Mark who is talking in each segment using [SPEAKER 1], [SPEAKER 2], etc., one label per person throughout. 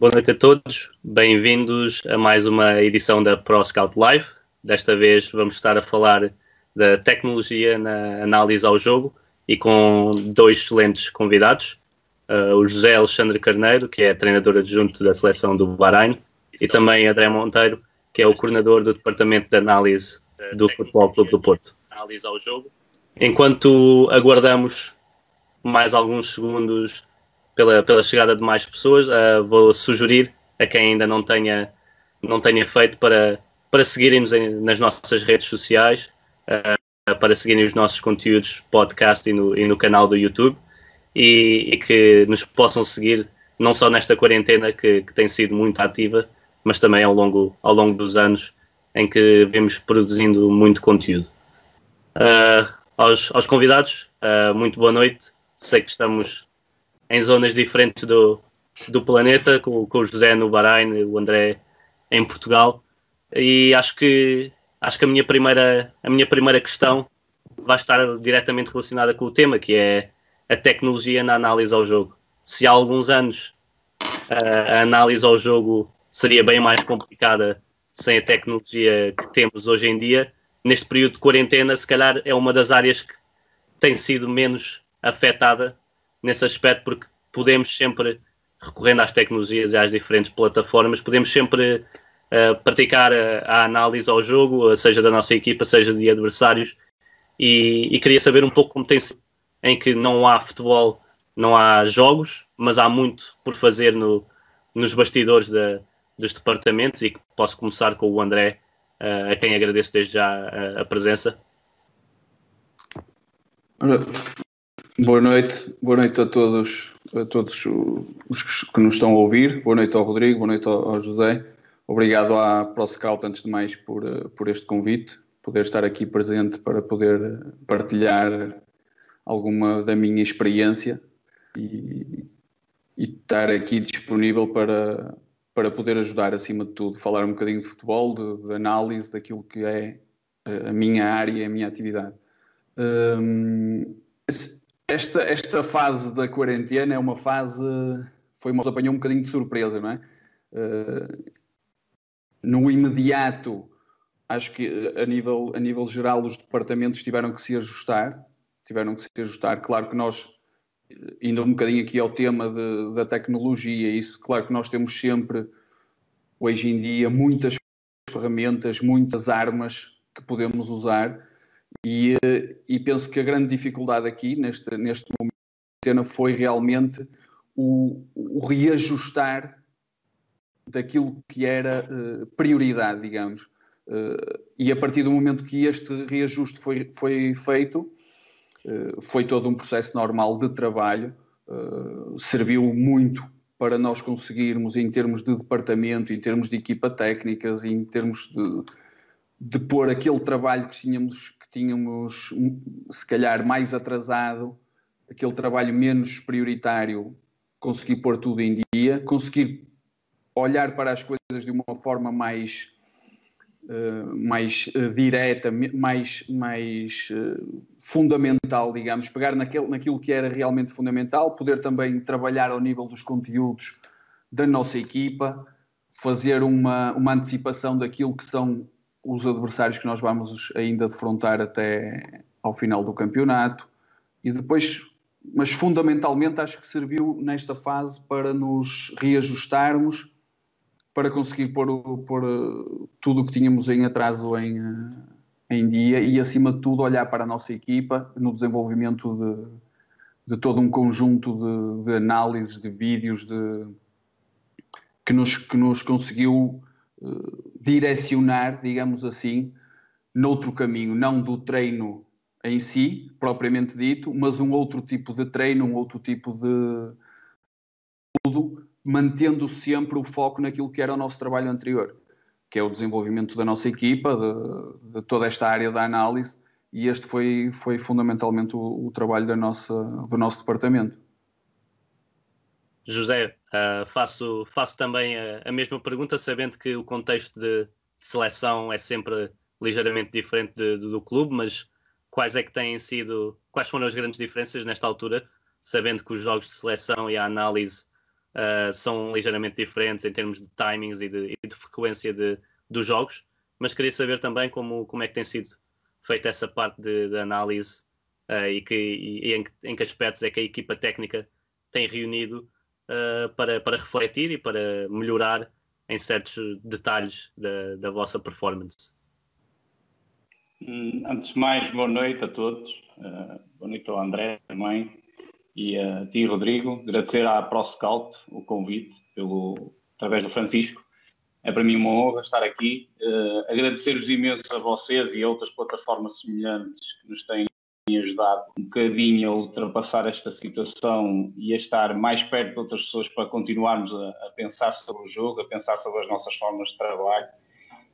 [SPEAKER 1] Boa noite a todos, bem-vindos a mais uma edição da Pro Scout Live. Desta vez vamos estar a falar da tecnologia na análise ao jogo e com dois excelentes convidados. Uh, o José Alexandre Carneiro, que é treinador adjunto da seleção do Bahrein, e também André Monteiro, que é o coordenador do Departamento de Análise do Futebol Clube do Porto. Análise ao jogo. Enquanto aguardamos mais alguns segundos pela, pela chegada de mais pessoas. Uh, vou sugerir a quem ainda não tenha, não tenha feito para, para seguirem-nos nas nossas redes sociais, uh, para seguirem os nossos conteúdos podcast e no, e no canal do YouTube e, e, que nos possam seguir não só nesta quarentena que, que, tem sido muito ativa, mas também ao longo, ao longo dos anos em que vemos produzindo muito conteúdo. Uh, aos, aos convidados, muito boa noite. Sei que estamos em zonas diferentes do, do planeta, com, com o José no Bahrein, o André em Portugal. E acho que acho que a minha primeira a minha primeira questão vai estar diretamente relacionada com o tema, que é a tecnologia na análise ao jogo. Se há alguns anos a análise ao jogo seria bem mais complicada sem a tecnologia que temos hoje em dia, neste período de quarentena, se calhar é uma das áreas que tem sido menos afetada nesse aspecto, porque podemos sempre, recorrendo às tecnologias e às diferentes plataformas, podemos sempre uh, praticar a, a, análise ao jogo, seja da nossa equipa, seja de adversários, e, e queria saber um pouco como tem sido, em que não há futebol, não há jogos, mas há muito por fazer no, nos bastidores da, dos departamentos, e posso começar com o André, uh, a quem agradeço desde já a, a presença.
[SPEAKER 2] Boa noite, boa noite a todos, a todos os que nos estão a ouvir. Boa noite ao Rodrigo, boa noite ao José. Obrigado à ProScout, antes de mais, por, por este convite, poder estar aqui presente para poder partilhar alguma da minha experiência e, e estar aqui disponível para, para poder ajudar, acima de tudo, falar um bocadinho de futebol, de, de análise daquilo que é a minha área a minha atividade. Esta, esta fase da quarentena é uma fase. Foi uma apanhou um bocadinho de surpresa, não é? Uh, no imediato, acho que a nível, a nível geral os departamentos tiveram que se ajustar. Tiveram que se ajustar. Claro que nós, indo um bocadinho aqui ao tema de, da tecnologia, isso, claro que nós temos sempre, hoje em dia, muitas ferramentas, muitas armas que podemos usar e, e, penso que a grande dificuldade aqui, neste, neste momento, foi realmente o, o reajustar daquilo que era uh, prioridade, digamos. Uh, e a partir do momento que este reajuste foi, foi feito, uh, foi todo um processo normal de trabalho, serviu muito para nós conseguirmos, em termos de departamento, em termos de equipa técnicas, em termos de, de pôr aquele trabalho que tínhamos tínhamos, se calhar, mais atrasado, aquele trabalho menos prioritário, conseguir pôr tudo em dia, conseguir olhar para as coisas de uma forma mais, uh, mais uh, direta, mais, mais uh, fundamental, digamos, pegar naquele, naquilo que era realmente fundamental, poder também trabalhar ao nível dos conteúdos da nossa equipa, fazer uma, uma antecipação daquilo que são os adversários que nós vamos ainda defrontar até ao final do campeonato. E depois, mas fundamentalmente acho que serviu nesta fase para nos reajustarmos, para conseguir pôr, pôr eh, tudo o que tínhamos em atraso em, eh, em dia e acima de tudo olhar para a nossa equipa no desenvolvimento de, de todo um conjunto de, de análises, de vídeos, de, que, nos, que nos conseguiu direcionar, digamos assim, noutro caminho, não do treino em si, propriamente dito, mas um outro tipo de treino, um outro tipo de tudo, mantendo sempre o foco naquilo que era o nosso trabalho anterior, que é o desenvolvimento da nossa equipa, de, de toda esta área da análise, e este foi, foi fundamentalmente o, o trabalho da nossa, do nosso departamento.
[SPEAKER 1] José, uh, faço, faço também a, a, mesma pergunta, sabendo que o contexto de, de seleção é sempre ligeiramente diferente de, de, do clube, mas quais é que têm sido, quais foram as grandes diferenças nesta altura, sabendo que os jogos de seleção e a análise uh, são ligeiramente diferentes em termos de timings e de, e de frequência dos jogos, mas queria saber também como, como é que tem sido feita essa parte de análise uh, e, que, e em, em, que aspectos é que a equipa técnica tem reunido uh, para, para refletir e para melhorar em certos detalhes da, da vossa performance.
[SPEAKER 3] Hum, antes de mais, boa noite a todos. Uh, boa noite ao André também e a ti, Rodrigo. Agradecer à ProScout o convite pelo, através do Francisco. É para mim uma honra estar aqui. Uh, Agradecer-vos imenso a vocês e a outras plataformas semelhantes que nos têm ajudado um bocadinho a ultrapassar esta situação e a estar mais perto de outras pessoas para continuarmos a, a pensar sobre o jogo, a pensar sobre as nossas formas de trabalho.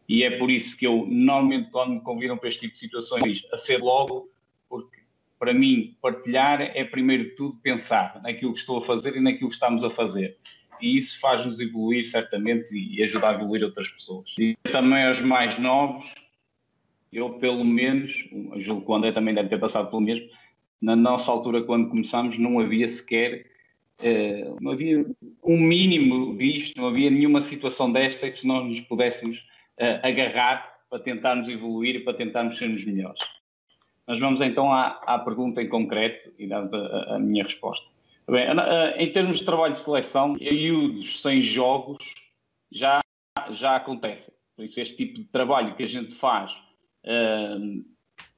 [SPEAKER 3] E é por isso que eu, normalmente, quando me convidam para este tipo de situações, a ser logo, porque para mim, partilhar é primeiro de tudo pensar naquilo que estou a fazer e naquilo que estamos a fazer. E isso faz-nos evoluir, certamente, e ajudar a evoluir outras pessoas. E também aos mais novos, eu, pelo menos, julgo que o André também deve ter passado pelo mesmo, na nossa altura, quando começámos, não havia sequer, eh, não havia um mínimo disto, não havia nenhuma situação desta que nós nos pudéssemos eh, agarrar para tentarmos evoluir para tentarmos sermos melhores. Mas vamos então à, à pergunta em concreto e dar a, a, minha resposta. Bem, em termos de trabalho de seleção, períodos sem jogos já, já acontecem. Por isso, este tipo de trabalho que a gente faz uh,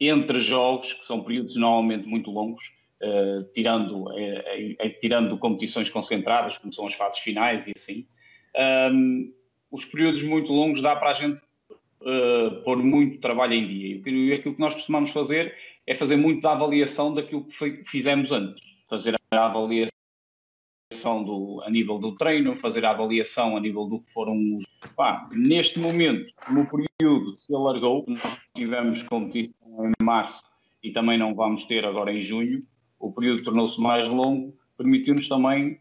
[SPEAKER 3] entre jogos, que são períodos normalmente muito longos, uh, tirando, uh, tirando competições concentradas, como são as fases finais e assim, os períodos muito longos dá para a gente uh, pôr muito trabalho em dia. E aquilo que nós costumamos fazer é fazer muito da avaliação daquilo que fizemos antes. Fazer a avaliação do, a nível do treino, fazer a avaliação a nível do que foram os. Pá, neste momento, no período se alargou, nós tivemos competição em março e também não vamos ter agora em junho, o período tornou-se mais longo, permitiu-nos também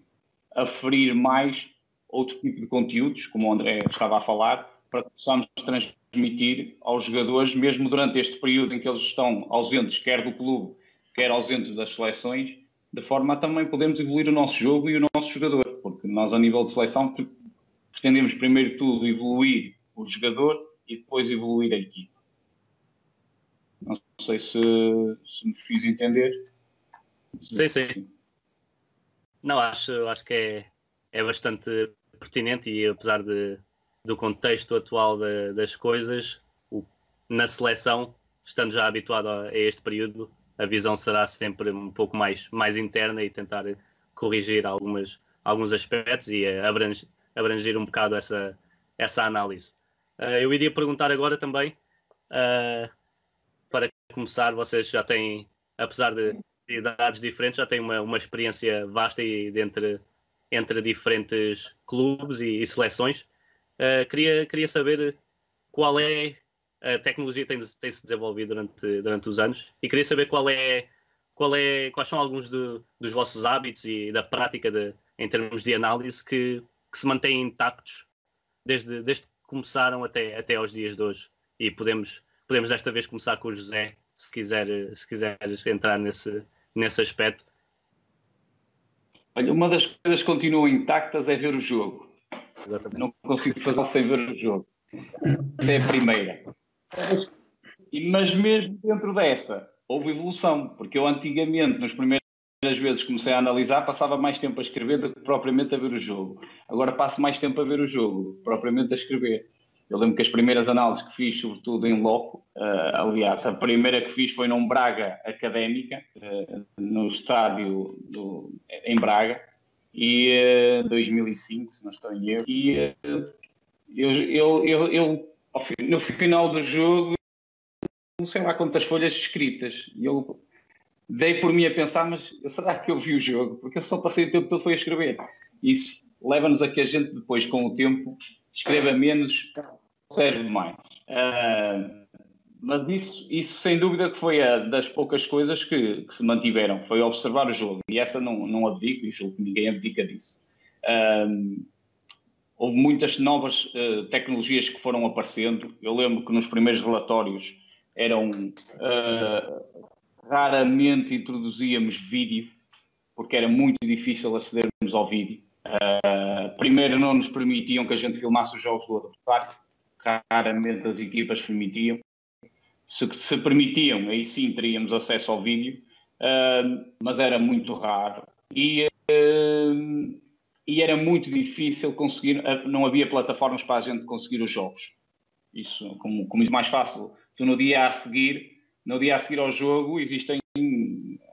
[SPEAKER 3] aferir mais outro tipo de conteúdos, como o André estava a falar, para que possamos transmitir aos jogadores, mesmo durante este período em que eles estão ausentes, quer do clube, quer ausentes das seleções, de forma a também podermos evoluir o nosso jogo e o nosso jogador, porque nós, a nível de seleção, pretendemos primeiro tudo evoluir o jogador e depois evoluir a equipe. Não sei se, se me fiz entender.
[SPEAKER 1] Sim, sim. Não, acho, acho que é, é bastante pertinente e apesar de, do contexto atual de, das coisas, o, na seleção, estando já habituado a, a, este período, a visão será sempre um pouco mais, mais interna e tentar corrigir algumas, alguns aspectos e abranger, abranger um bocado essa, essa análise. Uh, eu iria perguntar agora também, uh, para começar, vocês já têm, apesar de idades diferentes, já têm uma, uma experiência vasta e entre entre diferentes clubes e, e seleções. Uh, queria, queria saber qual é a tecnologia tem, tem se desenvolvido durante, durante os anos e queria saber qual é, qual é, quais são alguns de, dos vossos hábitos e da prática de, em termos de análise que, que se mantêm intactos desde, desde que começaram até, até aos dias de hoje. E podemos, podemos desta vez começar com o José, se, quiser, se quiseres entrar nesse, nesse aspecto.
[SPEAKER 3] Olha, uma das coisas que continuam intactas é ver o jogo. Exatamente. Não consigo fazer sem ver o jogo. Essa é a primeira. Mas mesmo dentro dessa, houve evolução, porque eu antigamente, nas primeiras vezes que comecei a analisar, passava mais tempo a escrever do que propriamente a ver o jogo. Agora passo mais tempo a ver o jogo, propriamente a escrever. Eu lembro que as primeiras análises que fiz, sobretudo em loco, uh, aliás, a primeira que fiz foi num Braga Académica, uh, no estádio do, em Braga, e uh, eh, 2005, se não estou em erro. E eu, eu, eu, eu, no final do jogo, não sei lá quantas folhas escritas, e eu dei por mim a pensar, mas será que eu vi o jogo? Porque eu só passei o tempo todo foi a escrever. Isso leva-nos a que a gente depois, com o tempo, escreva menos, serve mais. Uh, mas isso, isso sem dúvida que foi a das poucas coisas que, que, se mantiveram, foi observar o jogo. E essa não, não abdico, e julgo que ninguém abdica disso. Uh, houve muitas novas uh, tecnologias que foram aparecendo. Eu lembro que nos primeiros relatórios eram raramente introduzíamos vídeo, porque era muito difícil acedermos ao vídeo. Uh, primeiro, não nos permitiam que a gente filmasse os jogos do adversário, raramente as equipas permitiam. Se, se permitiam, aí sim teríamos acesso ao vídeo, uh, mas era muito raro. E, uh, e era muito difícil conseguir, não havia plataformas para a gente conseguir os jogos. Isso, como, como isso mais fácil, tu no dia a seguir, no dia a seguir ao jogo, existem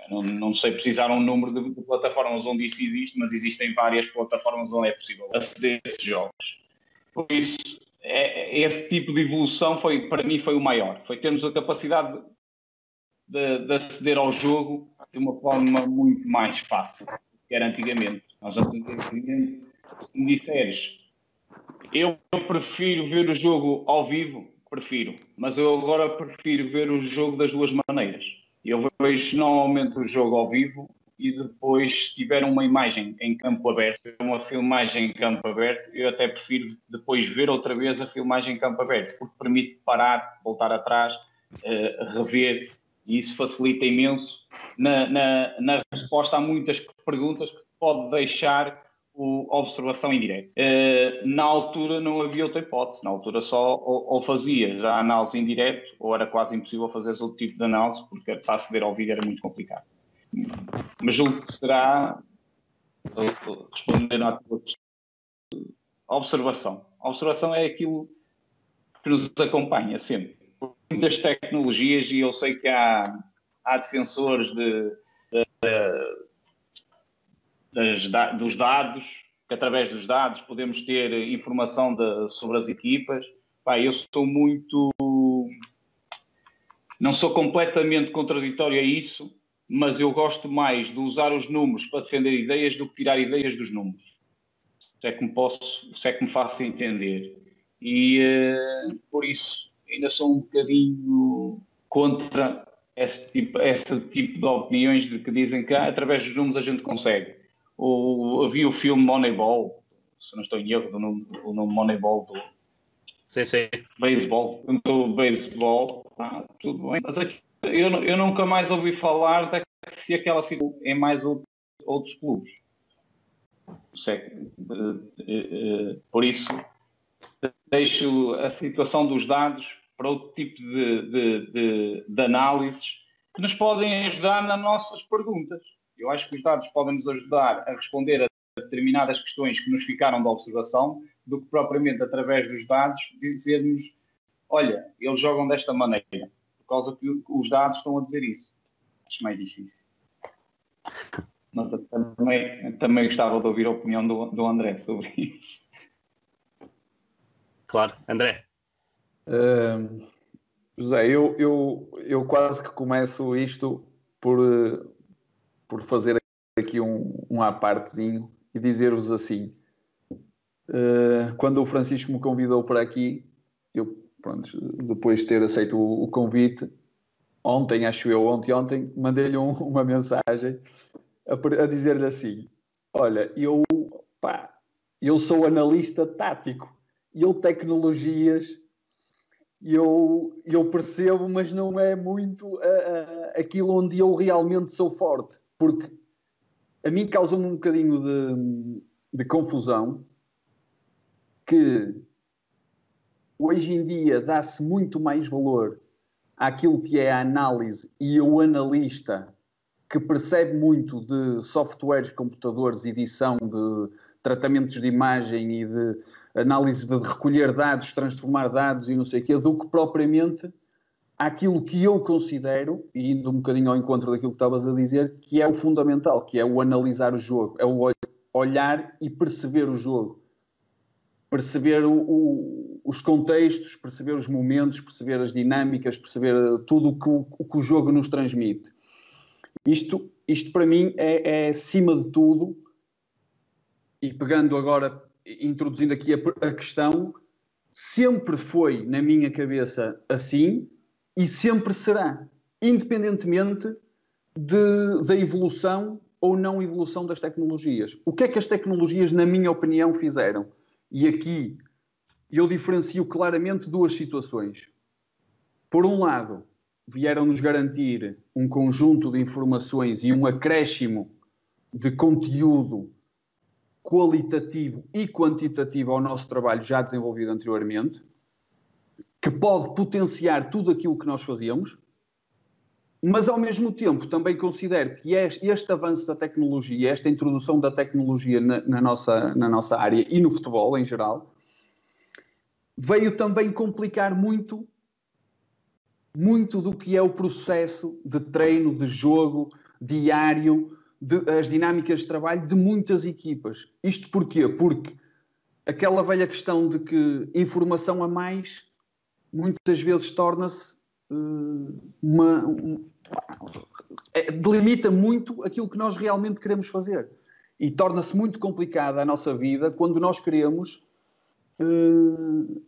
[SPEAKER 3] não, não sei precisar um número de, de, plataformas onde isso existe, mas existem várias plataformas onde é possível aceder a esses jogos. Por isso, é, esse tipo de evolução foi, para mim, foi o maior. Foi termos a capacidade de, de aceder ao jogo de uma forma muito mais fácil que era antigamente. Nós antigamente, se me disseres, eu prefiro ver o jogo ao vivo, prefiro, mas eu agora prefiro ver o jogo das duas maneiras eu vejo normalmente o jogo ao vivo e depois, se tiver uma imagem em campo aberto, uma filmagem em campo aberto, eu até prefiro depois ver outra vez a filmagem em campo aberto, porque permite parar, voltar atrás, uh, rever, e isso facilita imenso na, na, na, resposta a muitas perguntas que pode deixar o, a observação em direto. Uh, na altura não havia outra hipótese, na altura só ou, ou fazias a análise em direto ou era quase impossível fazer outro tipo de análise porque para aceder ao vídeo era muito complicado. Mas julgo que será, respondendo à tua observação. A observação é aquilo que nos acompanha sempre. Muitas tecnologias, e eu sei que há, há defensores de, de, de das, dos dados, que através dos dados podemos ter informação sobre as equipas. Pá, eu sou muito. Não sou completamente contraditório a isso, mas eu gosto mais de usar os números para defender ideias do que tirar ideias dos números. Se é que me posso, se é que me faço entender. E uh, por isso ainda sou um bocadinho contra esse tipo, esse tipo de opiniões de que dizem que ah, através dos números a gente consegue o, vi o filme Moneyball, se não estou em erro, do nome, o nome Moneyball do
[SPEAKER 1] sim, sim.
[SPEAKER 3] beisebol, do beisebol, ah, tudo bem, mas aqui, eu, eu nunca mais ouvi falar de se aquela situação em mais outro, outros clubes. Por isso, deixo a situação dos dados para outro tipo de, de, de, de análises que nos podem ajudar nas nossas perguntas. Eu acho que os dados podem nos ajudar a responder a determinadas questões que nos ficaram da observação, do que propriamente através dos dados dizermos, olha, eles jogam desta maneira, por causa que os dados estão a dizer isso. Acho mais difícil. Mas também, também gostava de ouvir a opinião do, do André sobre isso.
[SPEAKER 1] Claro, André.
[SPEAKER 2] José, eu, eu, eu quase que começo isto por, por fazer aqui um, um apartezinho e dizer-vos assim: uh, quando o Francisco me convidou para aqui, eu, pronto, depois de ter aceito o, o convite, ontem, acho eu, ontem, ontem, mandei-lhe um, uma mensagem a, a dizer-lhe assim: Olha, eu, pá, eu sou analista tático, e eu tecnologias eu, eu percebo, mas não é muito uh, uh, aquilo onde eu realmente sou forte. Porque a mim causa-me um bocadinho de, de confusão que hoje em dia dá-se muito mais valor àquilo que é a análise e o analista que percebe muito de softwares, computadores, edição de tratamentos de imagem e de análise de recolher dados, transformar dados e não sei o quê, do que propriamente àquilo que eu considero, e indo um bocadinho ao encontro daquilo que estavas a dizer, que é o fundamental, que é o analisar o jogo, é o olhar e perceber o jogo. Perceber o, o, os contextos, perceber os momentos, perceber as dinâmicas, perceber tudo o que o, o, que o jogo nos transmite. Isto, isto para mim é, é acima de tudo, e pegando agora, introduzindo aqui a, a questão, sempre foi na minha cabeça assim, e sempre será, independentemente de, da evolução ou não evolução das tecnologias. O que é que as tecnologias, na minha opinião, fizeram? E aqui eu diferencio claramente duas situações. Por um lado, vieram-nos garantir um conjunto de informações e um acréscimo de conteúdo qualitativo e quantitativo ao nosso trabalho já desenvolvido anteriormente, que pode potenciar tudo aquilo que nós fazemos, mas ao mesmo tempo também considero que este avanço da tecnologia, esta introdução da tecnologia na, na, nossa, na nossa área e no futebol em geral, veio também complicar muito muito do que é o processo de treino, de jogo diário, de, as dinâmicas de trabalho de muitas equipas. Isto porquê? Porque aquela velha questão de que informação a mais muitas vezes torna-se uh, uma. Um, é, delimita muito aquilo que nós realmente queremos fazer. E torna-se muito complicada a nossa vida quando nós queremos uh,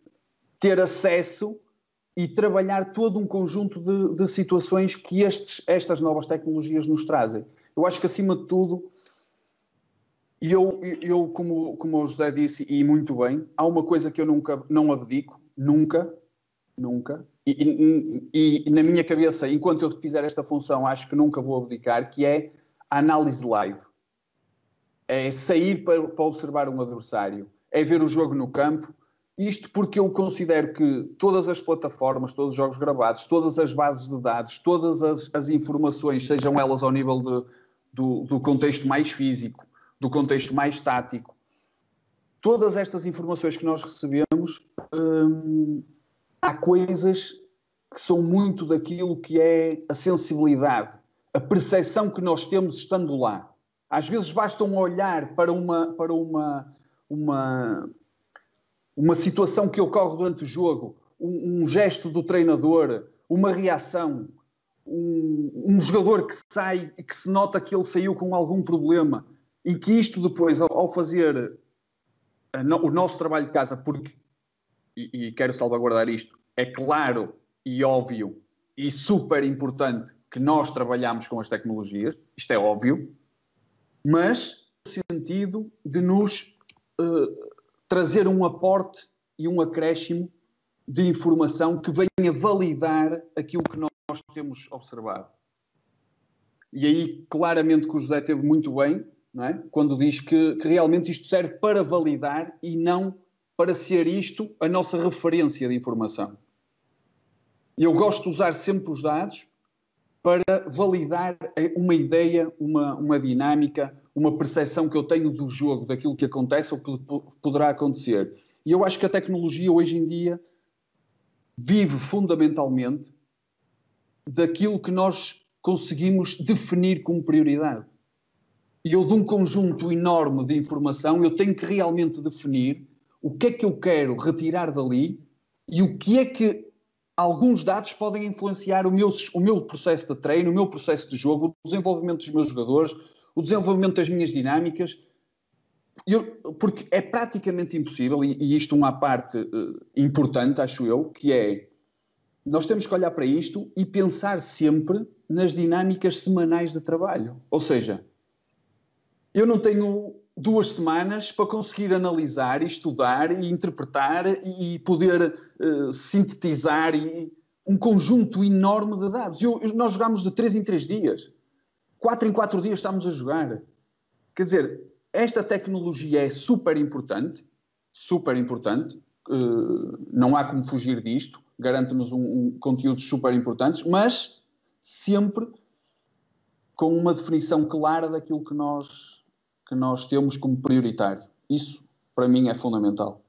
[SPEAKER 2] ter acesso e trabalhar todo um conjunto de, de situações que estes, estas novas tecnologias nos trazem. Eu acho que, acima de tudo, eu, eu como, como o José disse, e muito bem, há uma coisa que eu nunca não abdico, nunca, nunca, e, e, e, na minha cabeça, enquanto eu fizer esta função, acho que nunca vou abdicar, que é a análise live. É sair para, para observar um adversário, é ver o jogo no campo, isto porque eu considero que todas as plataformas, todos os jogos gravados, todas as bases de dados, todas as, as informações, sejam elas ao nível de, do, do, contexto mais físico, do contexto mais tático, todas estas informações que nós recebemos, hum, há coisas que são muito daquilo que é a sensibilidade, a percepção que nós temos estando lá. Às vezes basta um olhar para uma, para uma, uma uma situação que ocorre durante o jogo, um, um gesto do treinador, uma reação, um, um, jogador que sai e que se nota que ele saiu com algum problema e que isto depois, ao, ao fazer no, o nosso trabalho de casa, porque, e, e quero salvaguardar isto, é claro e óbvio e super importante que nós trabalhamos com as tecnologias, isto é óbvio, mas no sentido de nos uh, trazer um aporte e um acréscimo de informação que venha validar aquilo que nós temos observado. E aí, claramente, que o José teve muito bem, é? quando diz que, que realmente isto serve para validar e não para ser isto a nossa referência de informação. Eu gosto de usar sempre os dados para validar uma ideia, uma, uma dinâmica, uma percepção que eu tenho do jogo, daquilo que acontece ou que poderá acontecer. E eu acho que a tecnologia hoje em dia vive fundamentalmente daquilo que nós conseguimos definir como prioridade. E eu, de um conjunto enorme de informação, eu tenho que realmente definir o que é que eu quero retirar dali e o que é que alguns dados podem influenciar o meu, o meu processo de treino, o meu processo de jogo, o desenvolvimento dos meus jogadores, o desenvolvimento das minhas dinâmicas. Eu, porque é praticamente impossível, e, e isto uma parte uh, importante, acho eu, que é nós temos que olhar para isto e pensar sempre nas dinâmicas semanais de trabalho. Ou seja, eu não tenho duas semanas para conseguir analisar estudar e interpretar e poder uh, sintetizar e, um conjunto enorme de dados. Eu, nós jogamos de 3 em 3 dias. 4 em 4 dias estamos a jogar. Quer dizer, esta tecnologia é super importante, super importante, uh, não há como fugir disto, garante-nos um, um conteúdos super importantes, mas sempre com uma definição clara daquilo que nós que nós temos como prioritário. Isso, para mim, é fundamental.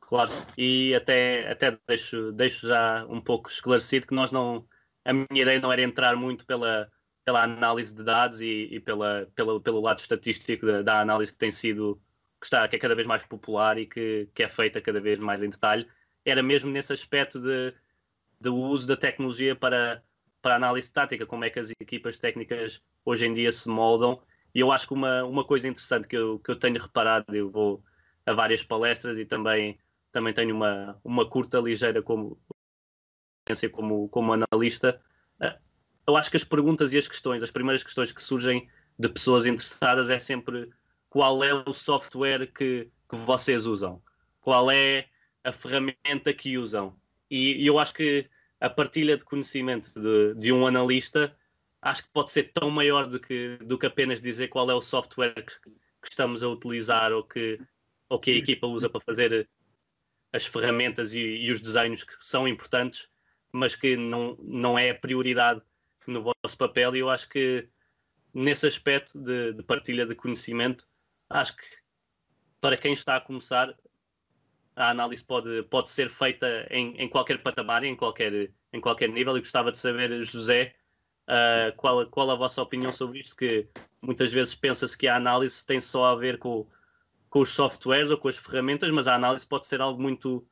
[SPEAKER 1] Claro, e até, até deixo, deixo já um pouco esclarecido que nós não. A minha ideia não era entrar muito pela, pela análise de dados e, e pela, pela, pelo lado estatístico da, da, análise que tem sido, que, está, que é cada vez mais popular e que, que é feita cada vez mais em detalhe. Era mesmo nesse aspecto de, de uso da tecnologia para, para análise tática, como é que as equipas técnicas hoje em dia se moldam e eu acho que uma, uma coisa interessante que eu, que eu tenho reparado, eu vou a várias palestras e também, também tenho uma, uma curta, ligeira como, como, como analista. Eh, eu acho que as perguntas e as questões, as primeiras questões que surgem de pessoas interessadas é sempre qual é o software que, que vocês usam, qual é a ferramenta que usam. E, e eu acho que a partilha de conhecimento de, de um analista acho que pode ser tão maior do que, do que apenas dizer qual é o software que, que estamos a utilizar ou que, ou que a equipa usa para fazer as ferramentas e, e os desenhos que são importantes, mas que não, não é a prioridade no vosso papel. E eu acho que nesse aspecto de, de partilha de conhecimento, acho que para quem está a começar, a análise pode, pode ser feita em, em qualquer patamar, em qualquer, em qualquer nível. E gostava de saber, José, uh, qual, qual a vossa opinião sobre isto, que muitas vezes pensa-se que a análise tem só a ver com, com os softwares ou com as ferramentas, mas a análise pode ser algo muito,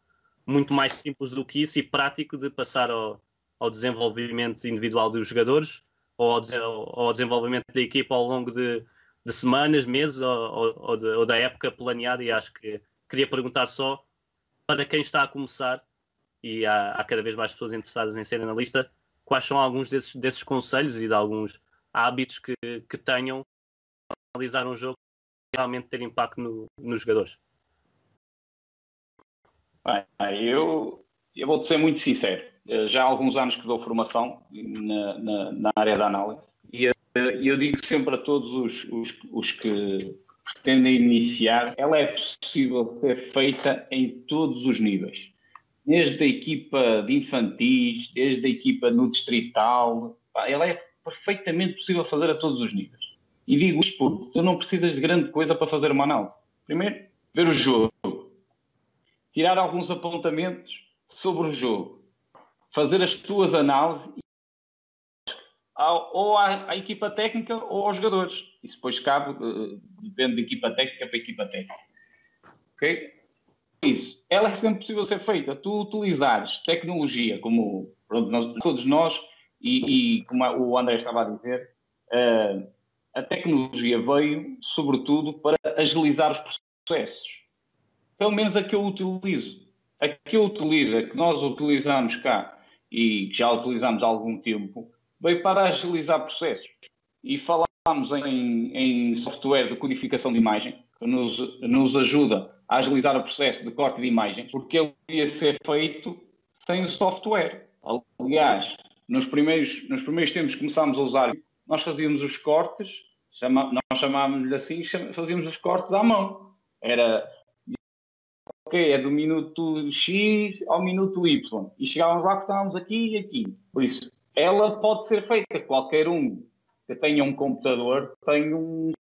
[SPEAKER 1] muito mais simples do que isso e prático de passar ao, ao desenvolvimento individual dos jogadores ou ao, ao desenvolvimento da equipa ao longo de, de semanas, meses ou, ou, de, ou, da época planeada. E acho que queria perguntar só para quem está a começar, e há, há cada vez mais pessoas interessadas em ser analista, quais são alguns desses, desses conselhos e de alguns hábitos que, que tenham para analisar um jogo e realmente ter impacto no, nos jogadores?
[SPEAKER 3] Bem, eu, eu vou-te ser muito sincero. Eh, já há alguns anos que dou formação na, na, na área da análise e eh, eu digo sempre a todos os, os, os que pretendem iniciar, ela é possível ser feita em todos os níveis desde a equipa de infantis, desde a equipa no distrital, ela é perfeitamente possível fazer a todos os níveis. E digo isto porque tu não precisas de grande coisa para fazer uma análise. Primeiro, ver o jogo, tirar alguns apontamentos sobre o jogo, fazer as tuas análises ou à, à, equipa técnica ou aos jogadores. Isso depois cabe, uh, depende de equipa técnica para equipa técnica. Ok? isso, ela é sempre possível ser feita. Tu utilizares tecnologia, como pronto, nós, todos nós, e, e, como o André estava a dizer, uh, a tecnologia veio, sobretudo, para agilizar os processos. Pelo menos a que eu utilizo. A que eu utilizo, a que nós utilizamos cá e que já utilizamos há algum tempo, veio para agilizar processos. E falámos em, em software de codificação de imagem, que nos, nos ajuda a agilizar o processo de corte de imagem, porque ele ia ser feito sem o software. Aliás, nos primeiros, nos primeiros tempos que começámos a usar, nós fazíamos os cortes, chama, nós chamávamos-lhe assim, fazíamos os cortes à mão. Era, ok, é do minuto X ao minuto Y. E chegávamos lá que estávamos aqui e aqui. Por isso, ela pode ser feita. Qualquer um que tenha um computador tem um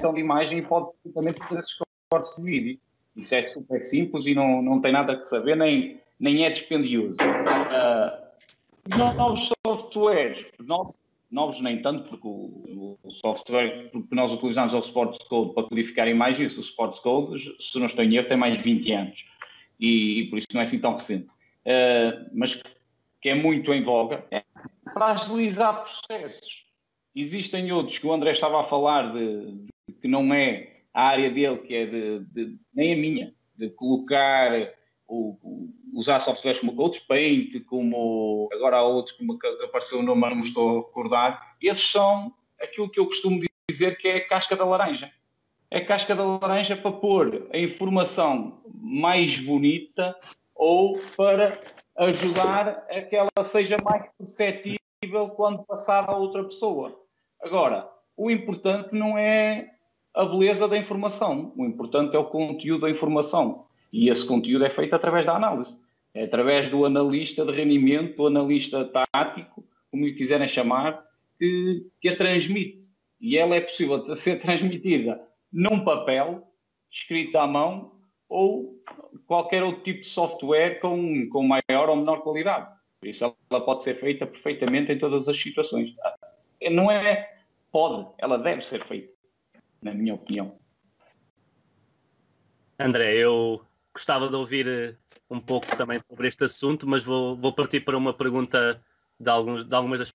[SPEAKER 3] de imagem e pode também fazer esses cortes de vídeo. Isso é super simples e não, não tem nada que saber, nem, nem é dispendioso. Uh, novos softwares, novos, novos nem tanto, porque o, o, software que nós utilizamos é o Sports Code para codificar imagens, o Sports Code, se não estou em erro, tem mais de 20 anos e, e por isso não é assim tão recente. Uh, mas que é muito em voga, é para agilizar processos. Existem outros que o André estava a falar de, de que não é a área dele, que é de, de nem a minha, de colocar, o, usar softwares como o Paint, como agora há outros como que apareceu o nome, mas não me estou a recordar, esses são aquilo que eu costumo dizer que é a casca da laranja. É a casca da laranja para pôr a informação mais bonita ou para ajudar a que ela seja mais perceptível quando passar a outra pessoa. Agora, o importante não é a beleza da informação. O importante é o conteúdo da informação. E esse conteúdo é feito através da análise. É através do analista de rendimento, do analista tático, como lhe quiserem chamar, que, que a transmite. E ela é possível ser transmitida num papel, escrito à mão, ou qualquer outro tipo de software com, com maior ou menor qualidade. Por isso ela pode ser feita perfeitamente em todas as situações. Não é pode, ela deve ser feita na minha opinião.
[SPEAKER 1] André, eu gostava de ouvir eh, um pouco também sobre este assunto, mas vou, vou partir para uma pergunta de, alguns, de algumas das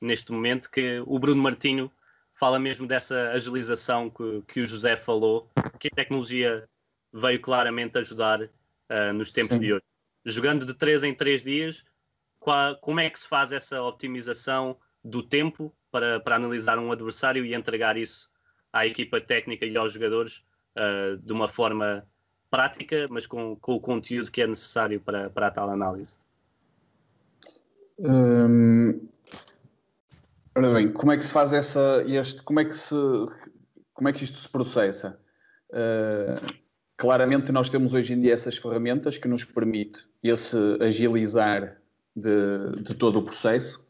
[SPEAKER 1] neste momento, que o Bruno Martinho fala mesmo dessa agilização que, que o José falou, que a tecnologia veio claramente ajudar uh, nos tempos Sim. de hoje. Jogando de 3 em 3 dias, qual, como é que se faz essa optimização do tempo para, para analisar um adversário e entregar isso à equipa técnica e aos jogadores uh, de uma forma prática, mas com, com o conteúdo que é necessário para, para a tal análise?
[SPEAKER 2] Hum, Ora bem, como é que se faz essa, este, como é que se, como é que isto se processa? Uh, claramente nós temos hoje em dia essas ferramentas que nos permite esse agilizar de, de todo o processo,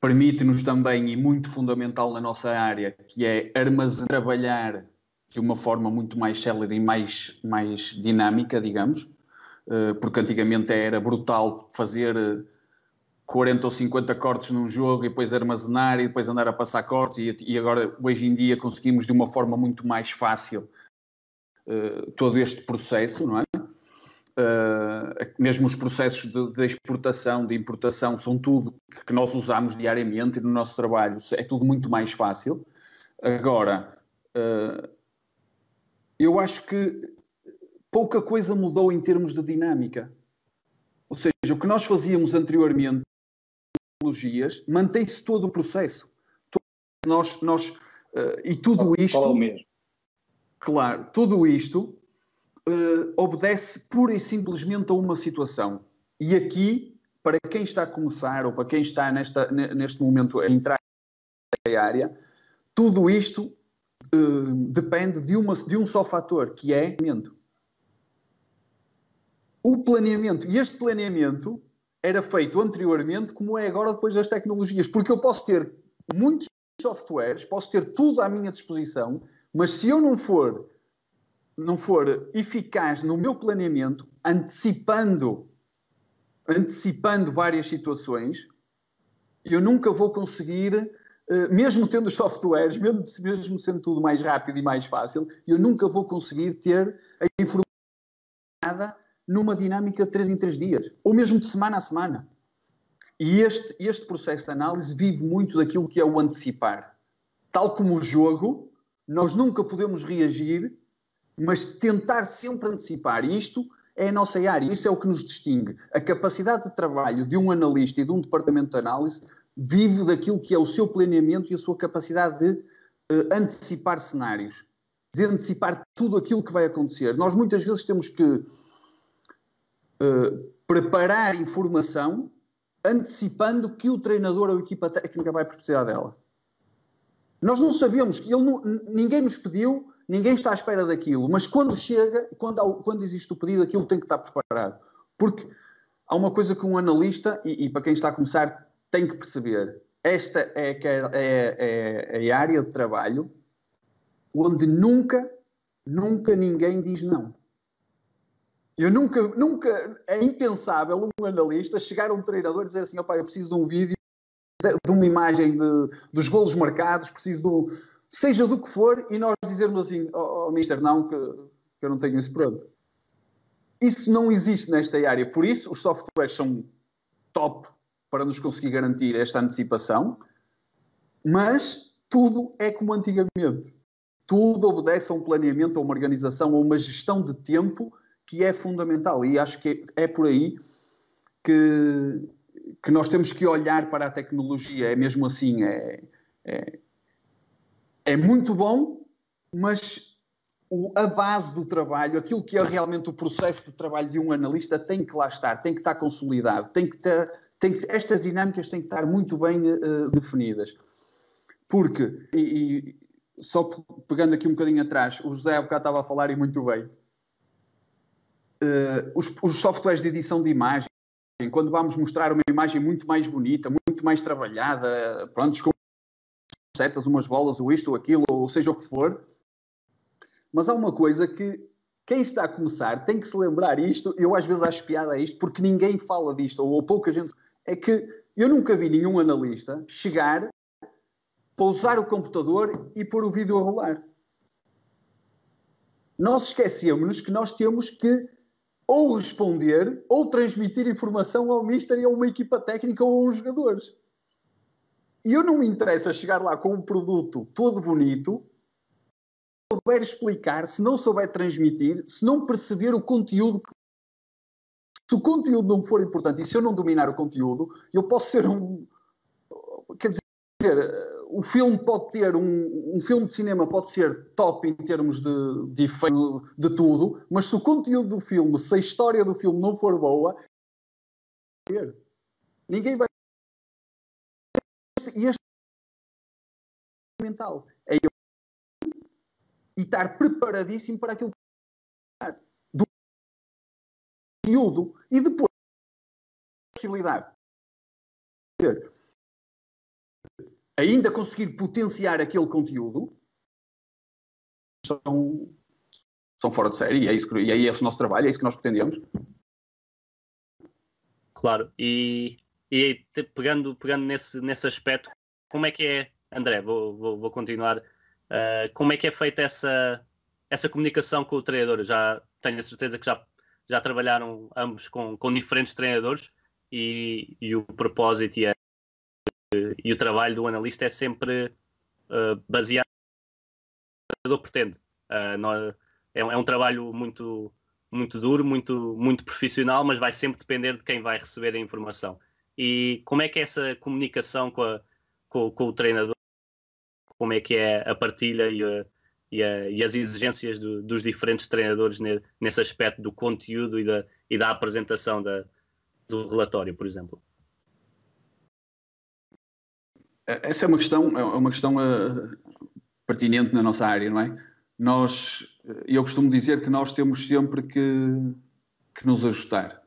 [SPEAKER 2] permite-nos também, e muito fundamental na nossa área, que é armazenar, trabalhar de uma forma muito mais célere e mais, mais dinâmica, digamos, uh, porque antigamente era brutal fazer 40 ou 50 cortes num jogo e depois armazenar e depois andar a passar cortes e agora hoje em dia conseguimos de uma forma muito mais fácil uh, todo este processo, não é? Uh, mesmo os processos de, de, exportação, de importação, são tudo que nós usamos diariamente no nosso trabalho, é tudo muito mais fácil. Agora, uh, eu acho que pouca coisa mudou em termos de dinâmica. Ou seja, o que nós fazíamos anteriormente tecnologias, mantém-se todo o processo. Nós, nós, uh, e tudo isto.
[SPEAKER 3] Qual é o mesmo?
[SPEAKER 2] Claro, tudo isto uh, obedece pura e simplesmente a uma situação. E aqui, para quem está a começar ou para quem está nesta, neste momento a entrar na área, tudo isto uh, depende de, uma, de um só fator, que é o planeamento. E este planeamento era feito anteriormente como é agora depois das tecnologias. Porque eu posso ter muitos softwares, posso ter tudo à minha disposição, mas se eu não for não for eficaz no meu planeamento, antecipando antecipando várias situações, eu nunca vou conseguir, eh, mesmo tendo os softwares, mesmo, mesmo sendo tudo mais rápido e mais fácil, eu nunca vou conseguir ter a informação numa dinâmica de 3 em 3 dias, ou mesmo de semana a semana. E este, este processo de análise vive muito daquilo que é o antecipar. Tal como o jogo, nós nunca podemos reagir, mas tentar sempre antecipar. Isto é a nossa área, isso é o que nos distingue. A capacidade de trabalho de um analista e de um departamento de análise vive daquilo que é o seu planeamento e a sua capacidade de uh, antecipar cenários, de antecipar tudo aquilo que vai acontecer. Nós muitas vezes temos que uh, preparar informação antecipando que o treinador ou a equipa técnica vai precisar dela. Nós não sabemos, ele não, ninguém nos pediu, ninguém está à espera daquilo, mas quando chega, quando, quando existe o pedido, aquilo tem que estar preparado. Porque há uma coisa que um analista, e, e para quem está a começar, tem que perceber. Esta é, é, é, é a área de trabalho onde nunca, nunca ninguém diz não. Eu nunca, nunca, é impensável um analista chegar a um treinador e dizer assim, opá, eu preciso de um vídeo, de uma imagem de, dos golos marcados, preciso do, seja do que for, e nós dizermos assim, oh, oh mister, não, que, que eu não tenho isso pronto. Isso não existe nesta área, por isso os softwares são top para nos conseguir garantir esta antecipação, mas tudo é como antigamente. Tudo obedece a um planeamento, a uma organização, a uma gestão de tempo que é fundamental. E acho que é por aí que, que nós temos que olhar para a tecnologia. É mesmo assim, é, é, é muito bom, mas o, a base do trabalho, aquilo que é realmente o processo de trabalho de um analista, tem que lá estar, tem que estar consolidado, tem que ter, tem que, estas dinâmicas têm que estar muito bem uh, definidas. Porque, e, e, só pegando aqui um bocadinho atrás, o José há bocado estava a falar e muito bem uh, os, os softwares de edição de imagem, quando vamos mostrar uma imagem muito mais bonita, muito mais trabalhada, pronto, com setas, umas bolas, ou isto ou aquilo, ou seja o que for. Mas há uma coisa que quem está a começar tem que se lembrar isto, eu às vezes acho piada a isto, porque ninguém fala disto, ou, ou pouca gente. É que eu nunca vi nenhum analista chegar, pousar o computador e pôr o vídeo a rolar. Nós esquecemos que nós temos que ou responder ou transmitir informação ao Mister e a uma equipa técnica ou aos jogadores. E eu não me interessa chegar lá com um produto todo bonito, se souber explicar, se não souber transmitir, se não perceber o conteúdo. Se o conteúdo não for importante e se eu não dominar o conteúdo, eu posso ser um. Quer dizer, o filme pode ter um, um filme de cinema pode ser top em termos de, de efeito de tudo, mas se o conteúdo do filme, se a história do filme não for boa, ninguém vai. E este fundamental. É eu e estar preparadíssimo para aquilo que do conteúdo e depois a possibilidade de ainda conseguir potenciar aquele conteúdo são, são fora de série e é, isso que, e é esse o nosso trabalho, é isso que nós pretendemos.
[SPEAKER 1] Claro, e, e pegando, pegando nesse, nesse aspecto, como é que é, André, vou, vou, vou continuar, uh, como é que é feita essa, essa comunicação com o treinador? Já tenho a certeza que já, já trabalharam ambos com, com diferentes treinadores e, e o propósito e, a, e o trabalho do analista é sempre uh, baseado no que o pretende. Uh, nós, é, é um trabalho muito muito duro, muito, muito profissional, mas vai sempre depender de quem vai receber a informação. E como é que é essa comunicação com, a, com, com o treinador? Como é que é a partilha e, a, e, a, e as exigências do, dos diferentes treinadores nesse aspecto do conteúdo e da, e da apresentação da, do relatório, por exemplo?
[SPEAKER 2] Essa é uma questão, é uma questão uh, pertinente na nossa área, não é? nós, eu costumo dizer que nós temos sempre que, que nos ajustar.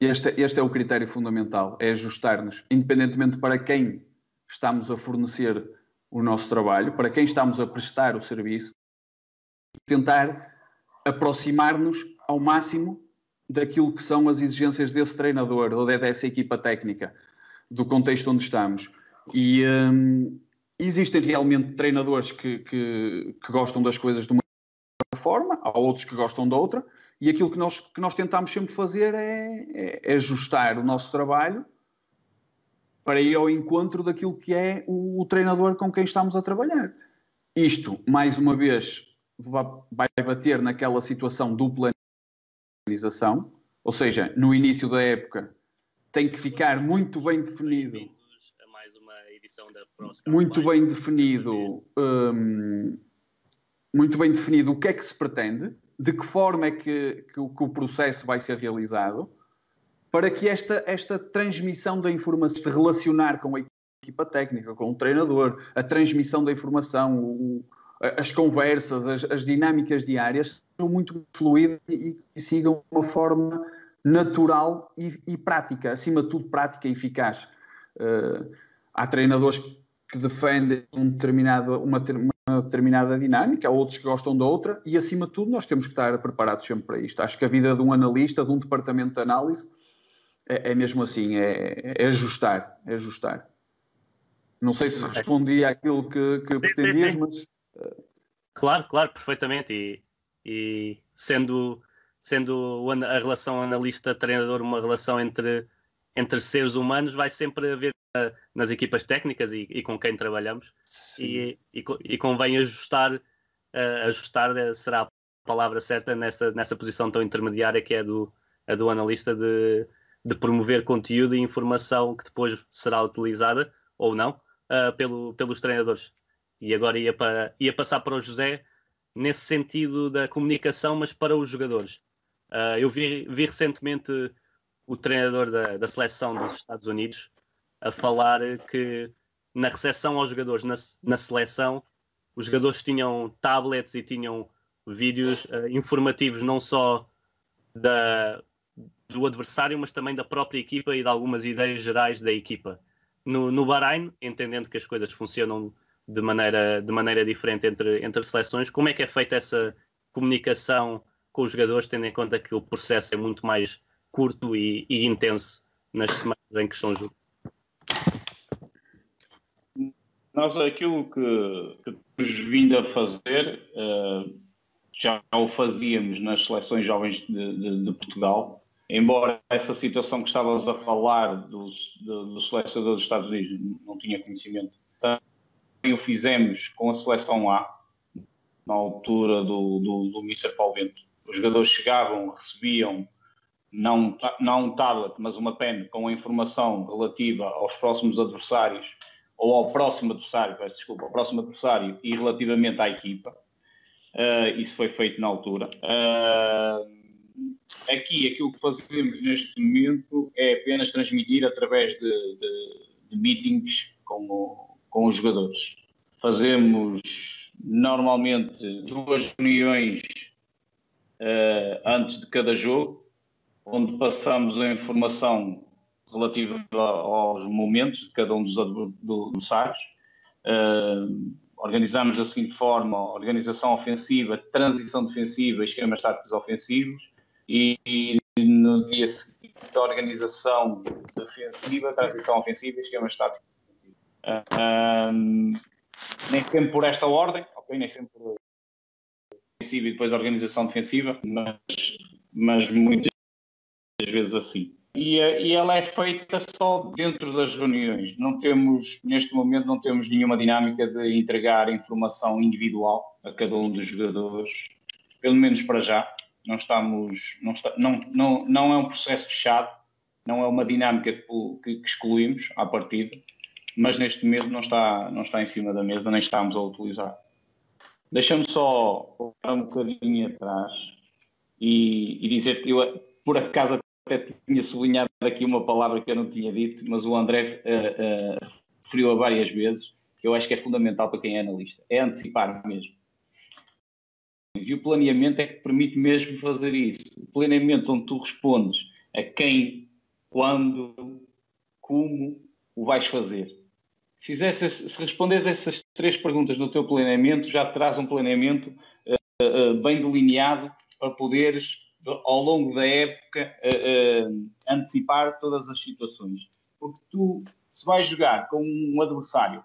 [SPEAKER 2] Este, este é o critério fundamental, é ajustar-nos, independentemente para quem estamos a fornecer o nosso trabalho, para quem estamos a prestar o serviço, tentar aproximar-nos ao máximo daquilo que são as exigências desse treinador ou dessa equipa técnica, do contexto onde estamos. E, hum, Existem realmente treinadores que, que, que, gostam das coisas de uma forma, há outros que gostam de outra, e aquilo que nós, que nós tentamos sempre fazer é, é, é ajustar o nosso trabalho para ir ao encontro daquilo que é o, o, treinador com quem estamos a trabalhar. Isto, mais uma vez, vai bater naquela situação dupla organização, ou seja, no início da época tem que ficar muito bem definido da Muito bem definido, um, muito bem definido o que é que se pretende, de que forma é que, que, o, que o processo vai ser realizado, para que esta, esta transmissão da informação se relacionar com a equipa técnica, com o treinador, a transmissão da informação, o, as conversas, as, as, dinâmicas diárias sejam muito fluídas e, e sigam uma forma natural e, e, prática, acima de tudo prática e eficaz. Uh, há treinadores que defendem um determinado, uma, uma, determinada dinâmica, há outros que gostam de outra, e acima de tudo nós temos que estar preparados sempre para isto. Acho que a vida de um analista, de um departamento de análise, é, é mesmo assim, é, é, ajustar, é ajustar. Não sei se respondi àquilo que, que sim, pretendias, sim, sim. mas...
[SPEAKER 1] Claro, claro, perfeitamente, e, e sendo, sendo a relação analista-treinador uma relação entre, entre seres humanos, vai sempre haver nas equipas técnicas e, e com quem trabalhamos e, e, e, convém ajustar, uh, ajustar eh, será a palavra certa nessa, nessa posição tão intermediária que é do, a do analista de, de promover conteúdo e informação que depois será utilizada ou não uh, pelo, pelos treinadores. E agora ia, para, ia passar para o José nesse sentido da comunicação, mas para os jogadores. Uh, eu vi, vi recentemente o treinador da, da seleção dos Estados Unidos a falar que na recepção aos jogadores, na, na seleção, os jogadores tinham tablets e tinham vídeos uh, informativos não só da, do adversário, mas também da própria equipa e de algumas ideias gerais da equipa. No, no Bahrein, entendendo que as coisas funcionam de maneira, de maneira diferente entre, entre seleções, como é que é feita essa comunicação com os jogadores, tendo em conta que o processo é muito mais curto e, e intenso nas semanas em que estão juntos?
[SPEAKER 3] Nós aquilo que, que temos vindo a fazer, uh, já o fazíamos nas seleções jovens de, de, de, Portugal, embora essa situação que estávamos a falar do, do, do selecionador dos Estados Unidos não tinha conhecimento, também o fizemos com a seleção A, na altura do, do, do Mr. Paulo Bento. Os jogadores chegavam, recebiam não, não um tablet, mas uma pen com a informação relativa aos próximos adversários ou ao próximo adversário, peço desculpa, ao próximo adversário e relativamente à equipa. Uh, isso foi feito na altura. Uh, aqui, aquilo que fazemos neste momento é apenas transmitir através de, de, de meetings com, o, com os jogadores. fazemos normalmente duas reuniões uh, antes de cada jogo, onde passamos a informação relativa aos momentos de cada um dos adversários. Uh, organizamos da seguinte forma: organização ofensiva, transição defensiva, esquemas táticos ofensivos e, e no dia seguinte organização defensiva, transição ofensiva, esquemas táticos. Uh, um, nem sempre por esta ordem, ok? Nem sempre por ofensiva e depois organização defensiva, mas, mas muitas vezes assim. E, e, ela é feita só dentro das reuniões. Não temos, neste momento, não temos nenhuma dinâmica de entregar informação individual a cada um dos jogadores, pelo menos para já. Não estamos, não, está, não, não, não é um processo fechado, não é uma dinâmica que, que, que excluímos à partida, mas neste momento não está, não está em cima da mesa, nem estamos a utilizar. Deixa-me só voltar um bocadinho atrás e, e dizer que eu, por acaso, até tinha sublinhado aqui uma palavra que eu não tinha dito, mas o André uh, uh, referiu-a várias vezes, que eu acho que é fundamental para quem é analista, é antecipar mesmo. E o planeamento é que permite mesmo fazer isso. O planeamento onde tu respondes a quem, quando, como o vais fazer. Fizesse, se responderes essas três perguntas no teu planeamento, já terás um planeamento uh, bem delineado para poderes ao longo da época, antecipar todas as situações. Porque tu, se vais jogar com um adversário,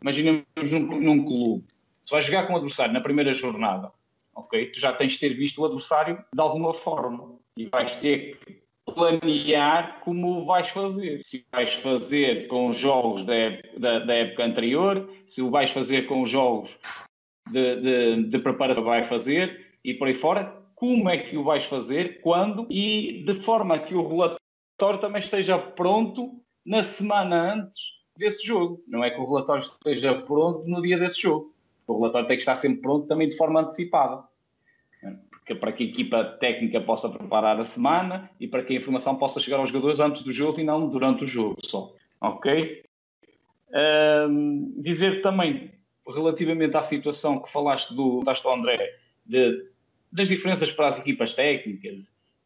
[SPEAKER 3] imaginemos num, num clube, se vais jogar com um adversário na primeira jornada, ok? Tu já tens de ter visto o adversário de alguma forma e vais ter que planear como vais fazer. Se vais fazer com os jogos da da, da época anterior, se o vais fazer com os jogos de, de, de preparação vai fazer e por aí fora, como é que o vais fazer, quando e de forma que o relatório também esteja pronto na semana antes desse jogo. Não é que o relatório esteja pronto no dia desse jogo. O relatório tem que estar sempre pronto também de forma antecipada. Porque para que a equipa técnica possa preparar a semana e para que a informação possa chegar aos jogadores antes do jogo e não durante o jogo só. Ok? Um, dizer também, relativamente à situação que falaste do, do André, de das diferenças para as equipas técnicas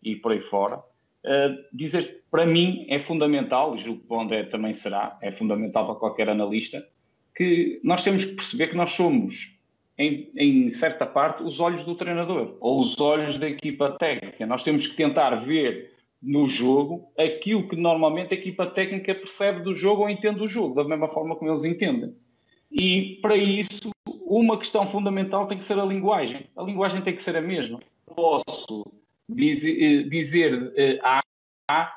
[SPEAKER 3] e por aí fora, uh, dizer para mim é fundamental, e julgo que o André também será, é fundamental para qualquer analista, que nós temos que perceber que nós somos, em, em certa parte, os olhos do treinador ou os olhos da equipa técnica. Nós temos que tentar ver no jogo aquilo que normalmente a equipa técnica percebe do jogo ou entende do jogo, da mesma forma como eles entendem. E para isso uma questão fundamental tem que ser a linguagem. A linguagem tem que ser a mesma. Posso dizer, eh, eh, A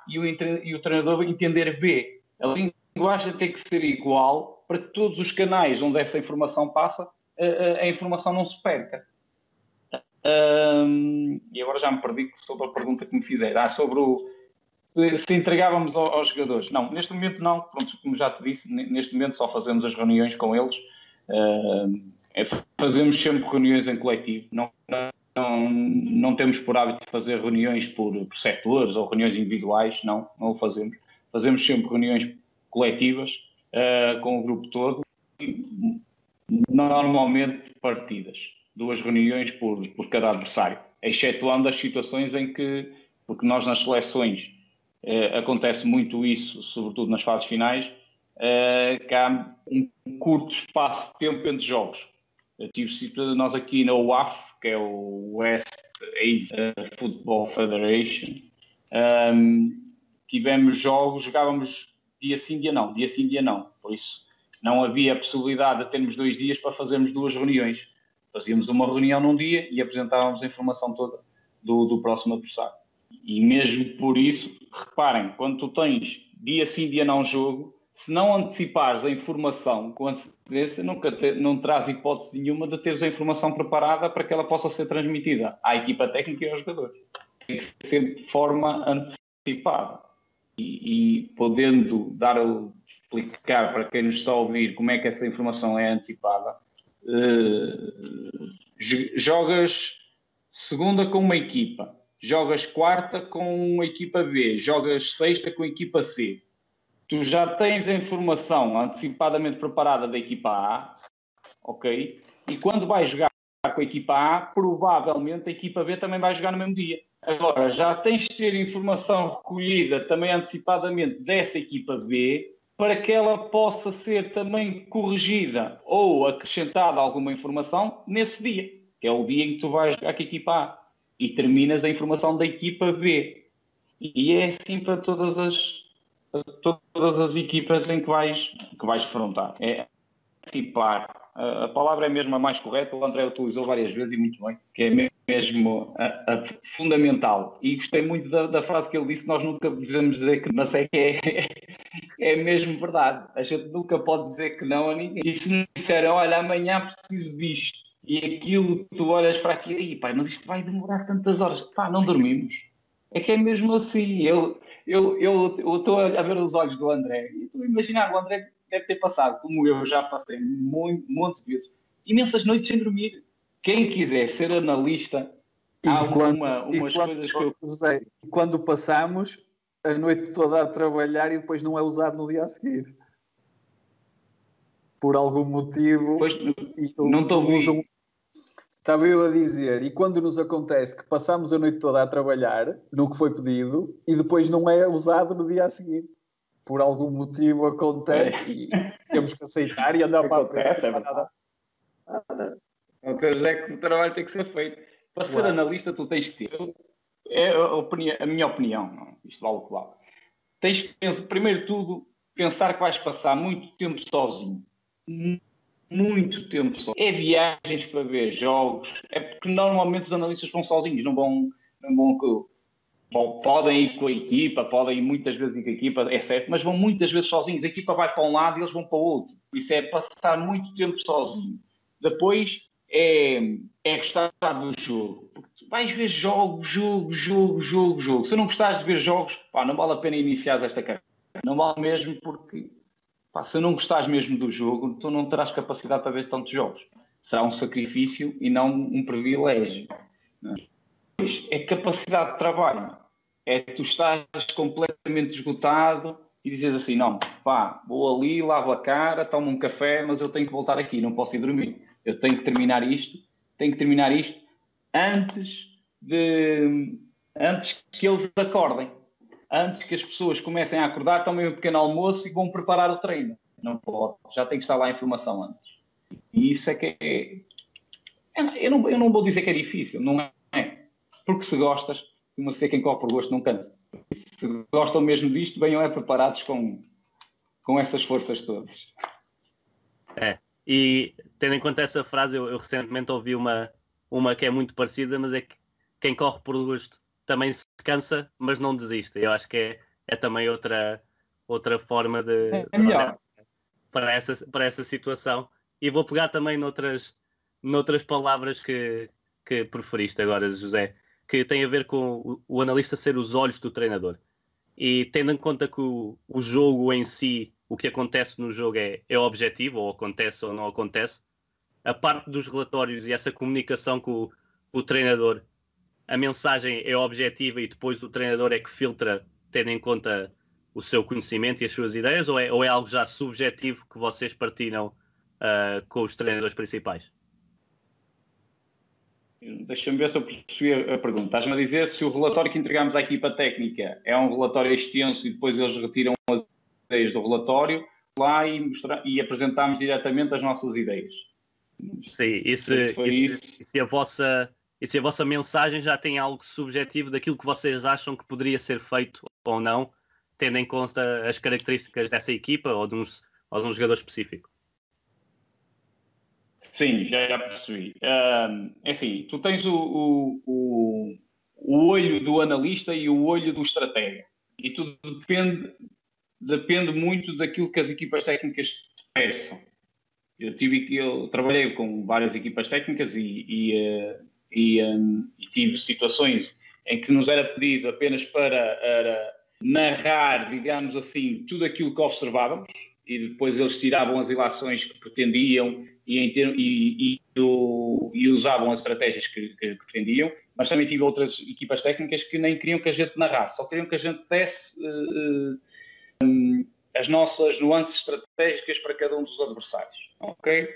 [SPEAKER 3] e o, e o treinador entender B. A linguagem tem que ser igual para que todos os canais onde essa informação passa, a, a informação não se perca. Um, e agora já me perdi sobre a pergunta que me fizeram. Ah, sobre o, se, se entregávamos aos, aos, jogadores. Não, neste momento não. Pronto, como já te disse, neste momento só fazemos as reuniões com eles. Uh, é, fazemos sempre reuniões em coletivo, não, não, não temos por hábito fazer reuniões por, por setores ou reuniões individuais, não, não o fazemos. Fazemos sempre reuniões coletivas uh, com o grupo todo, normalmente partidas, duas reuniões por, por cada adversário, excetuando as situações em que, porque nós nas seleções uh, acontece muito isso, sobretudo nas fases finais, uh, que há um curto espaço de tempo entre jogos tive citado nós aqui na UAF, que é o West Asia Football Federation, um, tivemos jogos, jogávamos dia sim, dia não, dia sim, dia não. Por isso, não havia possibilidade de termos dois dias para fazermos duas reuniões. Fazíamos uma reunião num dia e apresentávamos a informação toda do, do próximo adversário. E mesmo por isso, reparem, quando tu tens dia sim, dia não jogo, se não antecipares a informação com antecedência, nunca te, não traz hipótese nenhuma de teres a informação preparada para que ela possa ser transmitida à equipa técnica e aos jogadores. Tem que ser de forma antecipada. E, e podendo dar, explicar para quem nos está a ouvir como é que essa informação é antecipada, uh, jogas segunda com uma equipa, jogas quarta com uma equipa B, jogas sexta com a equipa C tu já tens a informação antecipadamente preparada da equipa A, ok? E quando vais jogar com a equipa A, provavelmente a equipa B também vai jogar no mesmo dia. Agora, já tens de ter informação recolhida também antecipadamente dessa equipa B para que ela possa ser também corrigida ou acrescentada alguma informação nesse dia, que é o dia em que tu vais jogar com a equipa A e terminas a informação da equipa B. E é assim para todas as, todas as equipas em que vais, que vais afrontar. É antecipar a, palavra é mesmo a mais correta, o André utilizou várias vezes e muito bem, que é mesmo a, a fundamental. E gostei muito da, da, frase que ele disse: Nós nunca podemos dizer que não sei que é, é mesmo verdade. A gente nunca pode dizer que não a ninguém. E se me disserem, olha, amanhã preciso disto, e aquilo, tu olhas para aquilo, e pai, mas isto vai demorar tantas horas, pá, não dormimos. É que é mesmo assim. Eu estou eu, eu, eu a ver os olhos do André e estou a imaginar o André deve ter passado, como eu já passei muito, muitas vezes, imensas noites sem dormir. Quem quiser ser analista,
[SPEAKER 2] e há quando, uma, umas quando, coisas que eu. José, quando passamos a noite toda a trabalhar e depois não é usado no dia a seguir. Por algum motivo.
[SPEAKER 3] Pois, não estou usam...
[SPEAKER 2] Estava eu a dizer, e quando nos acontece que passamos a noite toda a trabalhar no que foi pedido e depois não é usado no dia a seguir por algum motivo acontece e temos que aceitar e andar para
[SPEAKER 3] a frente. É verdade. Então, é que o trabalho tem que ser feito. Para ser analista, tu tens que ter. É a, opinião, a minha opinião, não? isto vale o que vale. Tens que, pensar, primeiro de tudo, pensar que vais passar muito tempo sozinho. Muito tempo sozinho. É viagens para ver jogos. É porque normalmente os analistas vão sozinhos, não vão, não vão Bom, podem ir com a equipa, podem ir muitas vezes ir com a equipa, é certo, mas vão muitas vezes sozinhos. A equipa vai para um lado e eles vão para o outro. Isso é passar muito tempo sozinho. Depois é, é gostar do jogo. Vais ver jogo, jogo, jogo, jogo, jogo. Se não gostares de ver jogos, pá, não vale a pena iniciar esta carreira. Não vale mesmo porque pá, se não gostares mesmo do jogo, tu não terás capacidade para ver tantos jogos. Será um sacrifício e não um privilégio. É capacidade de trabalho é tu estás completamente esgotado e dizes assim, não, pá, vou ali, lavo a cara, tomo um café, mas eu tenho que voltar aqui, não posso ir dormir. Eu tenho que terminar isto, tenho que terminar isto antes de antes que eles acordem. Antes que as pessoas comecem a acordar, tomem um pequeno almoço e vão preparar o treino. Não pode, já tem que estar lá a informação antes. E isso é que é. Eu não, eu não vou dizer que é difícil, não é? Porque se gostas, uma ser quem corre por gosto não cansa. Se gostam mesmo disto, venham é preparados com, com essas forças todas.
[SPEAKER 1] É, e tendo em conta essa frase, eu, eu, recentemente ouvi uma, uma que é muito parecida, mas é que quem corre por gosto também se cansa, mas não desiste. Eu acho que é, é também outra, outra forma de,
[SPEAKER 3] é melhor.
[SPEAKER 1] para essa, para essa situação. E vou pegar também noutras, noutras palavras que, que preferiste agora, José que tem a ver com o, o analista ser os olhos do treinador. E tendo em conta que o, o jogo em si, o que acontece no jogo é, é objetivo, ou acontece ou não acontece, a parte dos relatórios e essa comunicação com o, o treinador, a mensagem é objetiva e depois o treinador é que filtra, tendo em conta o seu conhecimento e as suas ideias, ou é, ou é algo já subjetivo que vocês partilham uh, com os treinadores principais?
[SPEAKER 3] Deixa-me ver se eu percebi a pergunta. Estás-me a dizer se o relatório que entregamos à equipa técnica é um relatório extenso e depois eles retiram as ideias do relatório lá e, mostrar, e apresentamos diretamente as nossas ideias.
[SPEAKER 1] Sim, e se, e se, se, a vossa, e se a vossa mensagem já tem algo subjetivo daquilo que vocês acham que poderia ser feito ou não, tendo em conta as características dessa equipa ou de, uns, ou de um jogador específico?
[SPEAKER 3] Sim, já percebi. é assim, tu tens o, o, o, o, olho do analista e o olho do estratega. E tudo depende, depende muito daquilo que as equipas técnicas peçam. Eu, tive, eu trabalhei com várias equipas técnicas e, e, eh, e, um, e tive situações em que nos era pedido apenas para, para narrar, digamos assim, tudo aquilo que observávamos e depois eles tiravam as ilações que pretendiam e, e, e, e usavam as estratégias que, que, pretendiam, mas também tive outras equipas técnicas que nem queriam que a gente narrasse, só queriam que a gente desse uh, um, as nossas nuances estratégicas para cada um dos adversários. Ok?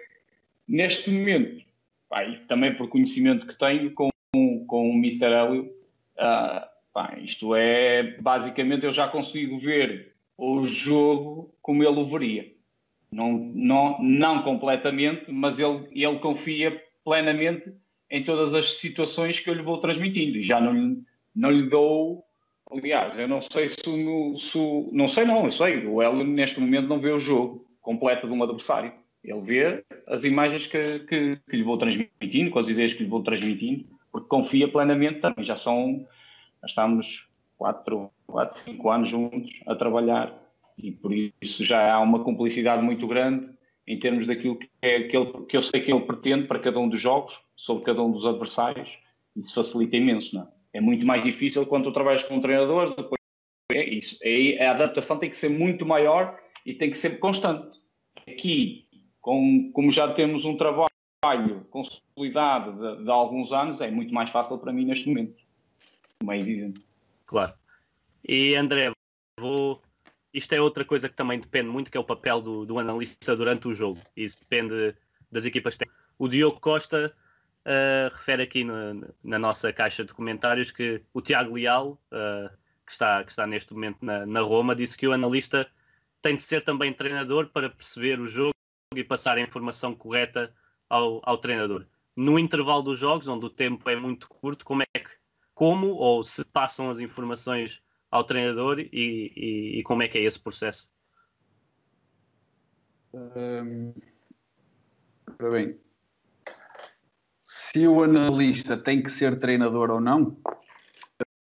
[SPEAKER 3] Neste momento, pá, também por conhecimento que tenho com, com o Mr. Hélio, uh, pá, isto é basicamente eu já consigo ver o jogo como ele o veria. Não, não, não completamente, mas ele, ele confia plenamente em todas as situações que eu lhe vou transmitindo e já não, não lhe dou. Aliás, eu não sei se, se não sei, não, eu sei. O Hélio neste momento não vê o jogo completo de um adversário. Ele vê as imagens que, que, que lhe vou transmitindo, com as ideias que lhe vou transmitindo, porque confia plenamente também. Já são, já estamos 4, 4, 5 anos juntos a trabalhar e por isso já há uma cumplicidade muito grande em termos daquilo que, é, que, ele, que eu sei que ele pretende para cada um dos jogos, sobre cada um dos adversários, isso facilita imenso, não é? é muito mais difícil quando tu trabalhas com um treinador, depois é isso, é, a adaptação tem que ser muito maior e tem que ser constante. Aqui, com, como já temos um trabalho consolidado de, de, alguns anos, é muito mais fácil para mim neste momento. Como é evidente.
[SPEAKER 1] Claro. E André, vou isto é outra coisa que também depende muito, que é o papel do, do analista durante o jogo. Isso depende das equipas. O Diogo Costa uh, refere aqui no, na nossa caixa de comentários que o Tiago Leal, uh, que, está, que está neste momento na, na Roma, disse que o analista tem de ser também treinador para perceber o jogo e passar a informação correta ao, ao treinador. No intervalo dos jogos, onde o tempo é muito curto, como é que, como ou se passam as informações ao treinador e, e, e como é que é esse processo?
[SPEAKER 2] Hum, bem, se o analista tem que ser treinador ou não,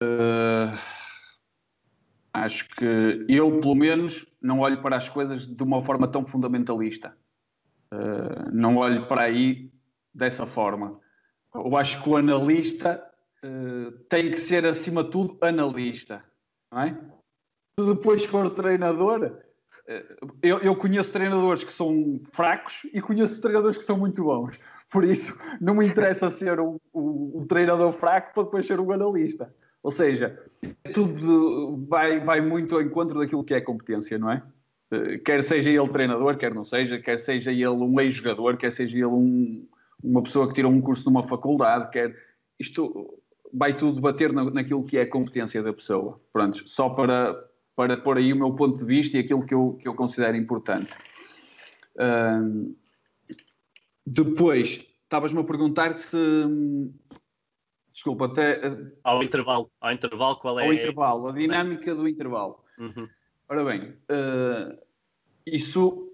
[SPEAKER 2] uh, acho que eu, pelo menos, não olho para as coisas de uma forma tão fundamentalista. Uh, não olho para aí dessa forma. Eu acho que o analista uh, tem que ser, acima de tudo, analista é? Se depois for treinador, eh, eu, eu, conheço treinadores que são fracos e conheço treinadores que são muito bons. Por isso, não me interessa ser um, um, um treinador fraco para depois ser um analista. Ou seja, tudo vai, vai muito ao encontro daquilo que é competência, não é? Eh, quer seja ele treinador, quer não seja, quer seja ele um ex-jogador, quer seja ele um, uma pessoa que tirou um curso numa faculdade, quer isto vai tudo bater na, naquilo que é a competência da pessoa. Pronto, só para, para pôr aí o meu ponto de vista e aquilo que eu, que eu considero importante. Uh, depois, estavas-me a perguntar se. Desculpa, até.
[SPEAKER 1] Ao intervalo, ao intervalo, qual é.
[SPEAKER 2] Ao intervalo, a dinâmica do intervalo. Uhum. Ora bem, uh, isso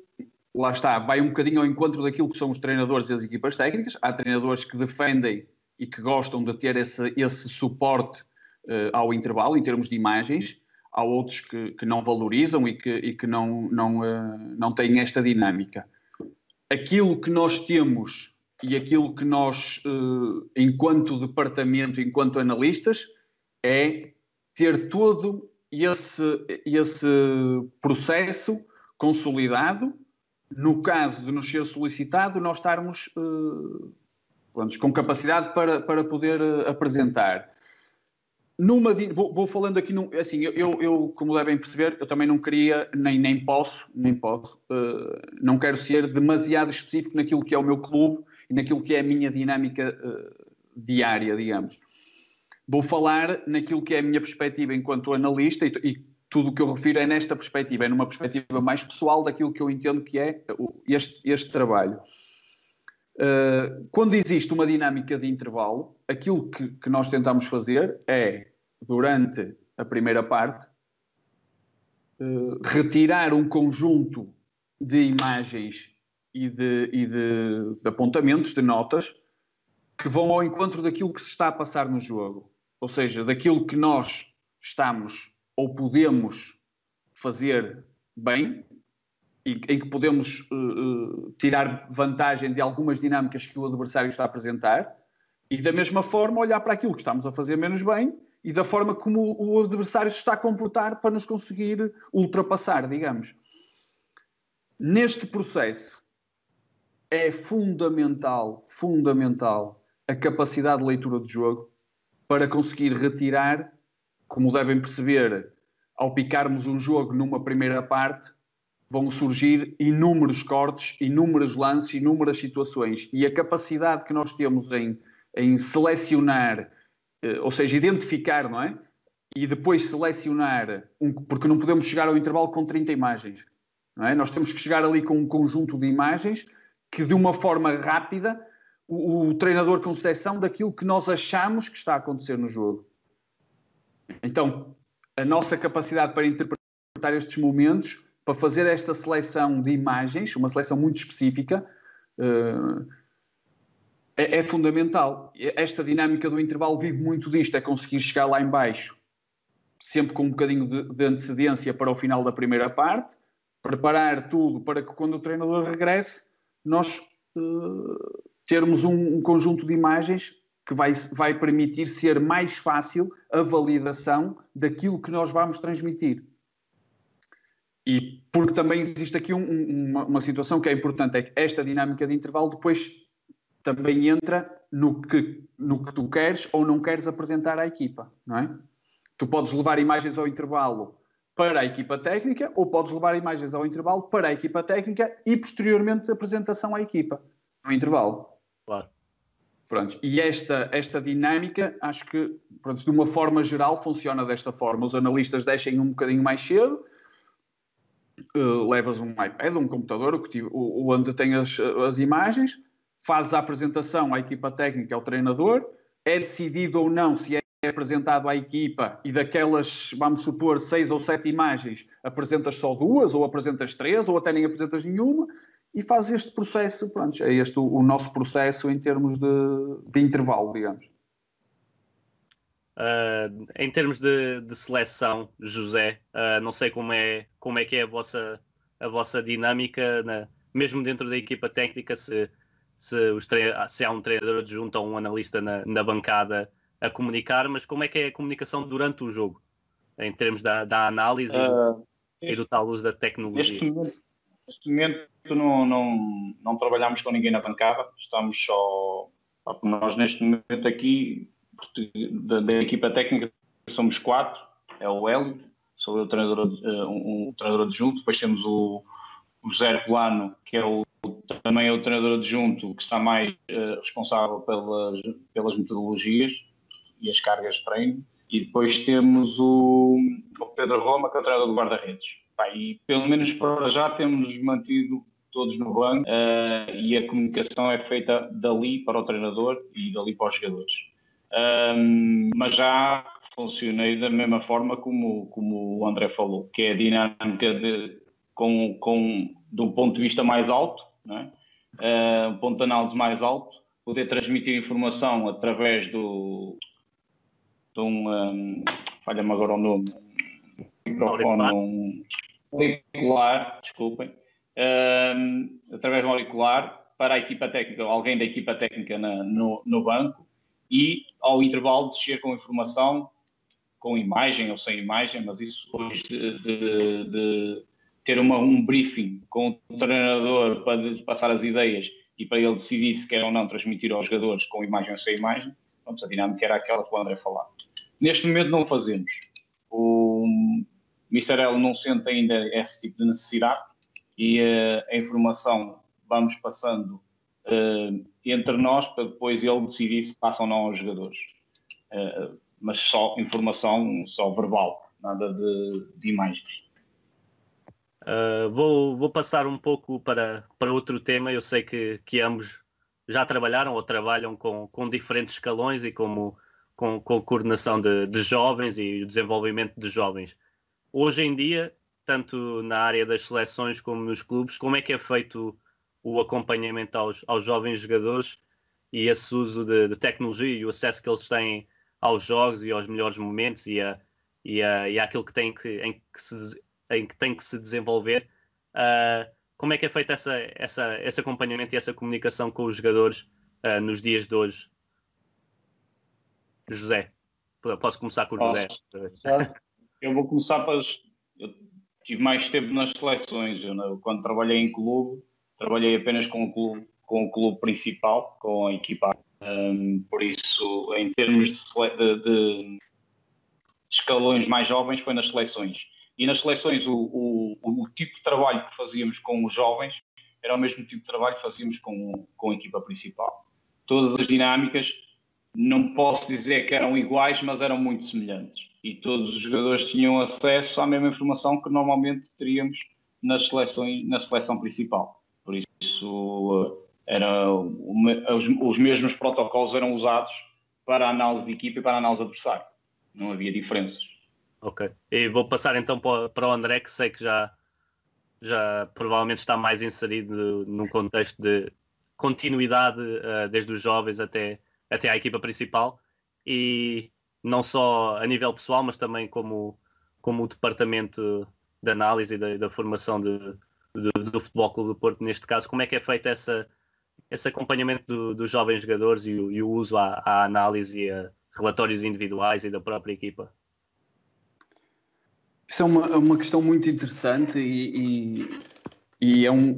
[SPEAKER 2] lá está, vai um bocadinho ao encontro daquilo que são os treinadores e as equipas técnicas. Há treinadores que defendem e que gostam de ter esse, esse suporte uh, ao intervalo em termos de imagens. Há outros que, que não valorizam e que, e que não, não, uh, não têm esta dinâmica. Aquilo que nós temos e aquilo que nós, enquanto departamento, enquanto analistas, é ter todo esse, esse processo consolidado. No caso de nos ser solicitado, nós estarmos uh, pronto, com capacidade para, para poder uh, apresentar. Numa, vou, vou, falando aqui, num, assim, eu, eu, como devem perceber, eu também não queria, nem, nem posso, nem posso, uh, não quero ser demasiado específico naquilo que é o meu clube e naquilo que é a minha dinâmica uh, diária, digamos. Vou falar naquilo que é a minha perspectiva enquanto analista e, e tudo o que eu refiro é nesta perspectiva, é numa perspectiva mais pessoal daquilo que eu entendo que é este, este trabalho. Uh, quando existe uma dinâmica de intervalo, aquilo que, que, nós tentamos fazer é, durante a primeira parte, uh, retirar um conjunto de imagens e, de, e de, de, apontamentos, de notas, que vão ao encontro daquilo que se está a passar no jogo. Ou seja, daquilo que nós estamos ou podemos fazer bem em que podemos uh, tirar vantagem de algumas dinâmicas que o adversário está a apresentar e da mesma forma olhar para aquilo que estamos a fazer menos bem e da forma como o adversário se está a comportar para nos conseguir ultrapassar, digamos. Neste processo é fundamental, fundamental a capacidade de leitura de jogo para conseguir retirar, como devem perceber, ao picarmos um jogo numa primeira parte, vão surgir inúmeros cortes, inúmeros lances, inúmeras situações. E a capacidade que nós temos em, em selecionar, eh, ou seja, identificar, não é? E depois selecionar, um, porque não podemos chegar ao intervalo com 30 imagens. Não é? Nós temos que chegar ali com um conjunto de imagens que, de uma forma rápida, o, o treinador com seção daquilo que nós achamos que está a acontecer no jogo. Então, a nossa capacidade para interpretar estes momentos para fazer esta seleção de imagens, uma seleção muito específica, uh, é, é, fundamental. Esta dinâmica do intervalo vive muito disto, é conseguir chegar lá embaixo, sempre com um bocadinho de, de antecedência para o final da primeira parte, preparar tudo para que quando o treinador regresse, nós uh, termos um, um, conjunto de imagens que vai, vai permitir ser mais fácil a validação daquilo que nós vamos transmitir. E porque também existe aqui um, uma, uma, situação que é importante, é que esta dinâmica de intervalo depois também entra no que, no que tu queres ou não queres apresentar à equipa, não é? Tu podes levar imagens ao intervalo para a equipa técnica ou podes levar imagens ao intervalo para a equipa técnica e posteriormente a apresentação à equipa no intervalo.
[SPEAKER 1] Claro.
[SPEAKER 2] Pronto, e esta, esta dinâmica, acho que, pronto, de uma forma geral, funciona desta forma. Os analistas deixem um bocadinho mais cedo, uh, levas um iPad, um computador, o, onde tem as, as imagens, fazes a apresentação à equipa técnica, ao treinador, é decidido ou não se é apresentado à equipa e daquelas, vamos supor, seis ou sete imagens, apresentas só duas, ou apresentas três, ou até nem apresentas nenhuma, e faz este processo, pronto, é este o, o nosso processo em termos de, de intervalo, digamos.
[SPEAKER 1] Uh, em termos de, de seleção, José, uh, não sei como é, como é que é a vossa, a vossa dinâmica, na, mesmo dentro da equipa técnica, se, se, os se há um treinador adjunto ou um analista na, na, bancada a comunicar, mas como é que é a comunicação durante o jogo, em termos da, da análise uh, e, e, do tal uso da tecnologia?
[SPEAKER 3] Neste momento, neste momento não, não, não trabalhamos com ninguém na bancada, estamos só. Nós, neste momento, aqui da, da, equipa técnica somos quatro, é o Hélio, sou eu o treinador, uh, um, um treinador adjunto, depois temos o, o José Rolano, que é o, também é o treinador adjunto, que está mais uh, responsável pelas, pelas metodologias e as cargas de treino, e depois temos o, o Pedro Roma, que é o treinador do guarda-redes. E pelo menos para já temos mantido todos no banco uh, e a comunicação é feita dali para o treinador e dali para os jogadores. Um, mas já funcionei da mesma forma como, como o André falou, que é a dinâmica de, com, com, de um ponto de vista mais alto, é? uh, um ponto de análise mais alto, poder transmitir informação através do. de um. um falha-me agora o nome. Microfone. Um, auricular, desculpem. Um, através do auricular para a equipa técnica, alguém da equipa técnica na, no, no banco, e ao intervalo descer com informação, com imagem ou sem imagem, mas isso depois de, de, de ter uma, um briefing com o treinador para passar as ideias e para ele decidir se quer ou não transmitir aos jogadores com imagem ou sem imagem, vamos a dinâmica era aquela que o André falava. Neste momento não o fazemos. O Misterel não sente ainda esse tipo de necessidade e a informação vamos passando uh, entre nós para depois ele decidir se passa ou não aos jogadores. Uh, mas só informação, só verbal, nada de, de imagens.
[SPEAKER 1] Uh, vou, vou passar um pouco para, para outro tema. Eu sei que, que ambos já trabalharam ou trabalham com, com diferentes escalões e como, com, com coordenação de, de jovens e o desenvolvimento de jovens. Hoje em dia, tanto na área das seleções como nos clubes, como é que é feito o acompanhamento aos, aos jovens jogadores e esse uso de, de, tecnologia e o acesso que eles têm aos jogos e aos melhores momentos e, a, e, a, e àquilo que tem que, em, que se, em que tem que se desenvolver. Uh, como é que é feito essa, essa, esse acompanhamento e essa comunicação com os jogadores uh, nos dias de hoje? José, posso começar com o José.
[SPEAKER 3] Eu vou começar para. Tive mais tempo nas seleções. Eu, quando trabalhei em clube, trabalhei apenas com o clube, com o clube principal, com a equipa. Um, por isso, em termos de, de, de, escalões mais jovens, foi nas seleções. E nas seleções, o, o, o, tipo de trabalho que fazíamos com os jovens era o mesmo tipo de trabalho que fazíamos com, com a equipa principal. Todas as dinâmicas, não posso dizer que eram iguais, mas eram muito semelhantes. E todos os jogadores tinham acesso à mesma informação que normalmente teríamos nas seleções, na seleção principal. Por isso, eh, era, os, os mesmos protocolos eram usados para a análise de equipa e para a análise adversária. Não havia diferenças.
[SPEAKER 1] Ok. E vou passar então para o André, que sei que já, já provavelmente está mais inserido num contexto de continuidade uh, desde os jovens até, até à equipa principal e não só a nível pessoal, mas também como, como o departamento de análise e da, da formação de, de, do Futebol Clube do Porto, neste caso, como é que é feito essa, esse acompanhamento do, dos jovens jogadores e o, e o uso à, à, análise e a relatórios individuais e da própria equipa?
[SPEAKER 2] Isso é uma, é uma questão muito interessante e, e, e, é, um,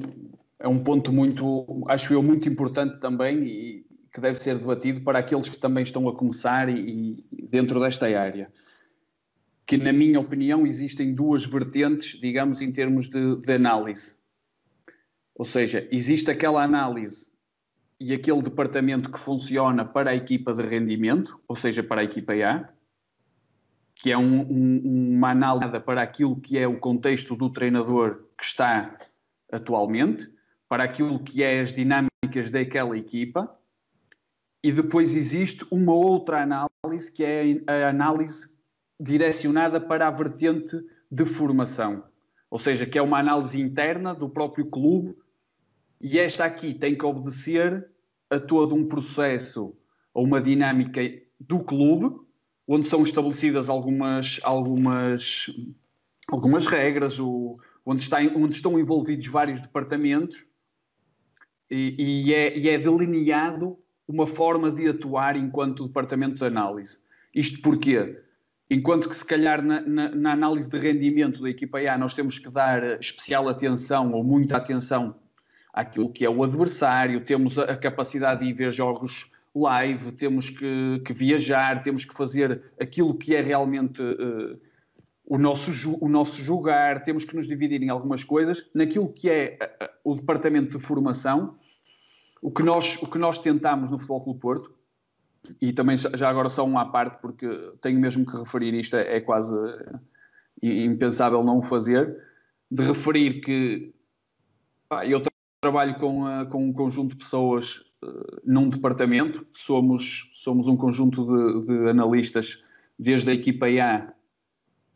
[SPEAKER 2] é um ponto muito, acho eu, muito importante também e que deve ser debatido para aqueles que também estão a começar e, e dentro desta área. Que, na minha opinião, existem duas vertentes, digamos, em termos de, de análise. Ou seja, existe aquela análise e aquele departamento que funciona para a equipa de rendimento, ou seja, para a equipa A, que é um, um, uma análise para aquilo que é o contexto do treinador que está atualmente, para aquilo que é as dinâmicas daquela equipa, e depois existe uma outra análise que é a análise direcionada para a vertente de formação, ou seja, que é uma análise interna do próprio clube. E esta aqui tem que obedecer a todo um processo ou uma dinâmica do clube, onde são estabelecidas algumas, algumas, algumas regras, o, onde, está, onde estão envolvidos vários departamentos. E, e, é, e é delineado uma forma de atuar enquanto departamento de análise. Isto porquê? Enquanto que, se calhar, na, na, na, análise de rendimento da equipa A, nós temos que dar especial atenção ou muita atenção àquilo que é o adversário, temos a, capacidade de ir ver jogos live, temos que, que, viajar, temos que fazer aquilo que é realmente uh, o, nosso, o nosso jogar, temos que nos dividir em algumas coisas. Naquilo que é uh, o departamento de formação, o que nós, o que nós tentamos no Futebol Clube Porto, e também já agora só um à parte, porque tenho mesmo que referir isto, é, é quase impensável não o fazer, de referir que pá, eu trabalho com, uh, com um conjunto de pessoas uh, num departamento, somos, somos um conjunto de, de analistas desde a equipa A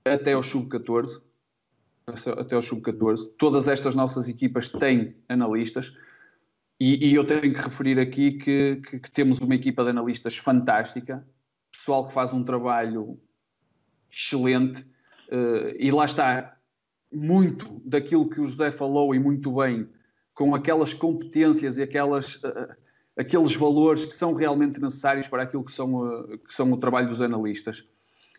[SPEAKER 2] até ao sub-14, até ao sub-14. Todas estas nossas equipas têm analistas e, e eu tenho que referir aqui que, que, que, temos uma equipa de analistas fantástica, pessoal que faz um trabalho excelente uh, e lá está muito daquilo que o José falou e muito bem com aquelas competências e aquelas, uh, aqueles valores que são realmente necessários para aquilo que são, uh, que são o trabalho dos analistas.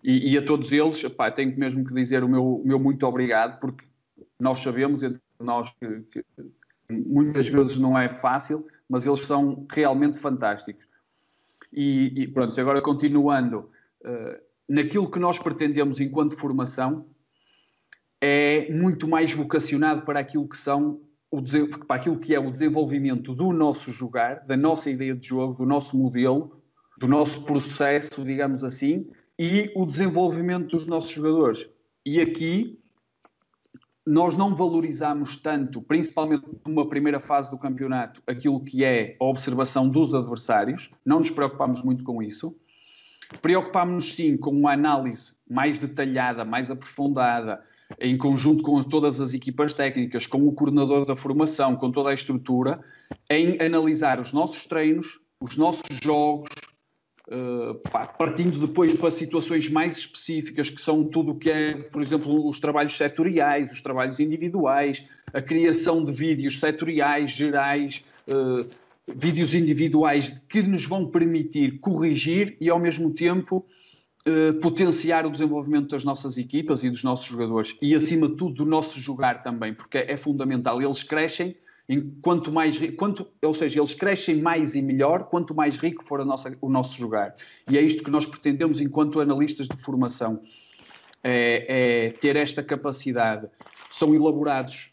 [SPEAKER 2] E, e a todos eles, pá, tenho mesmo que dizer o meu, o meu muito obrigado, porque nós sabemos, entre nós, que, que muitas vezes não é fácil, mas eles são realmente fantásticos. E, e pronto, agora continuando, uh, naquilo que nós pretendemos enquanto formação, é muito mais vocacionado para aquilo que são o, para aquilo que é o desenvolvimento do nosso jogar, da nossa ideia de jogo, do nosso modelo, do nosso processo, digamos assim, e o desenvolvimento dos nossos jogadores. E aqui nós não valorizamos tanto, principalmente numa primeira fase do campeonato, aquilo que é a observação dos adversários, não nos preocupamos muito com isso. Preocupamos-nos sim com uma análise mais detalhada, mais aprofundada, em conjunto com todas as equipas técnicas, com o coordenador da formação, com toda a estrutura, em analisar os nossos treinos, os nossos jogos, uh, partindo depois para situações mais específicas, que são tudo o que é, por exemplo, os trabalhos setoriais, os trabalhos individuais, a criação de vídeos setoriais, gerais, uh, vídeos individuais que nos vão permitir corrigir e, ao mesmo tempo, Uh, potenciar o desenvolvimento das nossas equipas e dos nossos jogadores e, acima de tudo, do nosso jogar também, porque é fundamental. Eles crescem em quanto mais quanto, ou seja, eles crescem mais e melhor quanto mais rico for nossa, o nosso jogar. E é isto que nós pretendemos enquanto analistas de formação. é, é ter esta capacidade. São elaborados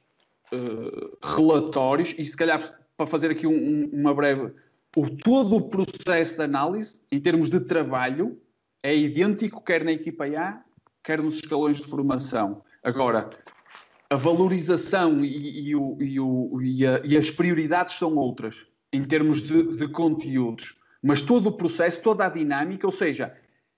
[SPEAKER 2] uh, relatórios e se calhar para fazer aqui um, um, uma breve, o, todo o processo de análise em termos de trabalho é idêntico quer na equipa A, quer nos escalões de formação. Agora, a valorização e, e, o, e, o, a, e, as prioridades são outras em termos de, de, conteúdos, mas todo o processo, toda a dinâmica, ou seja,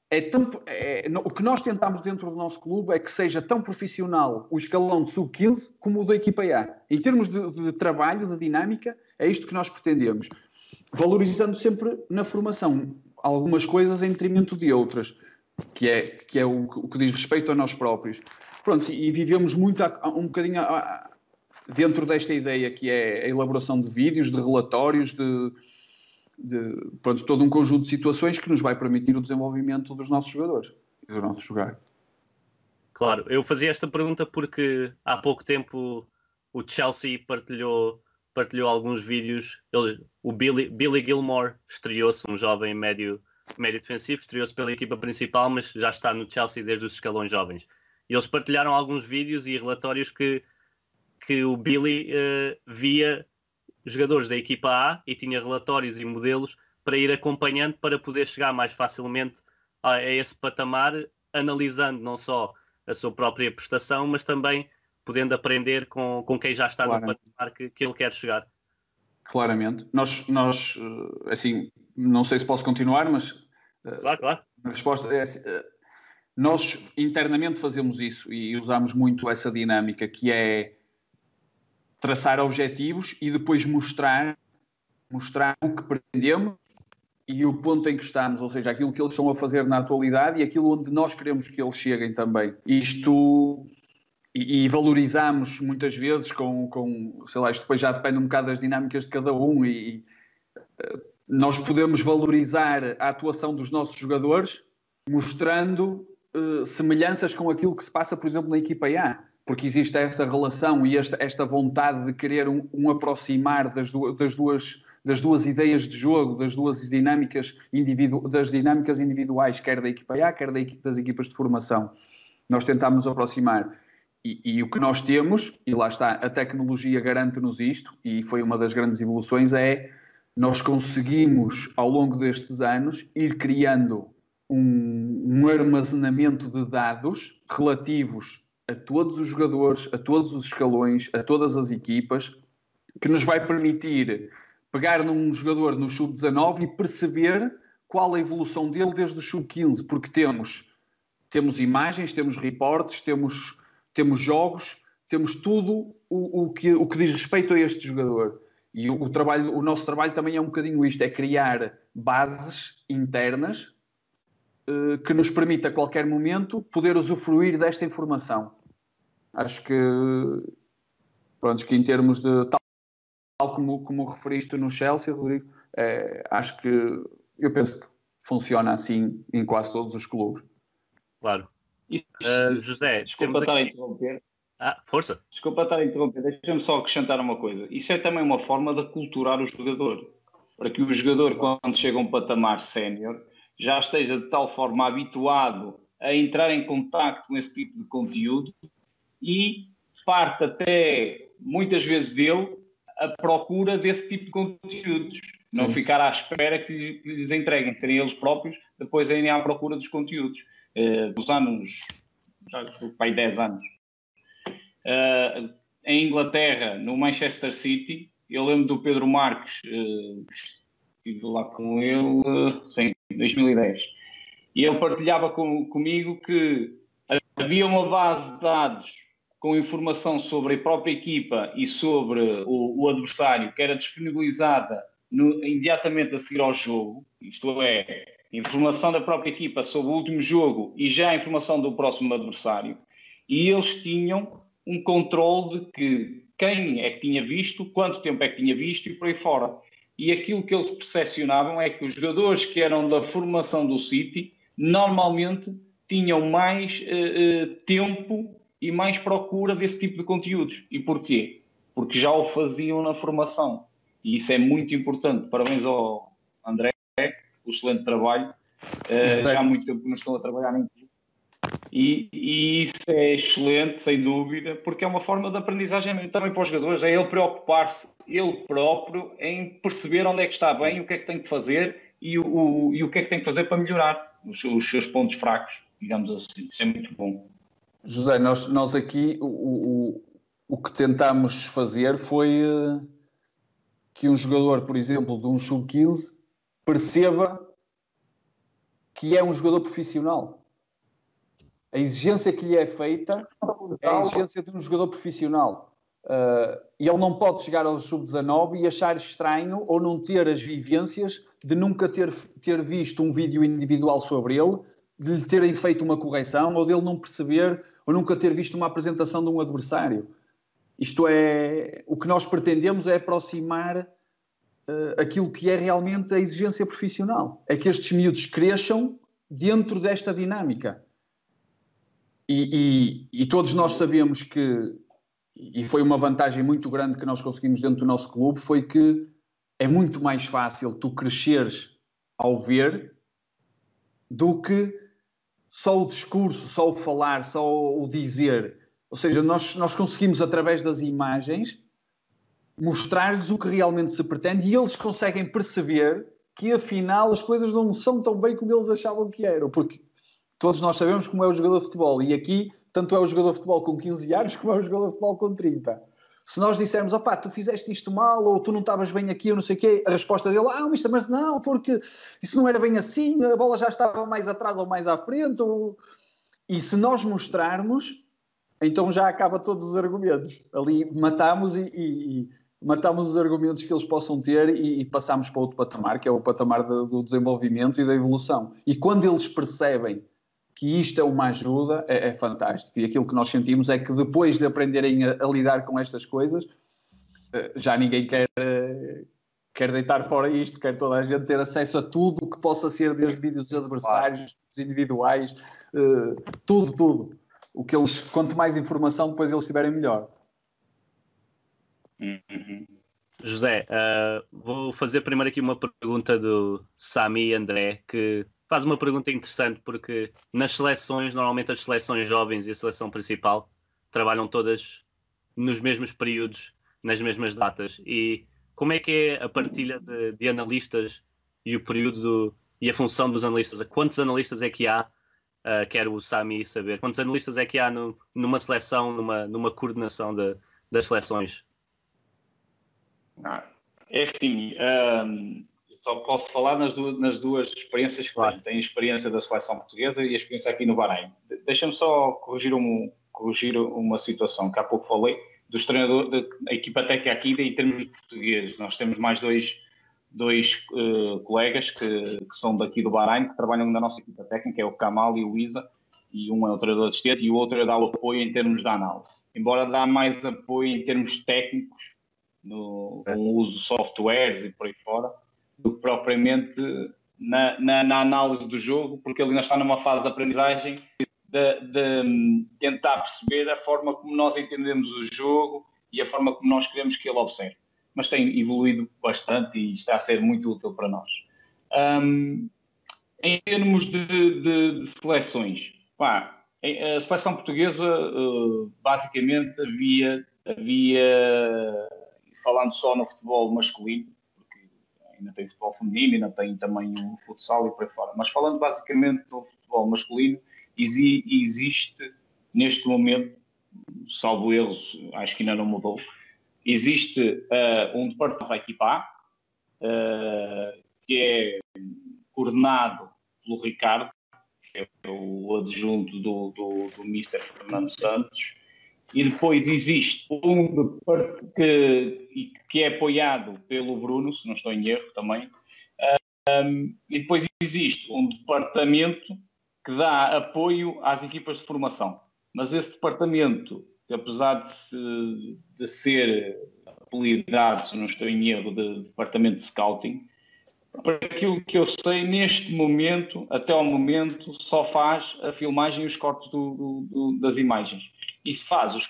[SPEAKER 2] é tão, é, o que nós tentamos dentro do nosso clube é que seja tão profissional o escalão de sub-15 como o da equipa A. Em termos de, de trabalho, de dinâmica, é isto que nós pretendemos. Valorizando sempre na formação algumas coisas em detrimento de outras, que é, que é o, o que diz respeito a nós próprios. Pronto, e vivemos muito a, um bocadinho a, dentro desta ideia que é a elaboração de vídeos, de relatórios, de, de pronto, todo um conjunto de situações que nos vai permitir o desenvolvimento dos nossos jogadores e do nosso jogar.
[SPEAKER 1] Claro, eu fazia esta pergunta porque há pouco tempo o Chelsea partilhou, partilhou alguns vídeos. Ele, o Billy, Billy Gilmore estreou-se, um jovem médio, médio defensivo, estreou-se pela equipa principal, mas já está no Chelsea desde os escalões jovens. E eles partilharam alguns vídeos e relatórios que, que o Billy uh, via jogadores da equipa A e tinha relatórios e modelos para ir acompanhando para poder chegar mais facilmente a, a esse patamar, analisando não só a sua própria prestação, mas também podendo aprender com, com quem já está no patamar que, que ele quer chegar.
[SPEAKER 2] Claramente. Nós, nós, eh, assim, não sei se posso continuar, mas.
[SPEAKER 1] Eh, claro, claro.
[SPEAKER 2] A resposta é assim, nós internamente fazemos isso e usamos muito essa dinâmica que é traçar objetivos e depois mostrar, mostrar o que pretendemos e o ponto em que estamos, ou seja, aquilo que eles estão a fazer na atualidade e aquilo onde nós queremos que eles cheguem também. Isto e, e valorizamos muitas vezes com, com, sei lá, isto depois já depende um bocado das dinâmicas de cada um e, eh, nós podemos valorizar a atuação dos nossos jogadores mostrando uh, semelhanças com aquilo que se passa, por exemplo, na equipa A, porque existe esta relação e esta, esta vontade de querer um, um aproximar das, du das, duas, das duas ideias de jogo, das duas dinâmicas, individu das dinâmicas individuais, quer da equipa A, quer da das equipas de formação. Nós tentámos aproximar. E, e, o que nós temos, e lá está, a tecnologia garante-nos isto, e foi uma das grandes evoluções, é nós conseguimos, ao longo destes anos, ir criando um, um armazenamento de dados relativos a todos os jogadores, a todos os escalões, a todas as equipas, que nos vai permitir pegar num jogador no sub-19 e perceber qual a evolução dele desde o sub-15, porque temos, temos imagens, temos reportes, temos, temos jogos, temos tudo o, o, que, o que diz respeito a este jogador. E o, o, trabalho, o nosso trabalho também é um bocadinho isto, é criar bases internas que nos permita a qualquer momento poder usufruir desta informação. Acho que, pronto, que em termos de tal, tal como, como referiste no Chelsea, Rodrigo, é, acho que eu penso que funciona assim em quase todos os clubes.
[SPEAKER 1] Claro. Uh, José,
[SPEAKER 3] desculpa estar aqui... a interromper.
[SPEAKER 1] Ah, força.
[SPEAKER 3] Desculpa estar a interromper, deixa-me só acrescentar uma coisa. Isso é também uma forma de culturar o jogador. Para que o jogador, quando chega a um patamar sénior, já esteja de tal forma habituado a entrar em contato com esse tipo de conteúdo e parte até muitas vezes dele a procura desse tipo de conteúdos. Não sim, ficar à espera que, que, lhes entreguem, serem eles próprios depois a irem à procura dos conteúdos. Uh, dos anos, já pai 10 anos. Uh, em Inglaterra, no Manchester City, eu lembro do Pedro Marques, uh, estive lá com ele, sim, 2010. E ele partilhava com, comigo que havia uma base de dados com informação sobre a própria equipa e sobre o, o adversário que era disponibilizada no, imediatamente a seguir ao jogo, isto é, informação da própria equipa sobre o último jogo e já a informação do próximo adversário, e eles tinham um controle de que quem é que tinha visto, quanto tempo é que tinha visto e por aí fora e aquilo que eles percepcionavam é que os jogadores que eram da formação do City normalmente tinham mais uh, uh, tempo e mais procura desse tipo de conteúdos. E porquê? Porque já o faziam na formação. E isso é muito importante. Parabéns ao André, o excelente trabalho. Uh, já há muito tempo que nos estão a trabalhar em E, e, isso é excelente, sem dúvida, porque é uma forma de aprendizagem também para os jogadores, é ele preocupar-se, ele próprio, em perceber onde é que está bem, o que é que tem que fazer e o, o e o que é que tem que fazer para melhorar os, os, seus pontos fracos, digamos assim. Isso é muito bom.
[SPEAKER 2] José, nós, nós aqui o, o, o que tentámos fazer foi uh, que um jogador, por exemplo, de um sub-15, perceba que é um jogador profissional a exigência que lhe é feita é a exigência de um jogador profissional. Uh, e ele não pode chegar ao sub-19 e achar estranho ou não ter as vivências de nunca ter, ter visto um vídeo individual sobre ele, de lhe terem feito uma correção ou dele não perceber ou nunca ter visto uma apresentação de um adversário. Isto é, o que nós pretendemos é aproximar uh, aquilo que é realmente a exigência profissional. É que estes miúdos cresçam dentro desta dinâmica. E, e, e, todos nós sabemos que, e foi uma vantagem muito grande que nós conseguimos dentro do nosso clube, foi que é muito mais fácil tu cresceres ao ver do que só o discurso, só o falar, só o dizer. Ou seja, nós, nós conseguimos, através das imagens, mostrar-lhes o que realmente se pretende e eles conseguem perceber que afinal as coisas não são tão bem como eles achavam que eram. Porque todos nós sabemos como é o jogador de futebol. E aqui, tanto é o jogador de futebol com 15 anos como é o jogador de futebol com 30. Se nós dissermos, opá, tu fizeste isto mal, ou tu não estavas bem aqui, ou não sei o quê, a resposta dele, ah, mister, mas não, porque isso não era bem assim, a bola já estava mais atrás ou mais à frente. Ou... E se nós mostrarmos, então já acaba todos os argumentos. Ali matamos e, e, e matamos os argumentos que eles possam ter e, e passamos para outro patamar, que é o patamar do desenvolvimento e da evolução. E quando eles percebem que isto é uma ajuda, é, é, fantástico. E aquilo que nós sentimos é que depois de aprenderem a, a lidar com estas coisas, eh, já ninguém quer, eh, quer deitar fora isto, quer toda a gente ter acesso a tudo o que possa ser, desde vídeos dos adversários, dos individuais, uh, tudo, tudo. O que eles, quanto mais informação depois eles tiverem, melhor.
[SPEAKER 1] Uhum. José, uh, vou fazer primeiro aqui uma pergunta do Sami André, que faz uma pergunta interessante porque nas seleções, normalmente as seleções jovens e a seleção principal trabalham todas nos mesmos períodos, nas mesmas datas. E como é que é a partilha de, de analistas e o período do, e a função dos analistas? Quantos analistas é que há? Uh, quero o Sami saber. Quantos analistas é que há no, numa seleção, numa, numa coordenação de, das seleções?
[SPEAKER 3] Ah, é assim, um, só posso falar nas duas, nas duas experiências que claro. tenho. Tenho a experiência da seleção portuguesa e a experiência aqui no Bahrein. Deixa-me só corrigir, um, corrigir uma situação que há pouco falei dos treinadores, da equipa técnica aqui em termos de português. Nós temos mais dois, dois uh, colegas que, que, são daqui do Bahrein, que trabalham na nossa equipa técnica, é o Kamal e o Isa, e um é o treinador assistente e o outro é dar apoio em termos de análise. Embora dá mais apoio em termos técnicos, no, com o uso de softwares e por aí fora, do que propriamente na, na, na, análise do jogo, porque ele ainda está numa fase de aprendizagem de, de, hum, tentar perceber a forma como nós entendemos o jogo e a forma como nós queremos que ele observe. Mas tem evoluído bastante e está a ser muito útil para nós. Um, em termos de, de, de seleções, pá, a seleção portuguesa, uh, basicamente, havia, havia, falando só no futebol masculino, ainda tem futebol feminino, ainda tem também o futsal e por aí fora. Mas falando basicamente do futebol masculino, existe neste momento, salvo erros, acho que ainda não mudou, existe uh, um departamento da equipa A, uh, que é coordenado pelo Ricardo, que é o adjunto do, do, do Mr. Fernando Santos, e depois existe um que, que é apoiado pelo Bruno, se não estou em erro também, um, e depois existe um departamento que dá apoio às equipas de formação. Mas esse departamento, apesar de, se, de ser apelidado, se não estou em erro, de departamento de scouting, para aquilo que eu sei, neste momento, até ao momento, só faz a filmagem e os cortes do, do, do, das imagens. E faz os,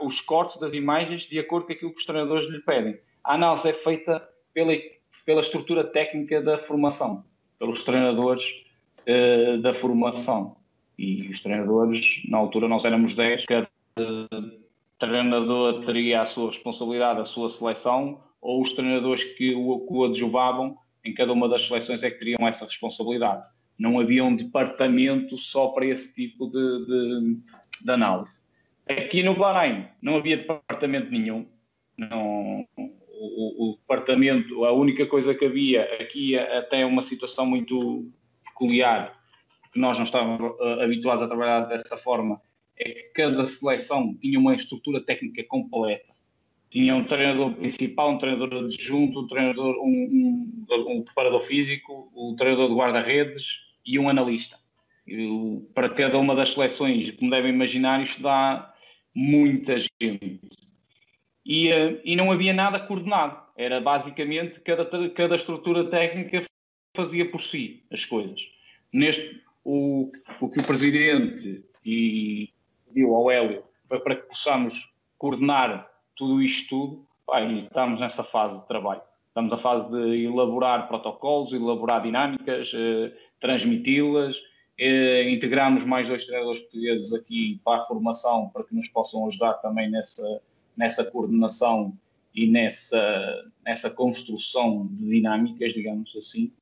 [SPEAKER 3] os, cortes das imagens de acordo com aquilo que os treinadores lhe pedem. A análise é feita pela, pela estrutura técnica da formação, pelos treinadores uh, da formação. E os treinadores, na altura nós éramos 10, cada treinador teria a sua responsabilidade, a sua seleção, ou os treinadores que o, que o adjuvavam em cada uma das seleções é que teriam essa responsabilidade. Não havia um departamento só para esse tipo de, de, de análise. Aqui no Bahrein não havia departamento nenhum. Não, o, o, departamento, a única coisa que havia aqui até uma situação muito peculiar, que nós não estávamos uh, habituados a trabalhar dessa forma, é que cada seleção tinha uma estrutura técnica completa. Tinha um treinador principal, um treinador adjunto, um treinador, um, um, um preparador físico, o um treinador de guarda-redes e um analista. E, para cada uma das seleções, como devem imaginar, isto dá muita gente e, uh, e não havia nada coordenado. Era basicamente cada, cada estrutura técnica fazia por si as coisas. Neste, o, o que o Presidente e pediu ao Hélio para que possamos coordenar tudo isto tudo, estamos nessa fase de trabalho. Estamos na fase de elaborar protocolos, elaborar dinâmicas, eh, transmiti-las, eh, integramos mais dois treinadores portugueses aqui para a formação, para que nos possam ajudar também nessa, nessa coordenação e nessa, nessa construção de dinâmicas, digamos assim.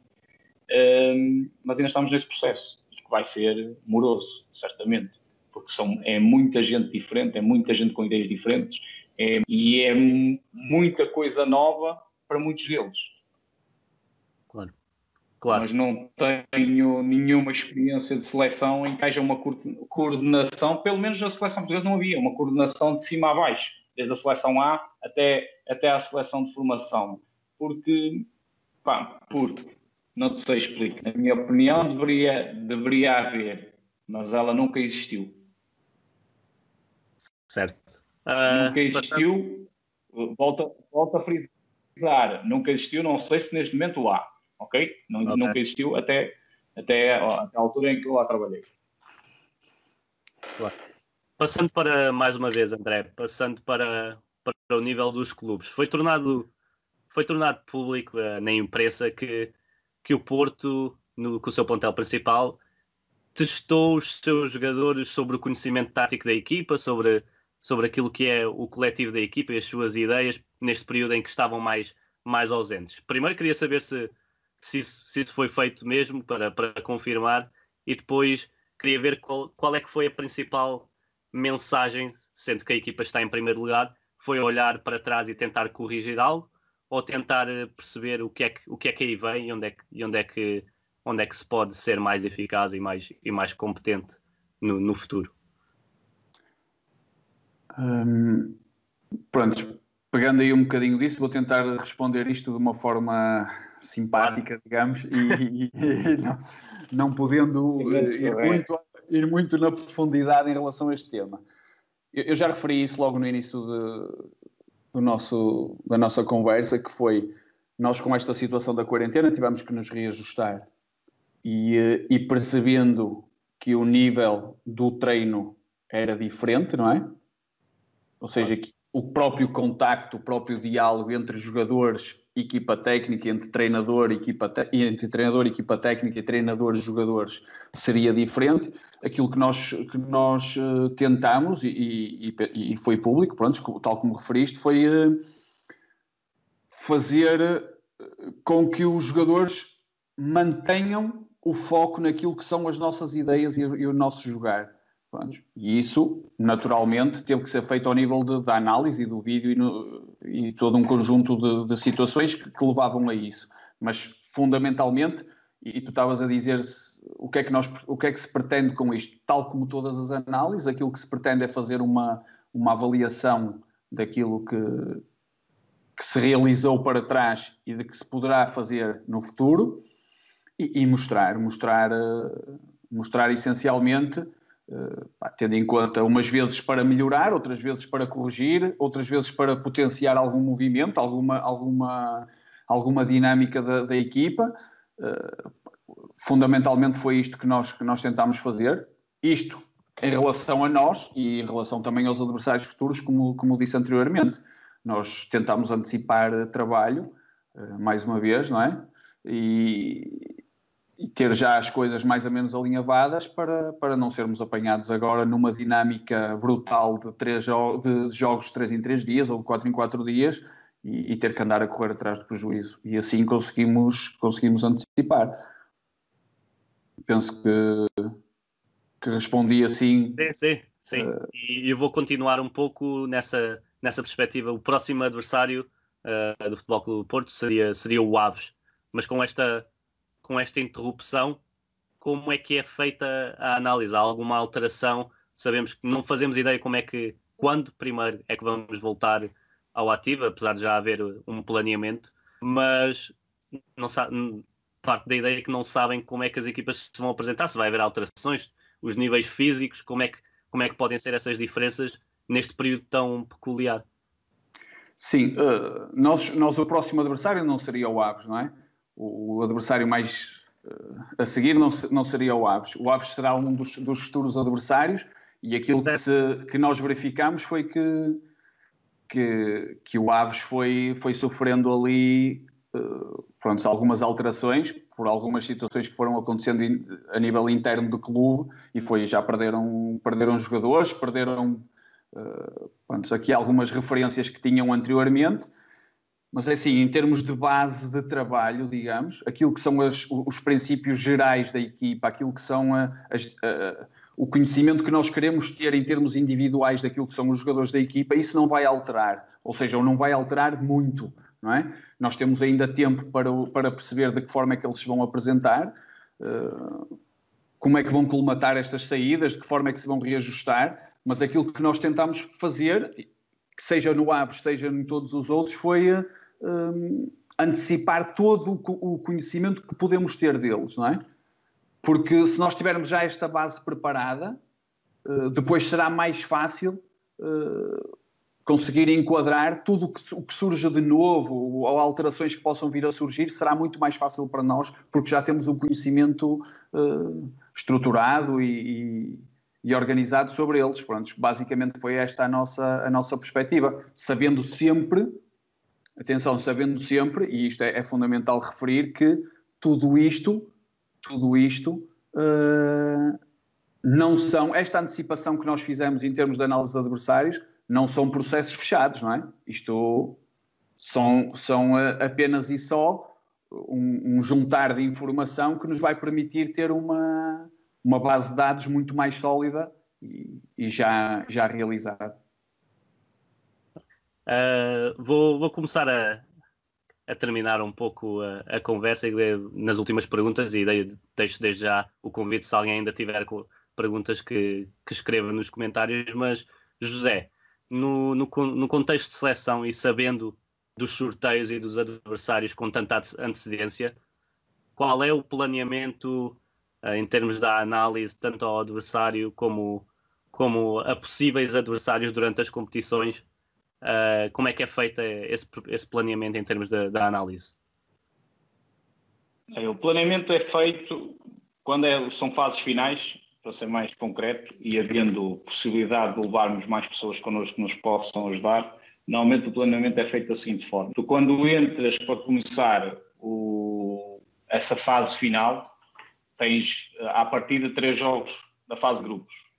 [SPEAKER 3] Um, mas ainda estamos nesse processo, que vai ser moroso, certamente, porque são, é muita gente diferente, é muita gente com ideias diferentes é, e é muita coisa nova para muitos deles.
[SPEAKER 1] Claro. Claro.
[SPEAKER 3] Mas não tenho nenhuma experiência de seleção em que haja uma coordenação, pelo menos na seleção portuguesa não havia, uma coordenação de cima a baixo desde a seleção A até, até à seleção de formação. Porque, pá, porque, não te sei explicar. Na minha opinião, deveria, deveria haver, mas ela nunca existiu.
[SPEAKER 1] Certo.
[SPEAKER 3] Uh, nunca existiu, volta, volta a frisar, nunca existiu, não sei se neste momento há, ok? okay. Nunca existiu até, até, até a altura em que eu lá trabalhei.
[SPEAKER 1] Claro. Passando para, mais uma vez, André, passando para, para o nível dos clubes, foi tornado, foi tornado público uh, na imprensa que, que o Porto, no, com o seu plantel principal, testou os seus jogadores sobre o conhecimento tático da equipa, sobre, sobre aquilo que é o coletivo da equipa e as suas ideias neste período em que estavam mais, mais ausentes. Primeiro queria saber se, se, se isso foi feito mesmo para, para confirmar e depois queria ver qual, qual é que foi a principal mensagem, sendo que a equipa está em primeiro lugar, foi olhar para trás e tentar corrigir algo ou tentar eh, perceber o que é que, o que, é que aí vem e onde é que, e onde é que, onde é que se pode ser mais eficaz e mais, e mais competente no, no futuro?
[SPEAKER 2] Pronto, pegando aí um bocadinho disso, vou tentar responder isto de uma forma simpática, digamos, e, e, não, não, podendo ir muito, ir muito na profundidade em relação a este tema. Eu, eu já referi isso logo no início de, do nosso, da nossa conversa, que foi nós com esta situação da quarentena tivemos que nos reajustar e, eh, e percebendo que o nível do treino era diferente, não é? Ou seja, que o próprio contacto, o próprio diálogo entre jogadores, equipa técnica, entre treinador, equipa entre treinador, equipa técnica e treinadores, jogadores, seria diferente. Aquilo que nós, que nós uh, tentamos, e, e, e, foi público, pronto, tal como referiste, foi uh, fazer uh, com que os jogadores mantenham o foco naquilo que são as nossas ideias e, e o nosso jogar. E isso, naturalmente, teve que ser feito ao nível de, da análise do vídeo e, no, e, todo um conjunto de, de situações que, que, levavam a isso. Mas, fundamentalmente, e, tu estavas a dizer o que, é que nós, o que é que se pretende com isto, tal como todas as análises, aquilo que se pretende é fazer uma, uma avaliação daquilo que, que se realizou para trás e de que se poderá fazer no futuro e, e mostrar, mostrar, eh, mostrar essencialmente tendo em conta umas vezes para melhorar, outras vezes para corrigir, outras vezes para potenciar algum movimento, alguma, alguma, alguma dinâmica da, da equipa. Uh, fundamentalmente foi isto que nós, que nós tentámos fazer. Isto em relação a nós e em relação também aos adversários futuros, como, como disse anteriormente. Nós tentámos antecipar trabalho, uh, mais uma vez, não é? E, e ter já as coisas mais ou menos alinhavadas para, para não sermos apanhados agora numa dinâmica brutal de, três jo de jogos de 3 em 3 dias ou de 4 em 4 dias e, e, ter que andar a correr atrás do prejuízo. E assim conseguimos, conseguimos antecipar. Penso que, que respondi assim.
[SPEAKER 1] Sim, sim, sim. Uh, e eu vou continuar um pouco nessa, nessa perspectiva. O próximo adversário uh, do Futebol Clube do Porto seria, seria o Aves, mas com esta com esta interrupção, como é que é feita a análise? Há alguma alteração? Sabemos que não fazemos ideia como é que, quando primeiro é que vamos voltar ao ativo, apesar de já haver um planeamento, mas não parte da ideia é que não sabem como é que as equipas se vão apresentar, se vai haver alterações, os níveis físicos, como é que, como é que podem ser essas diferenças neste período tão peculiar.
[SPEAKER 2] Sim, uh, nós, nós o próximo adversário não seria o Aves, não é? O adversário mais uh, a seguir não, não seria o Aves. O Aves será um dos, dos futuros adversários e aquilo que, se, que nós verificamos foi que, que, que, o Aves foi, foi sofrendo ali uh, pronto, algumas alterações por algumas situações que foram acontecendo a nível interno do clube e foi já perderam, perderam jogadores, perderam uh, pronto, aqui algumas referências que tinham anteriormente mas é assim, em termos de base de trabalho, digamos, aquilo que são as, os princípios gerais da equipa, aquilo que são a, as, a, o conhecimento que nós queremos ter em termos individuais daquilo que são os jogadores da equipa, isso não vai alterar, ou seja, não vai alterar muito, não é? Nós temos ainda tempo para, para perceber de que forma é que eles vão apresentar, uh, como é que vão colmatar estas saídas, de que forma é que se vão reajustar, mas aquilo que nós tentamos fazer, que seja no Aves, seja em todos os outros, foi um, antecipar todo o, conhecimento que podemos ter deles, não é? Porque se nós tivermos já esta base preparada, uh, depois será mais fácil uh, conseguir enquadrar tudo o que, surja de novo ou alterações que possam vir a surgir, será muito mais fácil para nós, porque já temos um conhecimento uh, estruturado e, e e organizado sobre eles. Pronto, basicamente foi esta a nossa, a nossa perspectiva, sabendo sempre atenção, sabendo sempre, e isto é, é fundamental referir, que tudo isto, tudo isto, uh, não são, esta antecipação que nós fizemos em termos de análise de adversários, não são processos fechados, não é? Isto são, são uh, apenas e só um, um, juntar de informação que nos vai permitir ter uma, uma base de dados muito mais sólida e, e já, já realizada.
[SPEAKER 1] Uh, vou, vou, começar a, a, terminar um pouco a, a conversa nas últimas perguntas e deixo desde já o convite se alguém ainda tiver perguntas que, que escreva nos comentários. Mas, José, no, no, no, contexto de seleção e sabendo dos sorteios e dos adversários com tanta antecedência, qual é o planeamento uh, em termos da análise, tanto ao adversário como, como a possíveis adversários durante as competições? Uh, como é que é feito esse, esse planeamento em termos da análise?
[SPEAKER 3] É, o planeamento é feito quando é, são fases finais, para ser mais concreto, e havendo possibilidade de levarmos mais pessoas connosco que nos possam ajudar, normalmente o planeamento é feito da seguinte forma. Tu, quando entras para começar o, essa fase final, tens à partida três jogos da fase grupos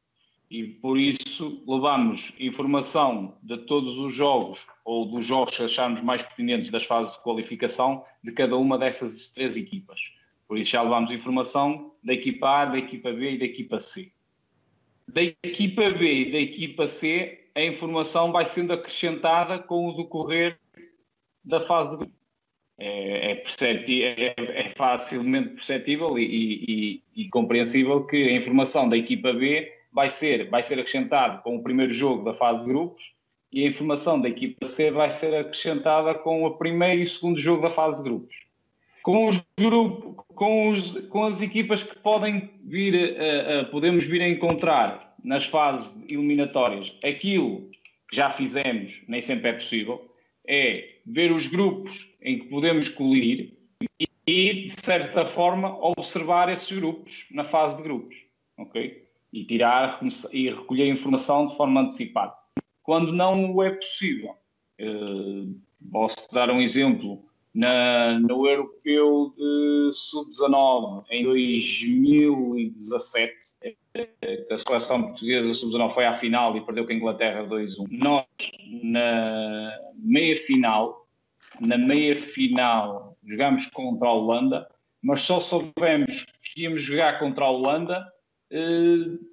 [SPEAKER 3] e por isso levamos informação de todos os jogos ou dos jogos que acharmos mais pertinentes das fases de qualificação de cada uma dessas três equipas. Por isso já levamos informação da equipa A, da equipa B e da equipa C. Da equipa B e da equipa C, a informação vai sendo acrescentada com o decorrer da fase de grupo. É, é, é, é facilmente perceptível e, e, e compreensível que a informação da equipa B vai ser, vai ser acrescentado com o primeiro jogo da fase de grupos e a informação da equipa C vai ser acrescentada com o primeiro e segundo jogo da fase de grupos. Com os grupos, com, os, com as equipas que podem vir, uh, uh, podemos vir a encontrar nas fases eliminatórias, aquilo que já fizemos, nem sempre é possível, é ver os grupos em que podemos colidir e, e de certa forma, observar esses grupos na fase de grupos. Ok? E tirar e recolher informação de forma antecipada. Quando não é possível, uh, posso dar um exemplo na, no Europeu de Sub-19 em 2017, a seleção portuguesa Sub-19 foi à final e perdeu com a Inglaterra 2-1. Nós, na meia-final, na meia-final, jogámos contra a Holanda, mas só soubemos que íamos jogar contra a Holanda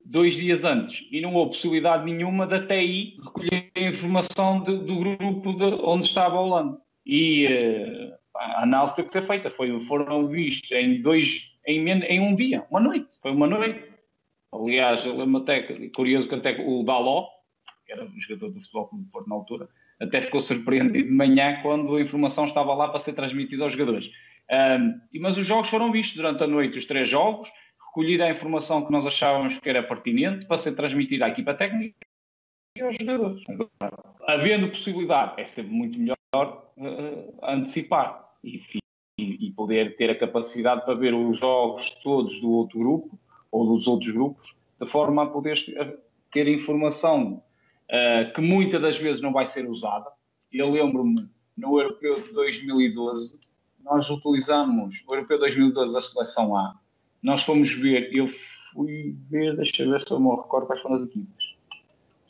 [SPEAKER 3] dois dias antes e não houve possibilidade nenhuma até aí recolher a informação de, do grupo de onde estava a Holanda. E uh, a análise teve que ser feita. Foi, foram vistos em dois, em, em um dia, uma noite. Foi uma noite. Aliás, lembro até, curioso que até o Daló, que era um jogador do futebol do Porto na altura, até ficou surpreendido de manhã quando a informação estava lá para ser transmitida aos jogadores. Um, mas os jogos foram vistos durante a noite, os três jogos, recolhida a informação que nós achávamos que era pertinente para ser transmitida à equipa técnica e aos jogadores. Havendo possibilidade, é sempre muito melhor uh, antecipar e, e, poder ter a capacidade para ver os jogos todos do outro grupo ou dos outros grupos, de forma a poder ter informação uh, que muitas das vezes não vai ser usada. Eu lembro-me, no Europeu de 2012, nós utilizamos, o Europeu 2012, a seleção A, nós fomos ver, eu fui ver, deixa eu ver se eu me recordo quais foram as equipas.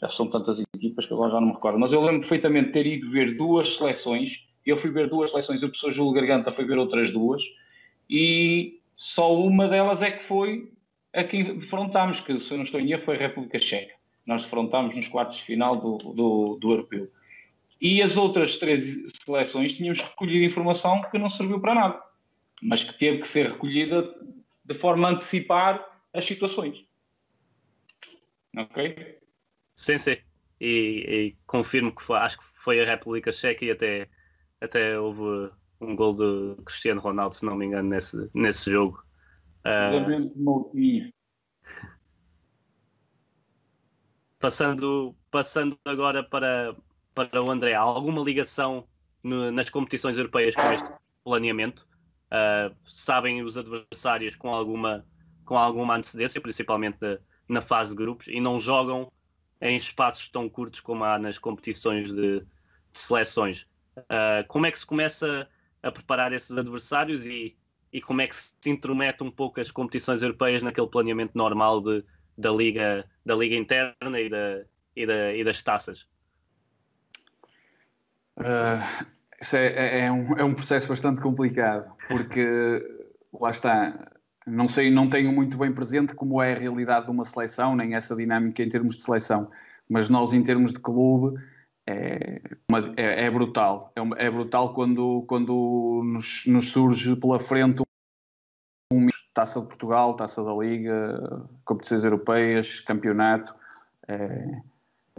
[SPEAKER 3] Já são tantas equipas que agora já não me recordo, mas eu lembro perfeitamente de ter ido ver duas seleções, eu fui ver duas seleções, o professor Júlio Garganta foi ver outras duas, e só uma delas é que foi a que defrontámos, que se eu não estou em erro foi a República Checa. Nós defrontámos nos quartos de final do, do, do Europeu. E as outras três seleções tínhamos recolhido informação que não serviu para nada, mas que teve que ser recolhida de forma a antecipar as situações. Ok?
[SPEAKER 1] Sim, sim. E, e confirmo que foi, acho que foi a República Checa e até, até houve um gol de Cristiano Ronaldo, se não me engano, nesse, nesse jogo. Uh, passando, passando agora para, para o André, há alguma ligação no, nas competições europeias com este planeamento? Uh, sabem os adversários com alguma, com alguma antecedência, principalmente na, na fase de grupos, e não jogam em espaços tão curtos como há nas competições de, de seleções. Uh, como é que se começa a preparar esses adversários e, e como é que se intromete um pouco as competições europeias naquele planeamento normal de, da, liga, da liga interna e, da, e, da, e das taças?
[SPEAKER 2] Uh, isso é, é, é, um, é um processo bastante complicado, porque lá está, não sei, não tenho muito bem presente como é a realidade de uma seleção, nem essa dinâmica em termos de seleção, mas nós em termos de clube é, uma, é, é brutal. É, é, brutal quando, quando nos, nos surge pela frente um taça de Portugal, taça da Liga, competições europeias, campeonato, é,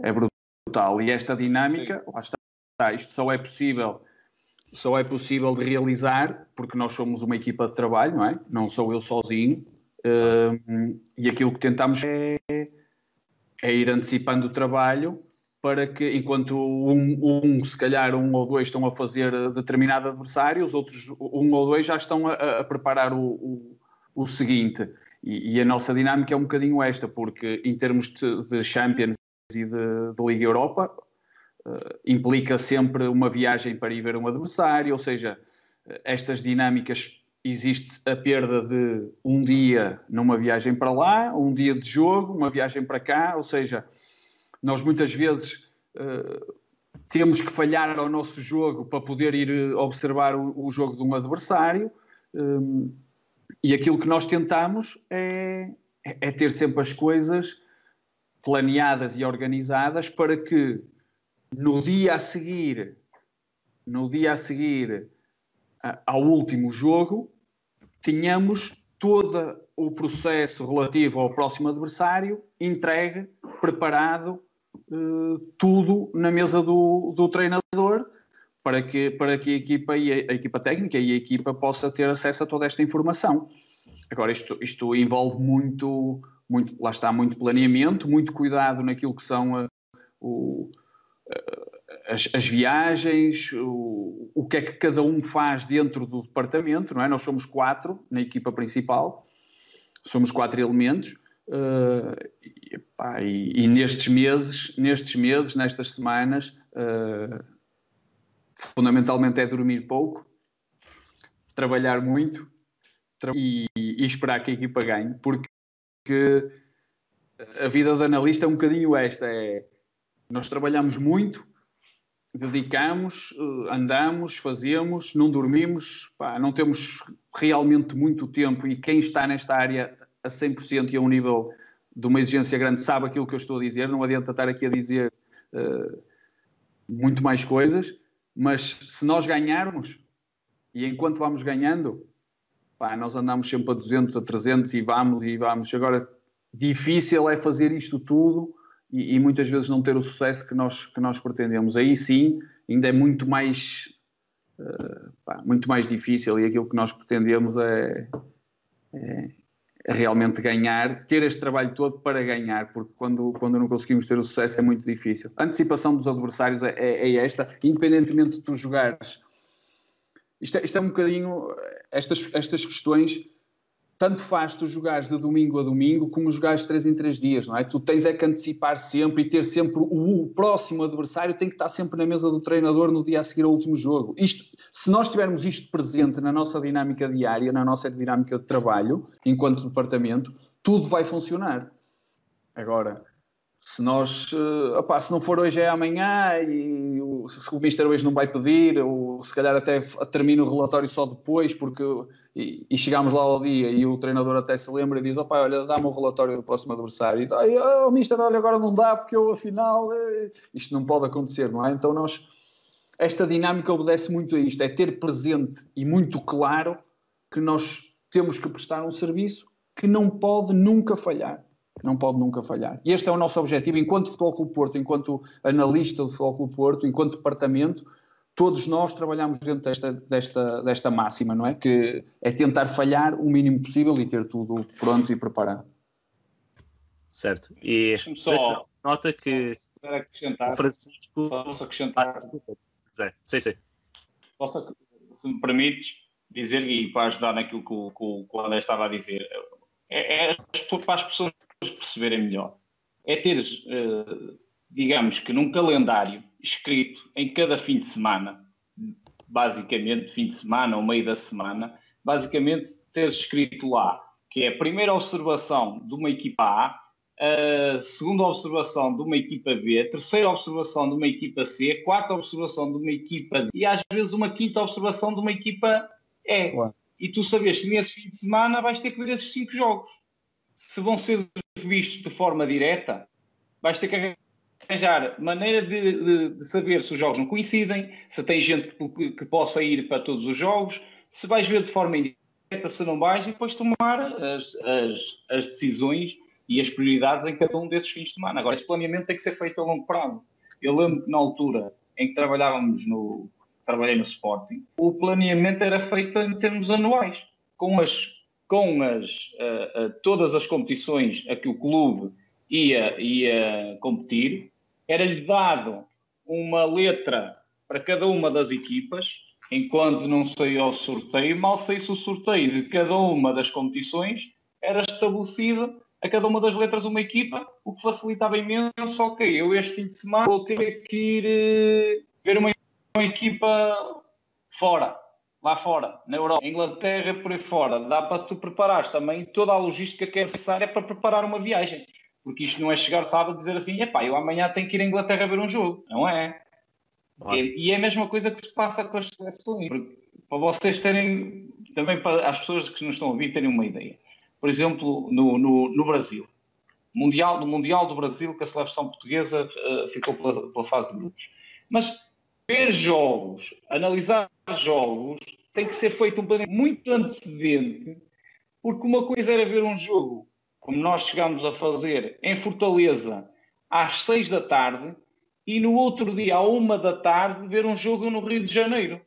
[SPEAKER 2] é brutal. E esta dinâmica, lá está, isto só é possível só é possível de realizar porque nós somos uma equipa de trabalho, não é? Não sou eu sozinho. Um, e aquilo que tentamos é, é, ir antecipando o trabalho para que, enquanto um, um, se calhar um ou dois estão a fazer determinado adversário, os outros um ou dois já estão a, a preparar o, o, o seguinte. E, e, a nossa dinâmica é um bocadinho esta, porque em termos de, de Champions e de, de Liga Europa, implica sempre uma viagem para ir ver um adversário, ou seja, estas dinâmicas existe a perda de um dia numa viagem para lá, um dia de jogo, uma viagem para cá, ou seja, nós muitas vezes uh, temos que falhar ao nosso jogo para poder ir observar o, o jogo de um adversário. Um, e aquilo que nós tentamos é, é ter sempre as coisas planeadas e organizadas para que no dia a seguir, no dia a seguir ao último jogo, tínhamos todo o processo relativo ao próximo adversário entregue, preparado, eh, tudo na mesa do, do treinador para que, para que a equipa, e a, a, equipa técnica e a equipa possa ter acesso a toda esta informação. Agora, isto, isto envolve muito, muito, lá está, muito planeamento, muito cuidado naquilo que são uh, o, as, as, viagens, o, o que é que cada um faz dentro do departamento, não é? Nós somos quatro na equipa principal, somos quatro elementos, uh, e, pá, e, e, nestes meses, nestes meses, nestas semanas, uh, fundamentalmente é dormir pouco, trabalhar muito e, e, esperar que a equipa ganhe, porque a vida de analista é um bocadinho esta: é nós trabalhamos muito, dedicamos, eh, andamos, fazemos, não dormimos, pá, não temos realmente muito tempo e quem está nesta área a 100% e a um nível de uma exigência grande sabe aquilo que eu estou a dizer, não adianta estar aqui a dizer uh, muito mais coisas, mas se nós ganharmos e enquanto vamos ganhando, pá, nós andamos sempre a 200, a 300 e vamos e vamos. Agora, difícil é fazer isto tudo e, e, muitas vezes não ter o sucesso que nós, que nós pretendemos. Aí sim, ainda é muito mais, uh, pá, muito mais difícil e aquilo que nós pretendemos é, é, é, realmente ganhar, ter este trabalho todo para ganhar, porque quando, quando não conseguimos ter o sucesso é muito difícil. A antecipação dos adversários é, é, é esta, independentemente de tu jogares. Isto é, é um bocadinho, estas, estas questões tanto faz tu jogares de domingo a domingo como jogares 3 em 3 dias, não é? Tu tens é que antecipar sempre e ter sempre o, o, próximo adversário tem que estar sempre na mesa do treinador no dia a seguir ao último jogo. Isto, se nós tivermos isto presente na nossa dinâmica diária, na nossa dinâmica de trabalho, enquanto departamento, tudo vai funcionar. Agora, se nós, opá, se não for hoje é amanhã e o, se o Mister hoje não vai pedir, ou se calhar até termina o relatório só depois, porque e, e chegamos lá ao dia e o treinador até se lembra e diz, opá, olha, dá-me o relatório do próximo adversário, e aí, oh, Mister, olha, agora não dá porque eu afinal, eh, isto não pode acontecer, não é? Então nós, esta dinâmica obedece muito a isto, é ter presente e muito claro que nós temos que prestar um serviço que não pode nunca falhar não pode nunca falhar. E este é o nosso objetivo, enquanto Futebol Clube Porto, enquanto analista do Futebol Clube Porto, enquanto departamento, todos nós trabalhamos dentro desta, desta, desta máxima, não é? Que é tentar falhar o mínimo possível e ter tudo pronto e preparado.
[SPEAKER 1] Certo. E só nota que
[SPEAKER 3] acrescentar, o Francisco. Posso acrescentar?
[SPEAKER 1] É, sim, sim.
[SPEAKER 3] Posso, se me permites dizer, e para ajudar naquilo que o, que o André estava a dizer, é, é para as pessoas perceberem melhor, é teres, uh, digamos que num calendário escrito em cada fim de semana, basicamente fim de semana ou meio da semana, basicamente teres escrito lá que é a primeira observação de uma equipa A, a segunda observação de uma equipa B, a terceira observação de uma equipa C, a quarta observação de uma equipa D e às vezes uma quinta observação de uma equipa E. E tu sabes que nesse fim de semana vais ter que ver esses cinco jogos se vão ser vistos de forma direta, vais ter que arranjar maneira de, de, de, saber se os jogos não coincidem, se tem gente que, que, possa ir para todos os jogos, se vais ver de forma indireta, se não vais, e depois tomar as, as, as decisões e as prioridades em cada um desses fins de semana. Agora, esse planeamento tem que ser feito a longo prazo. Eu lembro que na altura em que trabalhávamos no. Trabalhei no Sporting, o planeamento era feito em termos anuais, com as com as, uh, uh, todas as competições a que o clube ia, ia competir, era-lhe dado uma letra para cada uma das equipas, enquanto não saía o sorteio, mal saísse o sorteio de cada uma das competições, era estabelecido a cada uma das letras uma equipa, o que facilitava imenso. Ok, eu este fim de semana vou ter que ir uh, ver uma, uma equipa fora lá fora, na Europa, Inglaterra, por aí fora, dá para tu preparares também toda a logística que é necessária para preparar uma viagem. Porque isto não é chegar sábado e dizer assim, epá, eu amanhã tenho que ir à Inglaterra ver um jogo. Não é. E, e, é a mesma coisa que se passa com as seleções. Para vocês terem, também para as pessoas que nos estão a ouvir terem uma ideia. Por exemplo, no, no, no Brasil. Mundial, no Mundial do Brasil, que a seleção portuguesa uh, ficou pela, pela fase de grupos. Mas ver jogos, analisar jogos, tem que ser feito um planeamento muito antecedente, porque uma coisa era ver um jogo, como nós chegámos a fazer, em Fortaleza, às seis da tarde, e no outro dia, à uma da tarde, ver um jogo no Rio de Janeiro.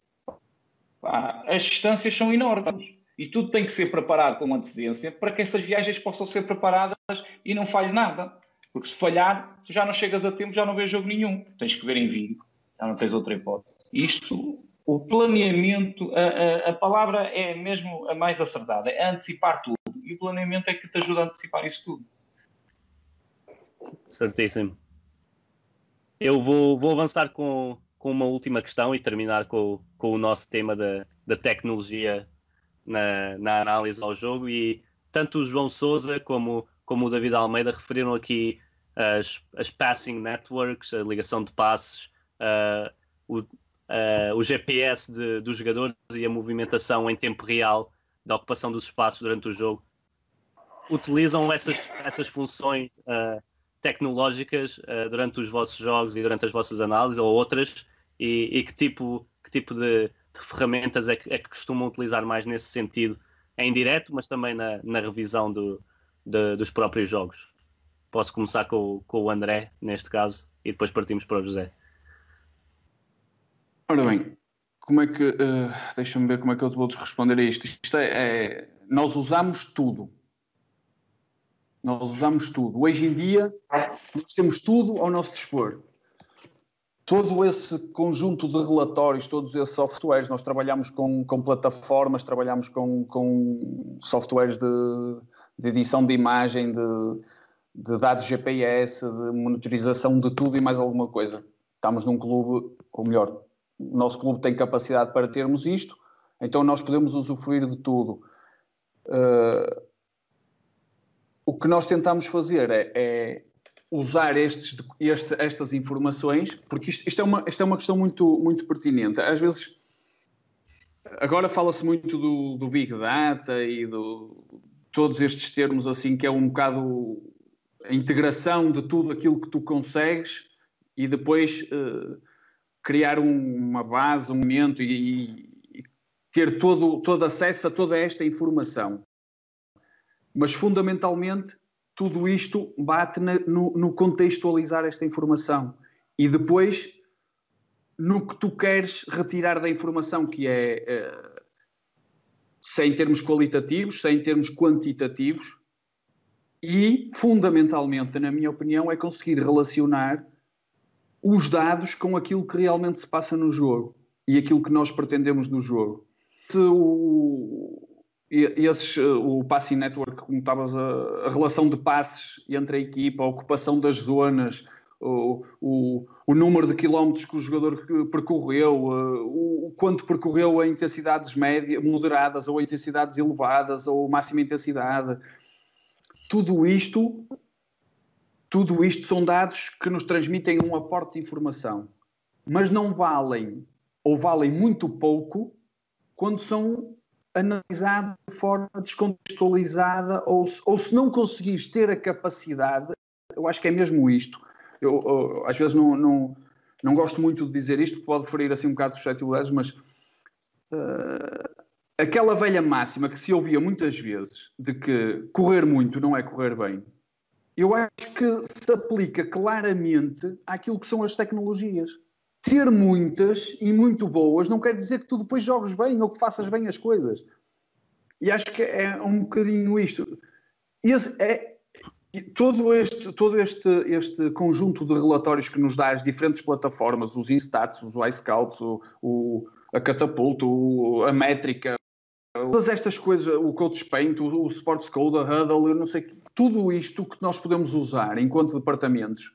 [SPEAKER 3] as distâncias são enormes. E tudo tem que ser preparado com antecedência para que essas viagens possam ser preparadas e não falhe nada. Porque se falhar, tu já não chegas a tempo, já não vês jogo nenhum. Tens que ver em vídeo já não tens outra hipótese. Isto, o planeamento, a, a, a, palavra é mesmo a mais acertada, é antecipar tudo. E o planeamento é que te ajuda a antecipar isso tudo.
[SPEAKER 1] Certíssimo. Eu vou, vou avançar com, com uma última questão e terminar com, com o nosso tema da, da tecnologia na, na análise ao jogo e tanto o João Souza como, como o David Almeida referiram aqui as, as passing networks, a ligação de passes, uh, o, uh, o GPS de, dos jogadores e a movimentação em tempo real da ocupação dos espaços durante o jogo. Utilizam essas, essas funções uh, tecnológicas durante os vossos jogos e durante as vossas análises ou outras e, e que tipo, que tipo de, de ferramentas é que, é que, costumam utilizar mais nesse sentido, em direto, mas também na, na revisão do, de, dos próprios jogos? Posso começar com, com o André, neste caso, e depois partimos para o José.
[SPEAKER 2] Ora bem, como é que. Uh, Deixa-me ver como é que eu te vou responder a isto. Isto é, é, Nós usamos tudo. Nós usamos tudo. Hoje em dia, nós temos tudo ao nosso dispor. Todo esse conjunto de relatórios, todos esses softwares, nós trabalhamos com, com plataformas, trabalhamos com, com softwares de, de edição de imagem, de, de dados GPS, de monitorização de tudo e mais alguma coisa. Estamos num clube, ou melhor, o nosso clube tem capacidade para termos isto, então nós podemos usufruir de tudo. Uh, o que nós tentamos fazer é, é usar estes, este, estas informações, porque isto, isto, é uma, isto é uma questão muito, muito pertinente. Às vezes, agora fala-se muito do, do Big Data e do todos estes termos assim, que é um bocado a integração de tudo aquilo que tu consegues e depois uh, criar um, uma base, um momento e, e, ter todo, todo acesso a toda esta informação. Mas fundamentalmente tudo isto bate na, no, no, contextualizar esta informação e depois no que tu queres retirar da informação, que é uh, sem termos qualitativos, sem termos quantitativos, e fundamentalmente, na minha opinião, é conseguir relacionar os dados com aquilo que realmente se passa no jogo e aquilo que nós pretendemos do jogo. Se o, esses, o passing network, como estavas a, a relação de passes entre a equipa, a ocupação das zonas, o, o, o, número de quilómetros que o jogador percorreu, o, o quanto percorreu a intensidades médias, moderadas ou intensidades elevadas ou máxima intensidade. Tudo isto tudo isto são dados que nos transmitem um aporte de informação, mas não valem ou valem muito pouco quando são analisados de forma descontextualizada ou, ou se não conseguires ter a capacidade, eu acho que é mesmo isto. Eu, eu às vezes não, não, não gosto muito de dizer isto, pode ferir assim um bocado de suscetibilidades, mas uh, aquela velha máxima que se ouvia muitas vezes de que correr muito não é correr bem, eu acho que se aplica claramente àquilo que são as tecnologias. Ter muitas e muito boas não quer dizer que tu depois jogues bem ou que faças bem as coisas. E acho que é um bocadinho isto. Esse é, todo este, todo este, este conjunto de relatórios que nos dá as diferentes plataformas, os Instats, os iScouts, o, o, a Catapulta, o, a Métrica, Todas estas coisas, o Coach Paint, o, o Sports Code, a Huddle, eu não sei, tudo isto que nós podemos usar enquanto departamentos,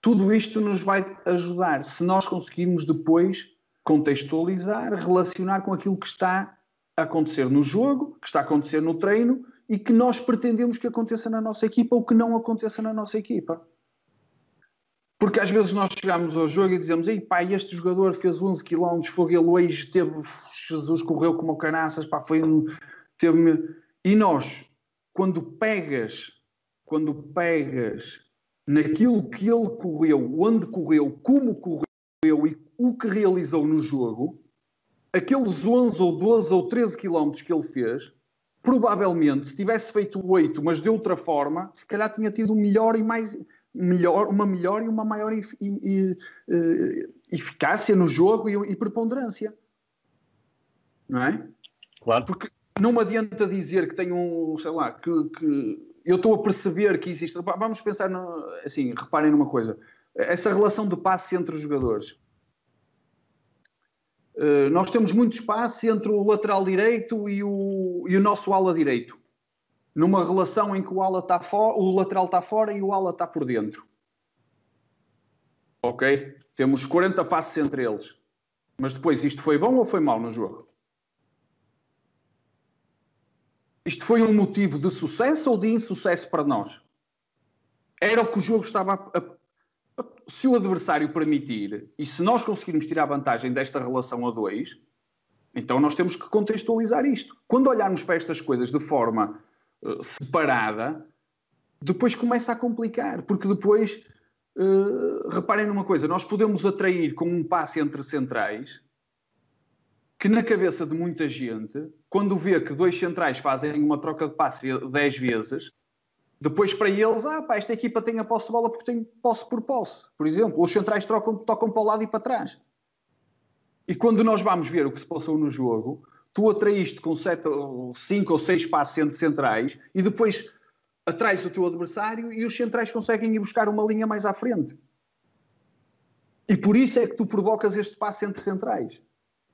[SPEAKER 2] tudo isto nos vai ajudar se nós conseguirmos depois contextualizar, relacionar com aquilo que está a acontecer no jogo, que está a acontecer no treino e que nós pretendemos que aconteça na nossa equipa ou que não aconteça na nossa equipa. Porque às vezes nós chegamos ao jogo e dizemos: Ei, pá, este jogador fez 11 km, foi ele hoje, teve, Jesus correu como canaças, pá, foi um. Teve e nós, quando pegas, quando pegas naquilo que ele correu, onde correu, como correu e o que realizou no jogo, aqueles 11 ou 12 ou 13 km que ele fez, provavelmente, se tivesse feito 8, mas de outra forma, se calhar tinha tido melhor e mais melhor, uma melhor e uma maior e, e, e, eficácia no jogo e, preponderância. Não é?
[SPEAKER 1] Claro.
[SPEAKER 2] Porque não me adianta dizer que tenho um, sei lá, que, que eu estou a perceber que existe. Vamos pensar, no, assim, reparem numa coisa. Essa relação de passe entre os jogadores. Uh, nós temos muito espaço entre o lateral direito e o, e o nosso ala direito numa relação em que o ala está fora, o lateral está fora e o ala está por dentro. Ok? Temos 40 passos entre eles. Mas depois isto foi bom ou foi mau no jogo? Isto foi um motivo de sucesso ou de insucesso para nós? Era o que o jogo estava a, a, se o adversário permitir e se nós conseguirmos tirar vantagem desta relação a dois, então nós temos que contextualizar isto. Quando olharmos para estas coisas de forma uh, separada, depois começa a complicar, porque depois, uh, reparem numa coisa, nós podemos atrair com um passe entre centrais que na cabeça de muita gente, quando vê que dois centrais fazem uma troca de passe 10 vezes, depois para eles, ah pá, esta equipa tem a posse de bola porque tem posse por posse. Por exemplo, os centrais trocam, tocam para o lado e para trás. E quando nós vamos ver o que se passou no jogo, tu atraíste com 5 ou 6 passes entre centrais e depois atrás o teu adversário e os centrais conseguem ir buscar uma linha mais à frente. E por isso é que tu provocas este passe entre centrais.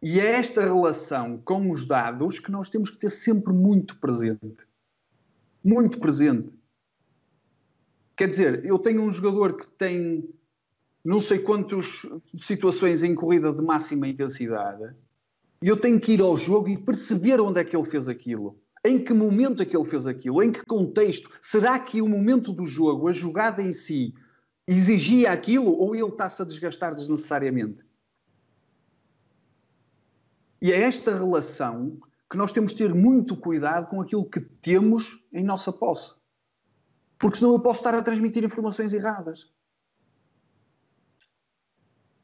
[SPEAKER 2] E é esta relação com os dados que nós temos que ter sempre muito presente. Muito presente. Quer dizer, eu tenho um jogador que tem não sei quantas situações em corrida de máxima intensidade e eu tenho que ir ao jogo e perceber onde é que ele fez aquilo. Em que momento é que ele fez aquilo? Em que contexto? Será que o momento do jogo, a jogada em si, exigia aquilo ou ele está-se a desgastar desnecessariamente? E é esta relação que nós temos de ter muito cuidado com aquilo que temos em nossa posse. Porque senão eu posso estar a transmitir informações erradas.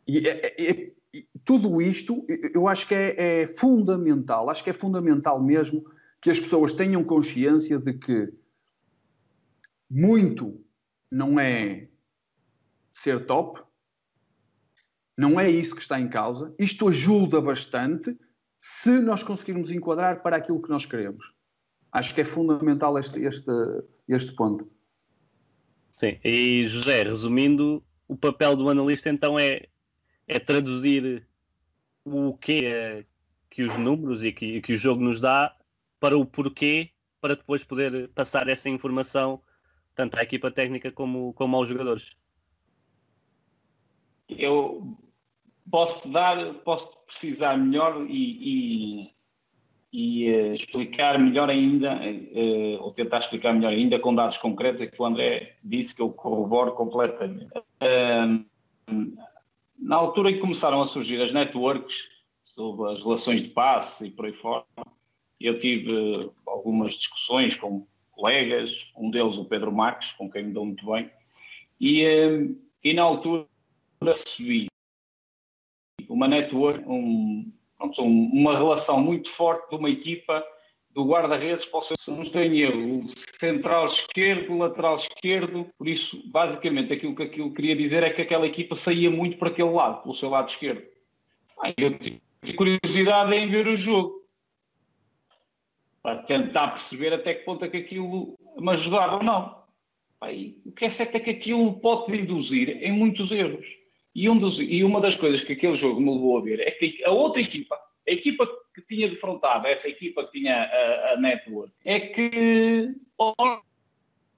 [SPEAKER 2] E é, é, é, tudo isto eu acho que é, é fundamental, acho que é fundamental mesmo que as pessoas tenham consciência de que muito não é ser top, não é isso que está em causa. Isto ajuda bastante se nós conseguirmos enquadrar para aquilo que nós queremos. Acho que é fundamental este, este, este ponto.
[SPEAKER 1] Sim, e José, resumindo, o papel do analista então é, é traduzir o que é que os números e que, que o jogo nos dá para o porquê, para depois poder passar essa informação tanto à equipa técnica como, como aos jogadores.
[SPEAKER 3] Eu posso dar, posso precisar melhor e, e, e uh, explicar melhor ainda, uh, ou tentar explicar melhor ainda com dados concretos, é que o André disse que eu corroboro completamente. Na altura em que começaram a surgir as networks sobre as relações de passe e por aí fora, eu tive algumas discussões com colegas, um deles o Pedro Marques, com quem me dou muito bem, e, e na altura recebi uma network, um, uma relação muito forte de uma equipa do guarda-redes o seu, não tem erro, central esquerdo, lateral esquerdo, por isso, basicamente, aquilo que aquilo queria dizer é que aquela equipa saía muito para aquele lado, pelo seu lado esquerdo. Eu tive curiosidade em ver o jogo, para tentar perceber até que ponto é que aquilo me ajudava ou não. o que é certo é que aquilo pode induzir em muitos erros. E, um dos, e uma das coisas que aquele jogo me levou a ver é que a outra equipa, a equipa que tinha defrontado, essa equipa que tinha a, a network, é que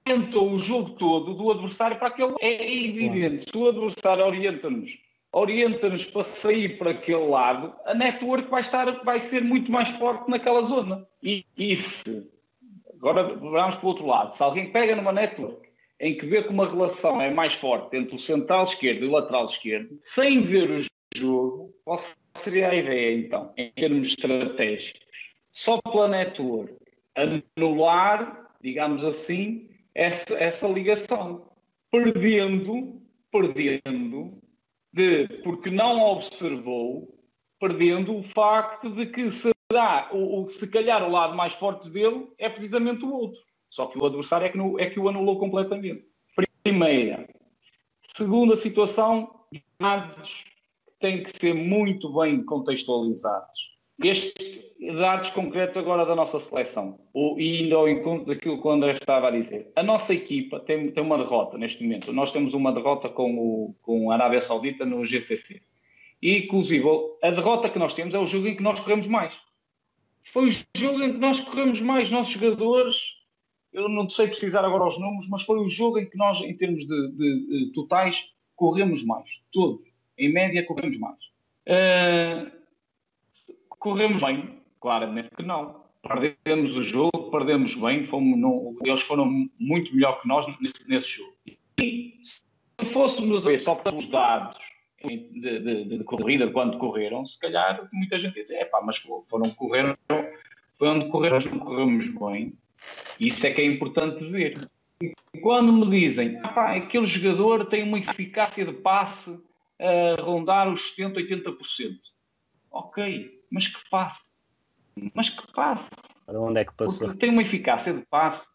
[SPEAKER 3] orientou o jogo todo do adversário para aquele. É evidente, se o adversário orienta-nos orienta-nos para sair para aquele lado, a network vai, estar, vai ser muito mais forte naquela zona. E, e se, agora vamos para o outro lado, se alguém pega numa network em que vê que uma relação é mais forte entre o central esquerdo e o lateral esquerdo, sem ver o jogo, qual seria a ideia então, em termos estratégicos? Só pela network anular, digamos assim, essa, essa ligação, perdendo, perdendo, de, porque não observou, perdendo o facto de que será, o, o, se calhar o lado mais forte dele é precisamente o outro. Só que o adversário é que, no, é que o anulou completamente. Primeira. Segunda situação, dados têm que ser muito bem contextualizados. Estes dados concretos agora da nossa seleção, ou, e ainda ao encontro daquilo que o André estava a dizer. A nossa equipa tem, tem uma derrota neste momento. Nós temos uma derrota com, o, com a Arábia Saudita no GCC. E, inclusive, a derrota que nós temos é o jogo em que nós corremos mais. Foi o jogo em que nós corremos mais. Nossos jogadores eu não sei precisar agora os números, mas foi o jogo em que nós, em termos de, de, de totais, corremos mais. Todos. Em média, corremos mais. Uh, corremos bem? Claramente que não. perdemos o jogo, perdemos bem, fomos, não, eles foram muito melhor que nós nesse, nesse jogo. E se fôssemos ver só pelos dados de, de, de, corrida, quando correram, se calhar muita gente diz, é pá, mas foram correr, foi onde correram, não corremos bem. Isso é que é importante ver. E quando me dizem, pá, aquele jogador tem uma eficácia de passe a rondar os 70%, 80%. Ok, mas que passe? Mas que passe?
[SPEAKER 1] Para onde é que passou?
[SPEAKER 3] Porque tem uma eficácia de passe.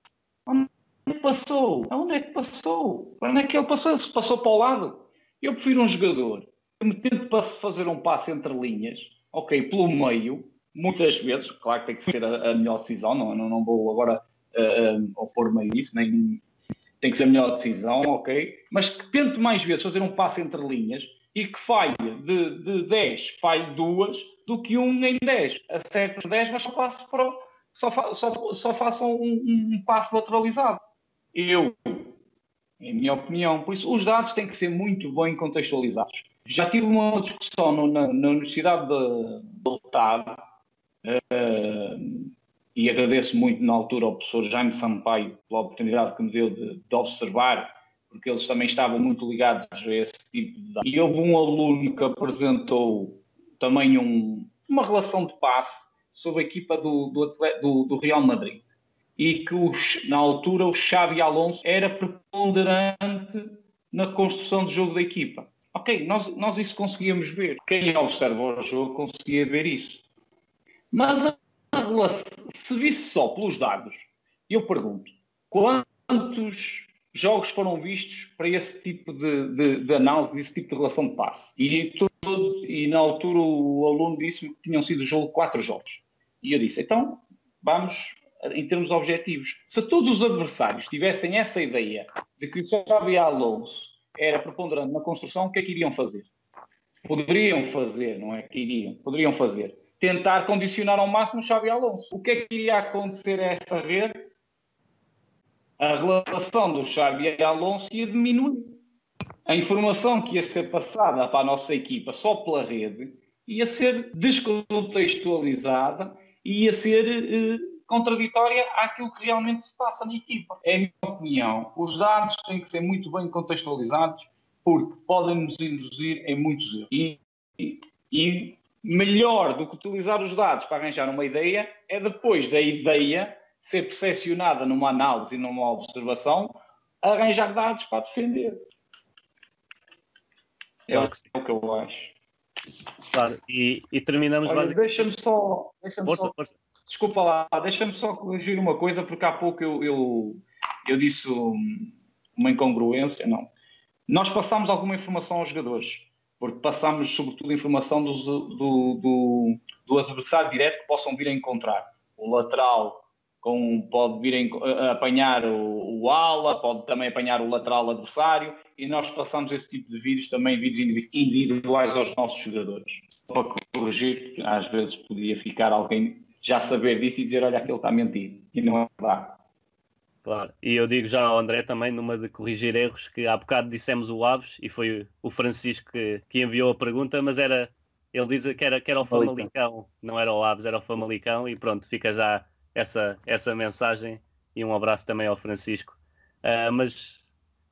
[SPEAKER 3] Onde é que passou? Onde é que passou? Onde é que ele passou? Se passou para o lado? Eu prefiro um jogador que me tente fazer um passe entre linhas, ok, pelo meio, muitas vezes, claro que tem que ser a, a melhor decisão, não, não, não vou agora uh, uh, opor-me a isso, nem tem que ser a melhor decisão, ok, mas que tente mais vezes fazer um passe entre linhas e que falhe de, de 10, falhe duas, do que um em 10. Acerta 10, mas só, passe para, só, fa, só, só façam um, um, passe lateralizado. Eu, em minha opinião, por isso os dados têm que ser muito bem contextualizados. Já tive uma discussão no, na, na, Universidade de, de Otávio, uh, e agradeço muito na altura ao professor Jaime Sampaio pela oportunidade que me deu de, de observar porque eles também estavam muito ligados a esse tipo de. E houve um aluno que apresentou também um, uma relação de passe sobre a equipa do, do, do, do Real Madrid e que os, na altura o Xavi Alonso era preponderante na construção do jogo da equipa. Ok, nós, nós isso conseguíamos ver. Quem observa o jogo conseguia ver isso. Mas a, se visse só pelos dados, eu pergunto, quantos jogos foram vistos para esse tipo de, de, de análise, desse tipo de relação de passe. E, todo, e na altura o aluno disse-me que tinham sido jogo quatro jogos. E eu disse, então vamos em termos objetivos. Se todos os adversários tivessem essa ideia de que o Xavi Alonso era preponderante na construção, o que é que iriam fazer? Poderiam fazer, não é que iriam, poderiam fazer. Tentar condicionar ao máximo Xavi Alonso. O que é que iria acontecer a essa rede a relação do Xavi Alonso ia diminuir. A informação que ia ser passada para a nossa equipa só pela rede ia ser descontextualizada e ia ser eh, contraditória àquilo que realmente se passa na equipa. É a minha opinião. Os dados têm que ser muito bem contextualizados porque podem nos induzir em muitos erros. E, e melhor do que utilizar os dados para arranjar uma ideia é depois da ideia ser percepcionada numa análise e numa observação, arranjar dados para defender. É, claro que o que eu acho.
[SPEAKER 1] Claro, e, e terminamos
[SPEAKER 3] Olha, basicamente. Deixa-me só. Deixa força, só força. Desculpa lá, deixa-me só corrigir uma coisa, porque há pouco eu, eu, eu disse uma incongruência. Não. Nós passámos alguma informação aos jogadores, porque passámos, sobretudo, informação do, do, do, do adversário direto que possam vir a encontrar. O lateral com, pode vir a, apanhar o, o, ala, pode também apanhar o lateral adversário, e nós passamos esse tipo de vídeos, também vídeos individuais aos nossos jogadores. Para corrigir, às vezes podia ficar alguém já saber disso e dizer, olha, aquele está a mentir, e não é verdade.
[SPEAKER 1] Claro, e eu digo já ao André também, numa de corrigir erros, que há bocado dissemos o Aves, e foi o Francisco que, que enviou a pergunta, mas era, ele diz que era, que era o Famalicão, não era o Aves, era o Famalicão, e pronto, fica já essa, essa mensagem. E um abraço também ao Francisco. Uh, mas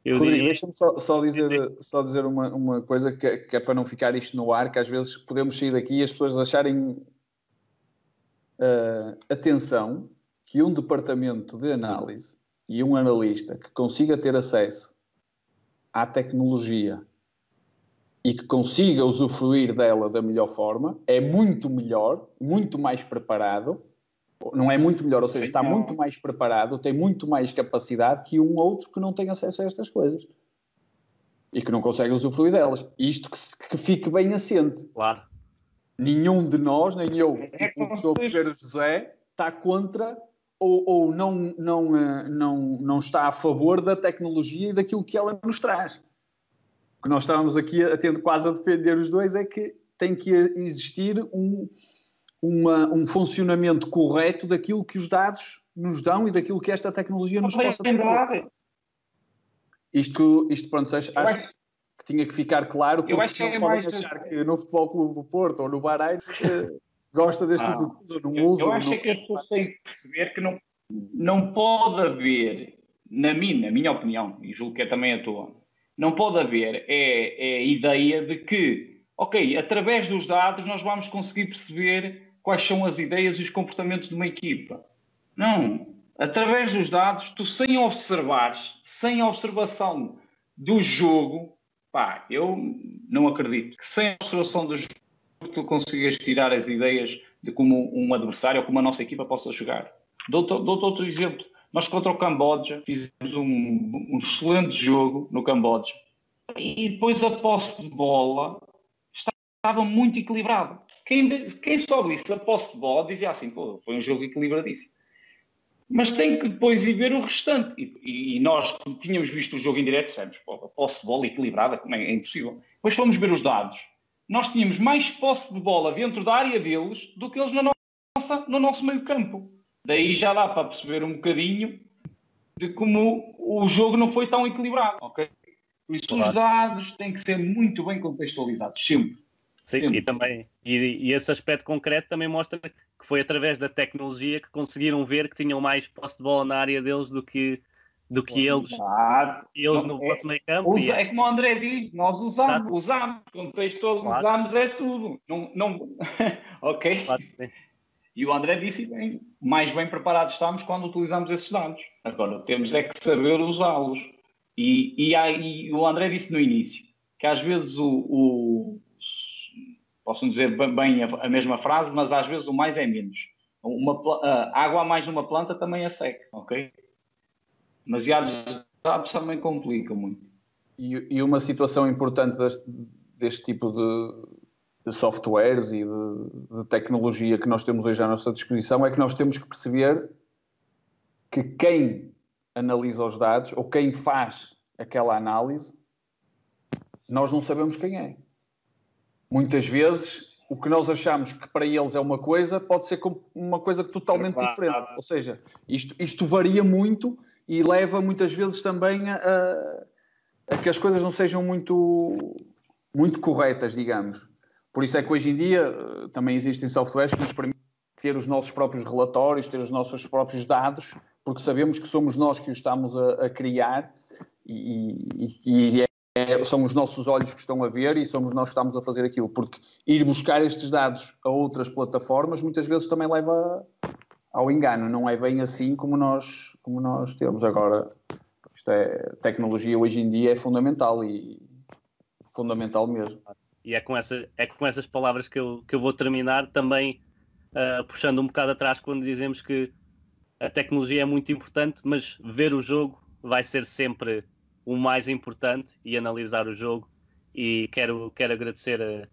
[SPEAKER 2] eu Rodrigo, diria... deixa-me só, só, dizer, só dizer uma, uma coisa que, que, é para não ficar isto no ar, que às vezes podemos sair daqui e as pessoas acharem uh, atenção que um departamento de análise e um analista que consiga ter acesso à tecnologia e que consiga usufruir dela da melhor forma é muito melhor, muito mais preparado não é muito melhor, ou seja, está muito mais preparado, tem muito mais capacidade que um outro que não tem acesso a estas coisas e que não consegue usufruir delas. Isto que, que fique bem assente.
[SPEAKER 1] Claro.
[SPEAKER 2] Nenhum de nós, nem eu, é como estou a perceber o José, está contra ou, ou não, não, eh, não, não está a favor da tecnologia e daquilo que ela nos traz. O que nós estávamos aqui a, tendo quase a defender os dois é que tem que existir um, uma, um funcionamento correto daquilo que os dados nos dão e daquilo que esta tecnologia nos possa trazer. Isto, isto pronto, acho, acho que tinha que ficar claro, porque
[SPEAKER 3] eu acho que
[SPEAKER 2] não
[SPEAKER 3] é
[SPEAKER 2] podem achar que no Futebol Clube do Porto ou no Bahrein gosta deste ah, tipo de coisa, não
[SPEAKER 3] eu,
[SPEAKER 2] usa.
[SPEAKER 3] Eu acho não... que as pessoas têm que perceber que não, não pode haver, na minha, na minha opinião, e julgo que é também a tua, não pode haver é, é a ideia de que, ok, através dos dados nós vamos conseguir perceber quais são as ideias e os comportamentos de uma equipa. Não. Através dos dados, tu sem observares, sem observação do jogo, pá, eu não acredito que sem observação do jogo tu consigas tirar as ideias de como um adversário ou como a nossa equipa possa jogar. Dou-te dou outro exemplo. Nós contra o Camboja fizemos um, um, excelente jogo no Camboja e depois a posse de bola estava muito equilibrado. Quem, quem isso, a posse de bola, dizia assim, pô, foi um jogo equilibradíssimo. Mas tem que depois ir ver o restante. E, e nós tínhamos visto o jogo em direto, dissemos, a posse de bola equilibrada, como é, é impossível. Depois fomos ver os dados nós tínhamos mais posse de bola dentro da área deles do que eles na nossa, no nosso meio campo. Daí já dá para perceber um bocadinho de como o jogo não foi tão equilibrado, ok? Por isso claro. os dados têm que ser muito bem contextualizados, sempre.
[SPEAKER 1] Sim, sempre. e também, e, e, esse aspecto concreto também mostra que foi através da tecnologia que conseguiram ver que tinham mais posse de bola na área deles do que do que eles, eles no é, meio campo.
[SPEAKER 3] Usa, é. é como o André diz, nós usamos, Exato. usamos, contextualizamos claro. é tudo. Não, não... ok? Claro, e o André disse bem, mais bem preparados estamos quando utilizamos esses dados. Agora, temos é que saber usá-los. E, e, e, o André disse no início que às vezes o, o posso dizer bem a, a, mesma frase, mas às vezes o mais é menos. Uma, a água a mais numa planta também é seca, ok? Demasiados dados também complicam muito.
[SPEAKER 2] E, e uma situação importante deste, deste tipo de, de, softwares e de, de, tecnologia que nós temos hoje à nossa disposição é que nós temos que perceber que quem analisa os dados ou quem faz aquela análise, nós não sabemos quem é. Muitas vezes o que nós achamos que para eles é uma coisa pode ser uma coisa totalmente diferente. Ou seja, isto, isto varia muito e leva muitas vezes também a, a, que as coisas não sejam muito, muito corretas, digamos. Por isso é que hoje em dia eh, também existem softwares que nos permitem ter os nossos próprios relatórios, ter os nossos próprios dados, porque sabemos que somos nós que os estamos a, a criar e, e, e é, são os nossos olhos que estão a ver e somos nós que estamos a fazer aquilo. Porque ir buscar estes dados a outras plataformas muitas vezes também leva ao engano. Não é bem assim como nós, como nós temos. Agora, isto é, tecnologia hoje em dia é fundamental e fundamental mesmo.
[SPEAKER 1] E é com, essa, é com essas palavras que eu, que eu vou terminar também uh, puxando um bocado atrás quando dizemos que a tecnologia é muito importante, mas ver o jogo vai ser sempre o mais importante e analisar o jogo. E quero, quero agradecer a,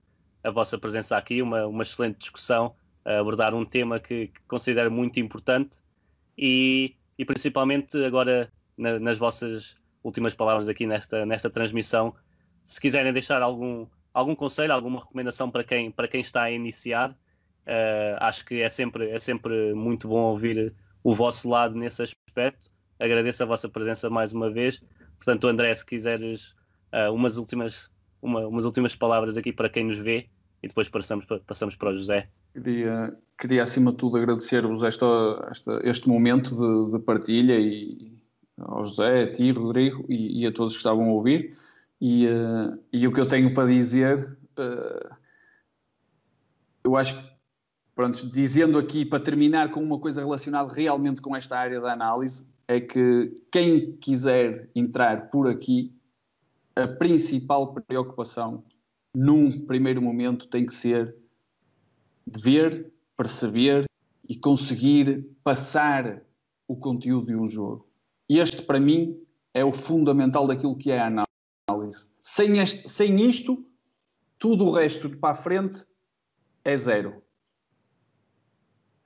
[SPEAKER 1] a vossa presença aqui, uma, uma excelente discussão abordar um tema que, que considero muito importante e, e principalmente agora na, nas vossas últimas palavras aqui nesta, nesta transmissão, se quiserem deixar algum, algum conselho, alguma recomendação para quem, para quem está a iniciar, uh, acho que é sempre, é sempre muito bom ouvir o vosso lado nesse aspecto. Agradeço a vossa presença mais uma vez. Portanto, André, se quiseres uh, umas, últimas, uma, umas últimas palavras aqui para quem nos vê e depois passamos, passamos para o José.
[SPEAKER 2] Queria, queria acima de tudo agradecer-vos esta, esta, este momento de, de, partilha e ao José, a ti, Rodrigo e, e, a todos que estavam a ouvir. E, uh, e o que eu tenho para dizer, uh, eu acho que, pronto, dizendo aqui para terminar com uma coisa relacionada realmente com esta área da análise, é que quem quiser entrar por aqui, a principal preocupação num primeiro momento tem que ser ver, perceber e conseguir passar o conteúdo de um jogo. E este, para mim, é o fundamental daquilo que é a análise. Sem, este, sem isto, tudo o resto de para a frente é zero.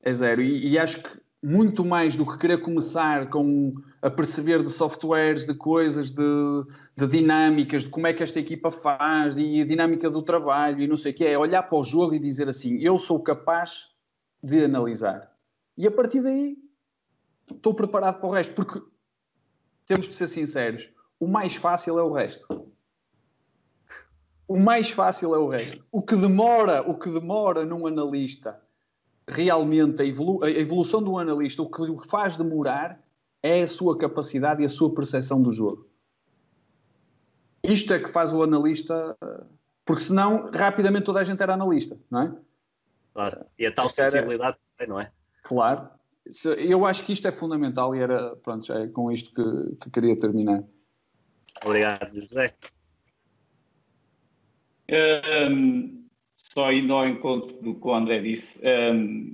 [SPEAKER 2] É zero. E, e acho que muito mais do que querer começar com a perceber de softwares, de coisas, de, de, dinâmicas, de como é que esta equipa faz e a dinâmica do trabalho e não sei o que, é olhar para o jogo e dizer assim, eu sou capaz de analisar. E a partir daí estou preparado para o resto, porque temos que ser sinceros, o mais fácil é o resto. O mais fácil é o resto. O que demora, o que demora num analista realmente a, evolu a evolução do analista, o que o faz demorar é a sua capacidade e a sua percepção do jogo. Isto é que faz o analista, porque senão rapidamente toda a gente era analista, não é?
[SPEAKER 1] Claro. E a tal sensibilidade também, não é?
[SPEAKER 2] Claro. Eu acho que isto é fundamental e era, pronto, é com isto que, que queria terminar.
[SPEAKER 1] Obrigado, José.
[SPEAKER 3] Um, só indo ao encontro do que o André disse, um,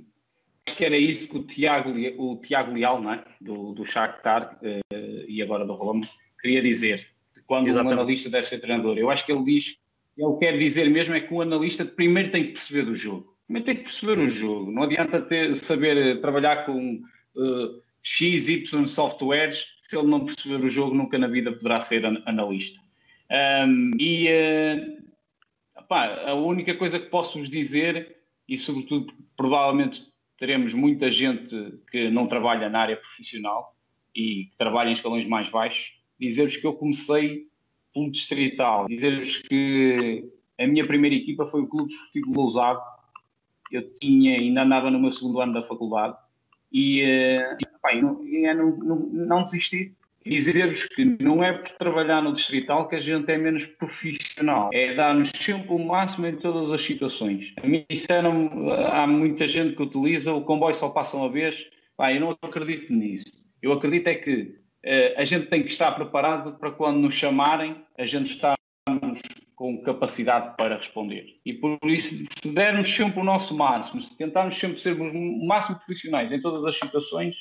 [SPEAKER 3] acho que era isso que o Tiago, o Tiago Leal, não é? do, do Shakhtar uh, e agora do Roma, queria dizer. Quando Exatamente. um analista deve ser treinador. Eu acho que ele diz, ele quer dizer mesmo é que o analista primeiro tem que perceber do jogo. Primeiro tem que perceber o jogo. Não adianta ter, saber eh, trabalhar com uh, X, Y softwares se ele não perceber o jogo, nunca na vida poderá ser analista. Um, e uh, a única coisa que posso vos dizer, e sobretudo provavelmente teremos muita gente que não trabalha na área profissional e que trabalha em escalões mais baixos, dizer-vos que eu comecei pelo distrital, dizer-vos que a minha primeira equipa foi o Clube Esportivo Lousado, eu tinha, ainda andava no meu segundo ano da faculdade, e, uh, e não, não, não, não desisti dizer-vos que não é por trabalhar no distrital que a gente é menos profissional, é dar-nos sempre o máximo em todas as situações. A mim disseram, há muita gente que utiliza, o comboio só passa uma vez, Pá, eu não acredito nisso. Eu acredito é que uh, a gente tem que estar preparado para quando nos chamarem, a gente estarmos com capacidade para responder. E por isso, se dermos sempre o nosso máximo, se tentarmos sempre sermos o máximo profissionais em todas as situações,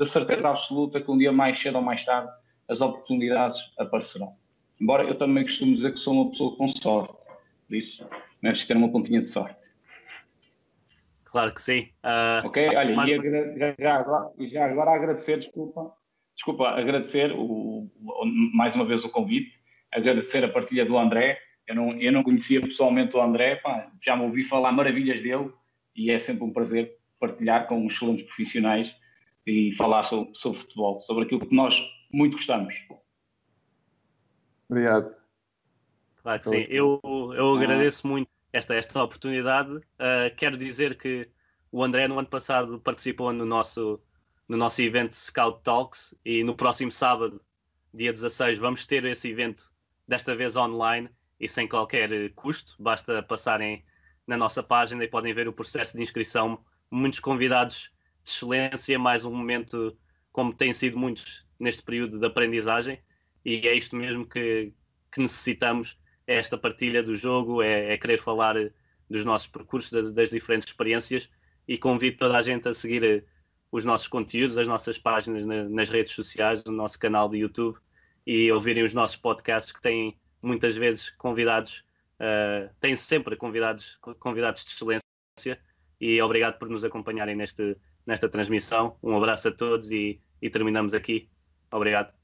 [SPEAKER 3] da certeza absoluta que um dia mais cedo ou mais tarde as oportunidades aparecerão. Embora eu também costumo dizer que sou uma pessoa com sorte, por isso não é ter uma pontinha de sorte.
[SPEAKER 1] Claro que sim. Uh,
[SPEAKER 3] ok, olha, mas... e já, agora, já agora agradecer, desculpa, desculpa, agradecer o, o, mais uma vez o convite, agradecer a partilha do André. Eu não, eu não conhecia pessoalmente o André, pá, já me ouvi falar maravilhas dele e é sempre um prazer partilhar com os excelentes profissionais e falar sobre, sobre futebol, sobre aquilo que nós muito gostamos.
[SPEAKER 2] Obrigado.
[SPEAKER 1] Claro que sim. Eu, eu agradeço muito esta, esta oportunidade. Uh, quero dizer que o André no ano passado participou no nosso, no nosso evento Scout Talks e no próximo sábado, dia 16, vamos ter esse evento, desta vez online e sem qualquer custo. Basta passarem na nossa página e podem ver o processo de inscrição. Muitos convidados de excelência, mais um momento como tem sido muitos neste período de aprendizagem, e é isto mesmo que, que necessitamos, é esta partilha do jogo, é, é querer falar dos nossos percursos, das, das, diferentes experiências, e convido toda a gente a seguir eh, os nossos conteúdos, as nossas páginas na, nas redes sociais, o nosso canal de YouTube, e ouvirem os nossos podcasts que têm muitas vezes convidados, uh, têm sempre convidados, convidados de excelência, e obrigado por nos acompanharem neste nesta transmissão. Um abraço a todos e, e terminamos aqui. Obrigado.